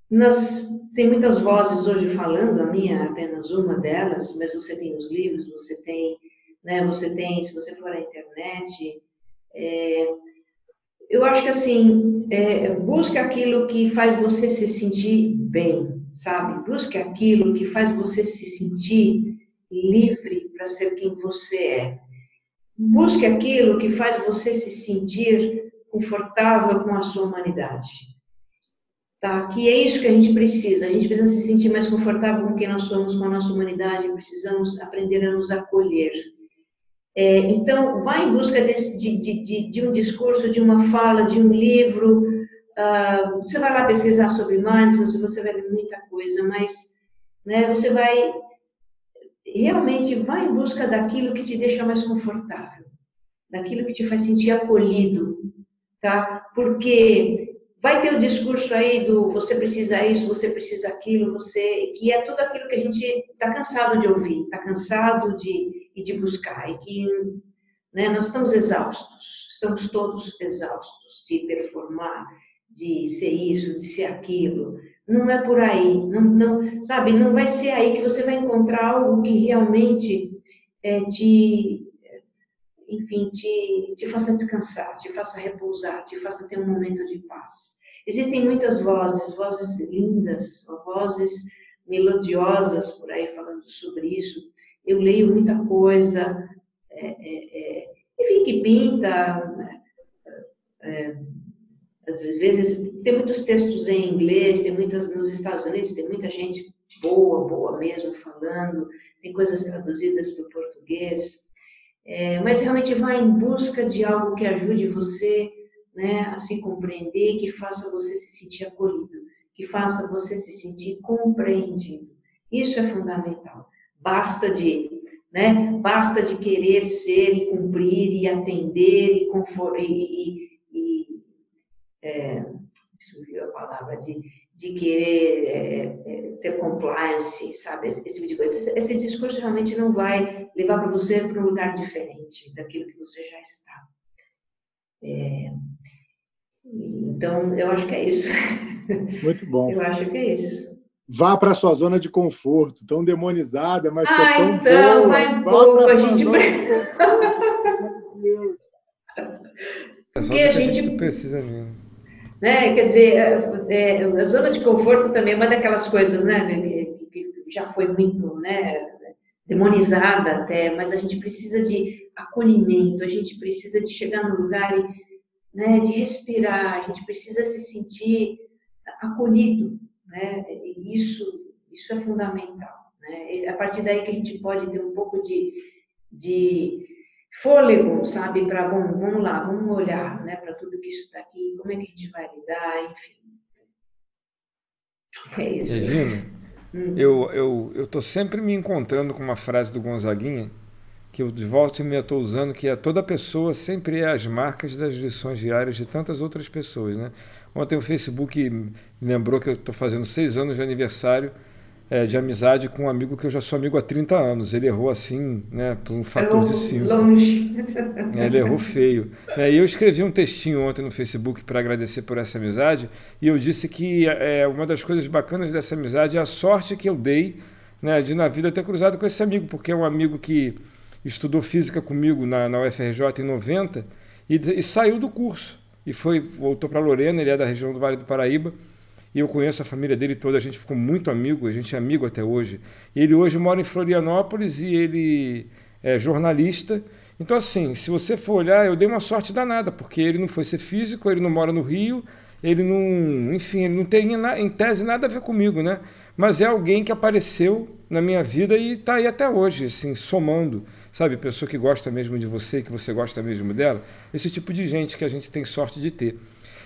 nas tem muitas vozes hoje falando, a minha é apenas uma delas, mas você tem os livros, você tem, né, você tem, se você for à internet, é, eu acho que assim, é, busque aquilo que faz você se sentir bem, sabe? Busque aquilo que faz você se sentir livre para ser quem você é. Busque aquilo que faz você se sentir confortável com a sua humanidade. Tá? Que é isso que a gente precisa. A gente precisa se sentir mais confortável com quem nós somos, com a nossa humanidade. Precisamos aprender a nos acolher. É, então, vá em busca desse, de, de, de, um discurso, de uma fala, de um livro. Uh, você vai lá pesquisar sobre mindfulness, você vai ver muita coisa, mas né, você vai realmente vai em busca daquilo que te deixa mais confortável, daquilo que te faz sentir acolhido, tá? Porque Vai ter o discurso aí do você precisa isso, você precisa aquilo, você que é tudo aquilo que a gente está cansado de ouvir, está cansado de, de buscar e que né, nós estamos exaustos, estamos todos exaustos de performar, de ser isso, de ser aquilo. Não é por aí, não, não, sabe? Não vai ser aí que você vai encontrar algo que realmente é, te, enfim, te, te faça descansar, te faça repousar, te faça ter um momento de paz. Existem muitas vozes, vozes lindas, vozes melodiosas por aí falando sobre isso. Eu leio muita coisa, é, é, é, enfim, que pinta. Né? É, às vezes, tem muitos textos em inglês, tem muitas nos Estados Unidos, tem muita gente boa, boa mesmo falando, tem coisas traduzidas para o português. É, mas realmente vai em busca de algo que ajude você né, a se compreender, que faça você se sentir acolhido, que faça você se sentir compreendido. Isso é fundamental. Basta de, né, basta de querer ser e cumprir e atender e confortar e, e, e é, a palavra de, de querer é, é, ter compliance, sabe? Esse, esse, tipo de coisa. Esse, esse discurso realmente não vai levar para você para um lugar diferente daquilo que você já está. É, então, eu acho que é isso. Muito bom. Eu acho que é isso. Vá para a sua zona de conforto, tão demonizada, mas ah, que é tão então, boa. Vai Vá para a gente... zona de Porque a gente precisa mesmo. Né? Quer dizer, é, a zona de conforto também é uma daquelas coisas, né? Que, já foi muito, né? Demonizada até, mas a gente precisa de acolhimento, a gente precisa de chegar no lugar e, né, de respirar, a gente precisa se sentir acolhido, né? E isso, isso é fundamental, né? É a partir daí que a gente pode ter um pouco de, de fôlego, sabe? Para, bom, vamos lá, vamos olhar, né? Para tudo que isso está aqui, como é que a gente vai lidar, enfim. É isso. Regina, hum. eu eu eu tô sempre me encontrando com uma frase do Gonzaguinha que eu de volta e meia estou usando, que é toda pessoa sempre é as marcas das lições diárias de tantas outras pessoas, né? Ontem o Facebook me lembrou que eu estou fazendo seis anos de aniversário é, de amizade com um amigo que eu já sou amigo há 30 anos. Ele errou assim, né, por um fator de cinco. Longe. É, ele errou feio. É, e eu escrevi um textinho ontem no Facebook para agradecer por essa amizade e eu disse que é, uma das coisas bacanas dessa amizade é a sorte que eu dei né, de na vida ter cruzado com esse amigo, porque é um amigo que estudou física comigo na, na UFRJ em 90 e, e saiu do curso e foi voltou para Lorena, ele é da região do Vale do Paraíba, e eu conheço a família dele toda, a gente ficou muito amigo, a gente é amigo até hoje. Ele hoje mora em Florianópolis e ele é jornalista. Então, assim, se você for olhar, eu dei uma sorte danada, porque ele não foi ser físico, ele não mora no Rio, ele não, enfim, ele não tem em tese nada a ver comigo, né? Mas é alguém que apareceu na minha vida e está aí até hoje, assim, somando sabe? Pessoa que gosta mesmo de você, que você gosta mesmo dela. Esse tipo de gente que a gente tem sorte de ter.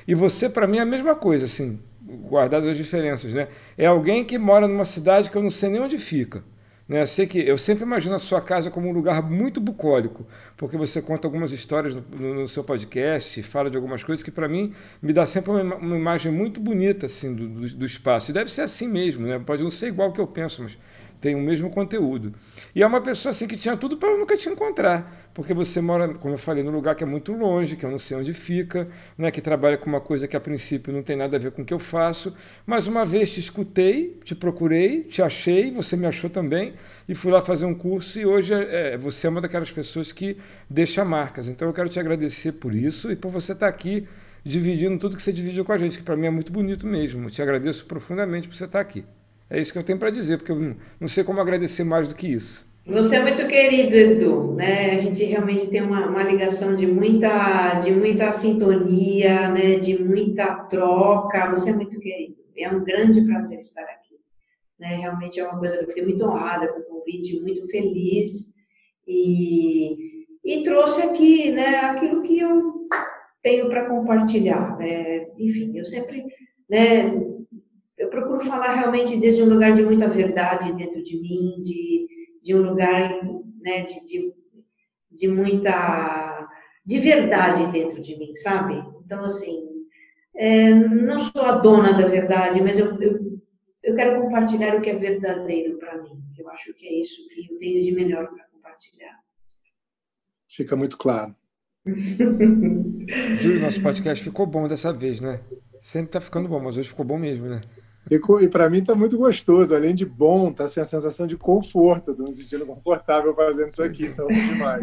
E você, para mim, é a mesma coisa, assim, guardadas as diferenças, né? É alguém que mora numa cidade que eu não sei nem onde fica. Né? Eu, sei que, eu sempre imagino a sua casa como um lugar muito bucólico, porque você conta algumas histórias no, no, seu podcast, fala de algumas coisas que, para mim, me dá sempre uma, uma, imagem muito bonita assim, do, do, do, espaço. E deve ser assim mesmo, né? pode não ser igual que eu penso, mas tem o mesmo conteúdo. E é uma pessoa assim que tinha tudo para nunca te encontrar, porque você mora, como eu falei, num lugar que é muito longe, que eu não sei onde fica, né, que trabalha com uma coisa que a princípio não tem nada a ver com o que eu faço, mas uma vez te escutei, te procurei, te achei, você me achou também, e fui lá fazer um curso, e hoje é, é você é uma daquelas pessoas que deixa marcas. Então eu quero te agradecer por isso e por você estar aqui dividindo tudo que você dividiu com a gente, que para mim é muito bonito mesmo. Te agradeço profundamente por você estar aqui. É isso que eu tenho para dizer, porque eu não sei como agradecer mais do que isso. Você é muito querido, Edu, né? A gente realmente tem uma, uma ligação de muita, de muita sintonia, né? De muita troca. Você é muito querido. É um grande prazer estar aqui. Né? Realmente é uma coisa que eu fiquei muito honrada com o convite, muito feliz e, e trouxe aqui, né? Aquilo que eu tenho para compartilhar. Né? Enfim, eu sempre, né? Eu procuro falar realmente desde um lugar de muita verdade dentro de mim, de, de um lugar né, de, de, de muita de verdade dentro de mim, sabe? Então, assim, é, não sou a dona da verdade, mas eu, eu, eu quero compartilhar o que é verdadeiro para mim. Eu acho que é isso que eu tenho de melhor para compartilhar. Fica muito claro. Júlio, nosso podcast ficou bom dessa vez, né? Sempre tá ficando bom, mas hoje ficou bom mesmo, né? E, e para mim está muito gostoso, além de bom, está assim, a sensação de conforto, estou me sentindo confortável fazendo isso aqui, então é demais.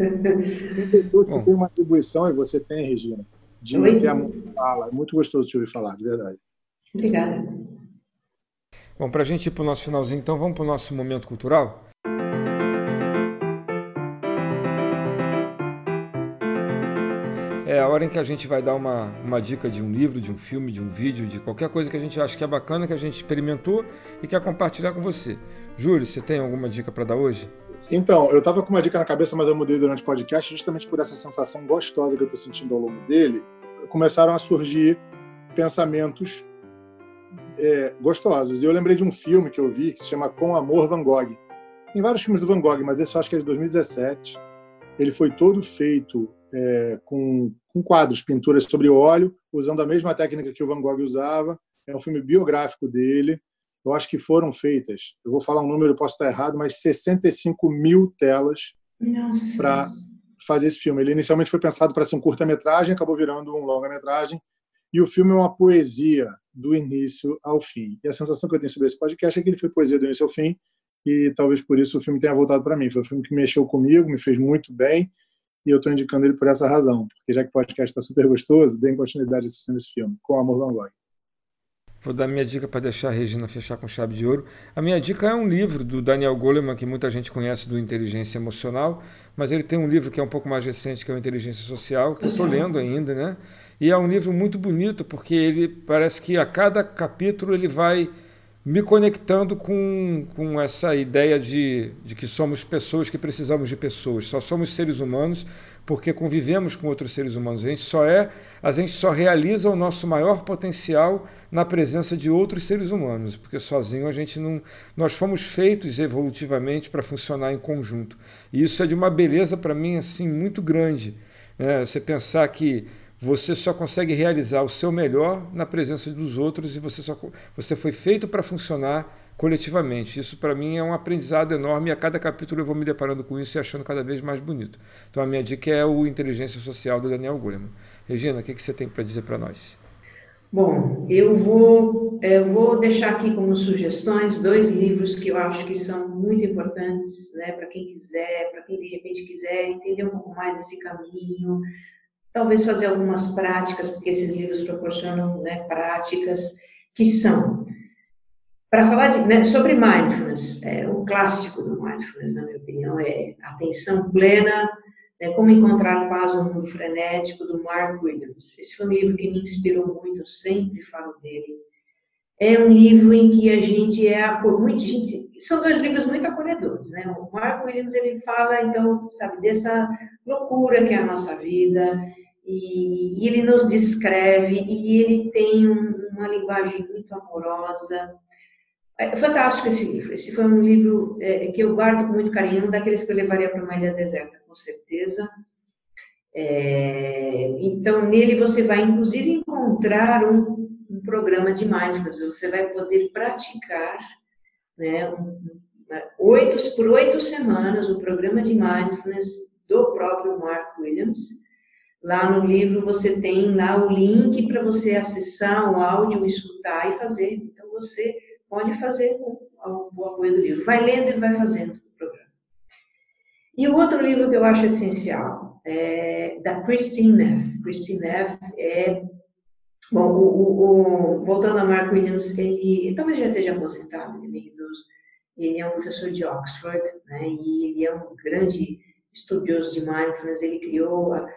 Tem pessoas que têm uma atribuição, e você tem, Regina, de Oi? ter a fala. É muito gostoso te ouvir falar, de verdade. Obrigada. Bom, para a gente ir para o nosso finalzinho, então vamos para o nosso momento cultural? É a hora em que a gente vai dar uma, uma dica de um livro, de um filme, de um vídeo, de qualquer coisa que a gente acha que é bacana, que a gente experimentou e quer compartilhar com você. Júlio, você tem alguma dica para dar hoje? Então, eu estava com uma dica na cabeça, mas eu mudei durante o podcast, justamente por essa sensação gostosa que eu estou sentindo ao longo dele. Começaram a surgir pensamentos é, gostosos. E eu lembrei de um filme que eu vi que se chama Com Amor Van Gogh. Tem vários filmes do Van Gogh, mas esse eu acho que é de 2017. Ele foi todo feito é, com, com, quadros, pinturas sobre óleo, usando a mesma técnica que o Van Gogh usava. É um filme biográfico dele. Eu acho que foram feitas, eu vou falar um número, posso estar errado, mas 65 mil telas para fazer esse filme. Ele inicialmente foi pensado para ser um curta-metragem, acabou virando um longa-metragem. E o filme é uma poesia do início ao fim. E a sensação que eu tenho sobre esse podcast é que ele foi poesia do início ao fim e talvez por isso o filme tenha voltado para mim. Foi um filme que mexeu comigo, me fez muito bem e eu estou indicando ele por essa razão, porque já que o podcast está super gostoso, deem continuidade assistindo esse filme, com Amor Van Gogh. Vou dar minha dica para deixar a Regina fechar com chave de ouro. A minha dica é um livro do Daniel Goleman, que muita gente conhece do Inteligência Emocional, mas ele tem um livro que é um pouco mais recente, que é o Inteligência Social, que eu estou lendo ainda, né? E é um livro muito bonito, porque ele parece que a cada capítulo ele vai me conectando com, com essa ideia de, de que somos pessoas que precisamos de pessoas. Só somos seres humanos porque convivemos com outros seres humanos. A gente só é, a gente só realiza o nosso maior potencial na presença de outros seres humanos, porque sozinho a gente não, nós fomos feitos evolutivamente para funcionar em conjunto. E isso é de uma beleza para mim assim muito grande. Né? Você pensar que você só consegue realizar o seu melhor na presença dos outros e você, só, você foi feito para funcionar coletivamente. Isso para mim é um aprendizado enorme e a cada capítulo eu vou me deparando com isso e achando cada vez mais bonito. Então a minha dica é o Inteligência Social do Daniel Goleman. Regina, o que, que você tem para dizer para nós? Bom, eu vou, eu vou deixar aqui como sugestões dois livros que eu acho que são muito importantes né, para quem quiser, para quem de repente quiser entender um pouco mais desse caminho, talvez fazer algumas práticas, porque esses livros proporcionam né, práticas que são. Para falar de, né, sobre mindfulness, é, o clássico do mindfulness, na minha opinião, é Atenção Plena, né, Como Encontrar Paz no Mundo Frenético, do Mark Williams. Esse foi um livro que me inspirou muito, eu sempre falo dele. É um livro em que a gente é muito gente, são dois livros muito acolhedores, né? O Mark Williams ele fala então, sabe, dessa loucura que é a nossa vida, e, e ele nos descreve e ele tem um, uma linguagem muito amorosa. É fantástico esse livro. Esse foi um livro é, que eu guardo com muito carinho, um daqueles que eu levaria para uma ilha deserta, com certeza. É, então, nele você vai, inclusive, encontrar um, um, programa de mindfulness. Você vai poder praticar, né, um, oito, por oito semanas, o programa de mindfulness do próprio Mark Williams. Lá no livro você tem lá o link para você acessar o áudio, escutar e fazer. Então você pode fazer com o apoio do livro. Vai lendo e vai fazendo o programa. E o outro livro que eu acho essencial é da Christine Neff. Christine Neff é Bom, o, o, o, voltando a Mark Williams, ele, ele talvez já esteja aposentado, ele é, ele é um professor de Oxford, né, e ele é um grande estudioso de mindfulness, ele criou a,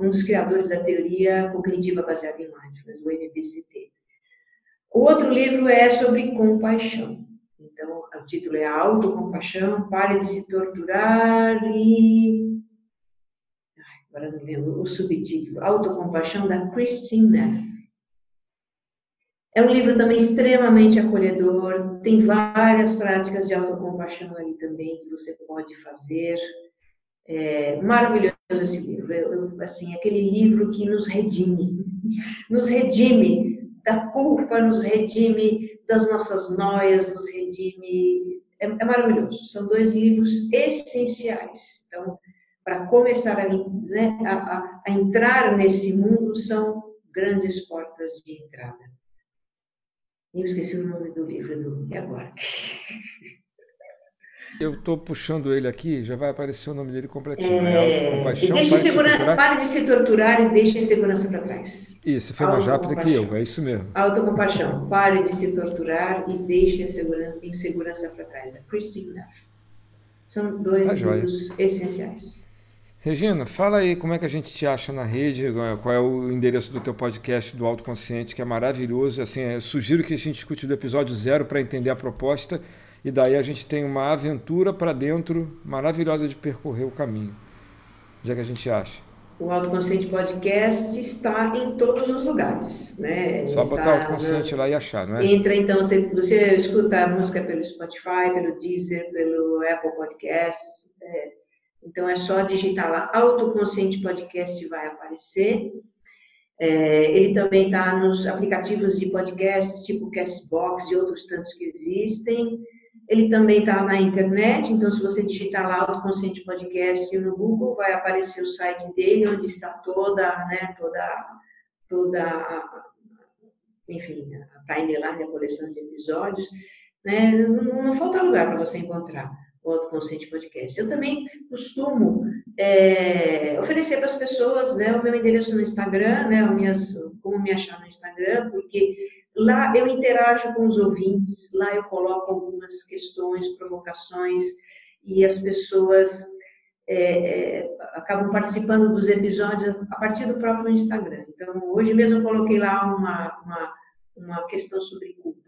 um dos criadores da teoria cognitiva baseada em mindfulness, o MPCT. O outro livro é sobre compaixão. Então, o título é Autocompaixão, pare de se torturar e. Ai, agora não lembro o subtítulo. Autocompaixão, da Christine Neff. É um livro também extremamente acolhedor, tem várias práticas de autocompaixão ali também que você pode fazer. É maravilhoso esse livro. Eu, eu, assim, aquele livro que nos redime, nos redime da culpa, nos redime das nossas noias, nos redime. É, é maravilhoso. São dois livros essenciais. Então, para começar a, né, a, a, entrar nesse mundo, são grandes portas de entrada. Eu esqueci o nome do livro do. E agora? Eu estou puxando ele aqui, já vai aparecer o nome dele completinho. É, é deixe pare, segurança, de pare de se torturar e deixe a segurança para trás. Isso, foi mais rápido que eu, é isso mesmo. Autocompaixão. Pare de se torturar e deixe a segurança, insegurança para trás. A Christine Neff. São dois tá livros essenciais. Regina, fala aí como é que a gente te acha na rede, qual é o endereço do teu podcast do Autoconsciente, que é maravilhoso. Assim, é, sugiro que a gente discute do episódio zero para entender a proposta e daí a gente tem uma aventura para dentro maravilhosa de percorrer o caminho. Já que a gente acha. O Autoconsciente Podcast está em todos os lugares, né? Só está botar o Autoconsciente lá e achar, não é? Entra, então, você, você escuta a música pelo Spotify, pelo Deezer, pelo Apple Podcasts. É. Então, é só digitar lá Autoconsciente Podcast vai aparecer. É, ele também está nos aplicativos de podcasts, tipo Castbox e outros tantos que existem. Ele também está na internet, então se você digitar lá Autoconsciente Podcast no Google, vai aparecer o site dele, onde está toda, né, toda, toda, enfim, a timeline, a coleção de episódios. Né? Não, não falta lugar para você encontrar o Autoconsciente Podcast. Eu também costumo é, oferecer para as pessoas né, o meu endereço no Instagram, né, minhas, como me achar no Instagram, porque lá eu interajo com os ouvintes, lá eu coloco algumas questões, provocações, e as pessoas é, é, acabam participando dos episódios a partir do próprio Instagram. Então, hoje mesmo eu coloquei lá uma, uma, uma questão sobre culpa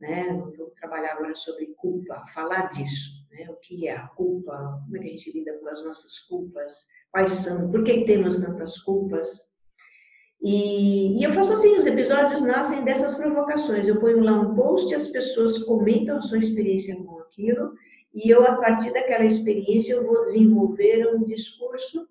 né? Vou trabalhar agora sobre culpa, falar disso, né? O que é a culpa? Como é que a gente lida com as nossas culpas? Quais são? Por que temos tantas culpas? E, e, eu faço assim, os episódios nascem dessas provocações. Eu ponho lá um post, as pessoas comentam a sua experiência com aquilo, e eu, a partir daquela experiência, eu vou desenvolver um discurso.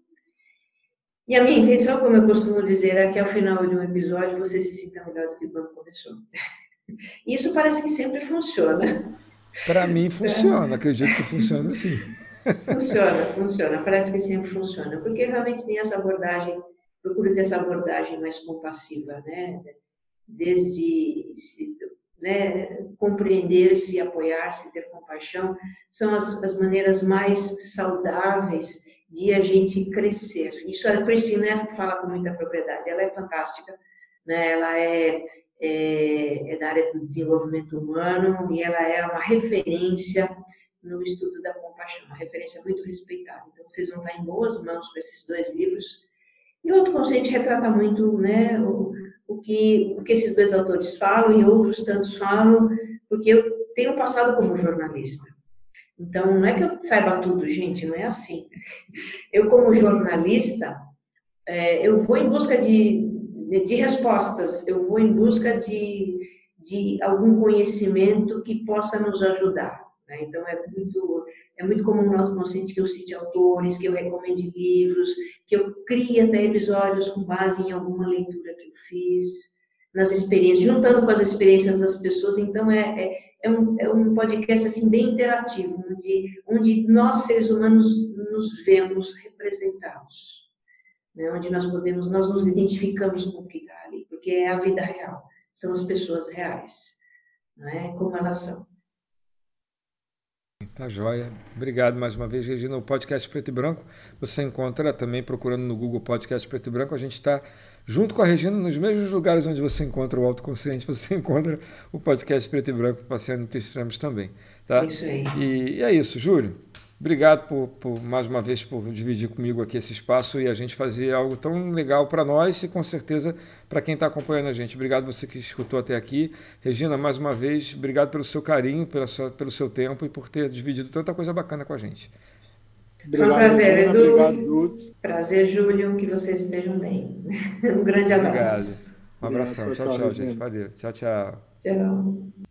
E a minha intenção, como eu costumo dizer, é que ao final de um episódio você se sinta melhor do que quando começou. Isso parece que sempre funciona. Para mim funciona, acredito que funciona sim. Funciona, funciona, parece que sempre funciona, porque realmente tem essa abordagem, procuro ter essa abordagem mais compassiva, né? Desde se, né, compreender, se apoiar, se ter compaixão, são as, as maneiras mais saudáveis de a gente crescer. Isso a Cristina fala com muita propriedade, ela é fantástica, né? ela é é, é da área do desenvolvimento humano e ela é uma referência no estudo da compaixão, uma referência muito respeitada. Então, vocês vão estar em boas mãos com esses dois livros. E o autoconsciente retrata muito né, o, o, que, o que esses dois autores falam e outros tantos falam, porque eu tenho passado como jornalista. Então, não é que eu saiba tudo, gente, não é assim. Eu, como jornalista, é, eu vou em busca de de respostas, eu vou em busca de, de algum conhecimento que possa nos ajudar. Né? Então, é muito, é muito comum no nosso consciente que eu cite autores, que eu recomende livros, que eu crie até episódios com base em alguma leitura que eu fiz, nas experiências, juntando com as experiências das pessoas. Então, é, é, é, um, é um podcast assim, bem interativo, onde, onde nós, seres humanos, nos vemos representados né, onde nós podemos, nós nos identificamos com o que está ali, porque é a vida real, são as pessoas reais, né, como elas são. Tá joia. Obrigado mais uma vez, Regina. O podcast Preto e Branco você encontra também procurando no Google Podcast Preto e Branco. A gente está junto com a Regina nos mesmos lugares onde você encontra o autoconsciente, você encontra o podcast Preto e Branco passeando entre extremos também. Tá? Isso aí. E, e é isso, Júlio. Obrigado por, por, mais uma vez por dividir comigo aqui esse espaço e a gente fazer algo tão legal para nós e com certeza para quem está acompanhando a gente. Obrigado você que escutou até aqui. Regina, mais uma vez, obrigado pelo seu carinho, pela sua, pelo seu tempo e por ter dividido tanta coisa bacana com a gente. Obrigado, um prazer, Regina. Edu. Obrigado, Lutz. Prazer, Júlio, que vocês estejam bem. um grande abraço. Obrigado. Um abração. Tchau, tchau, tchau gente. Valeu. Tchau, tchau. Tchau.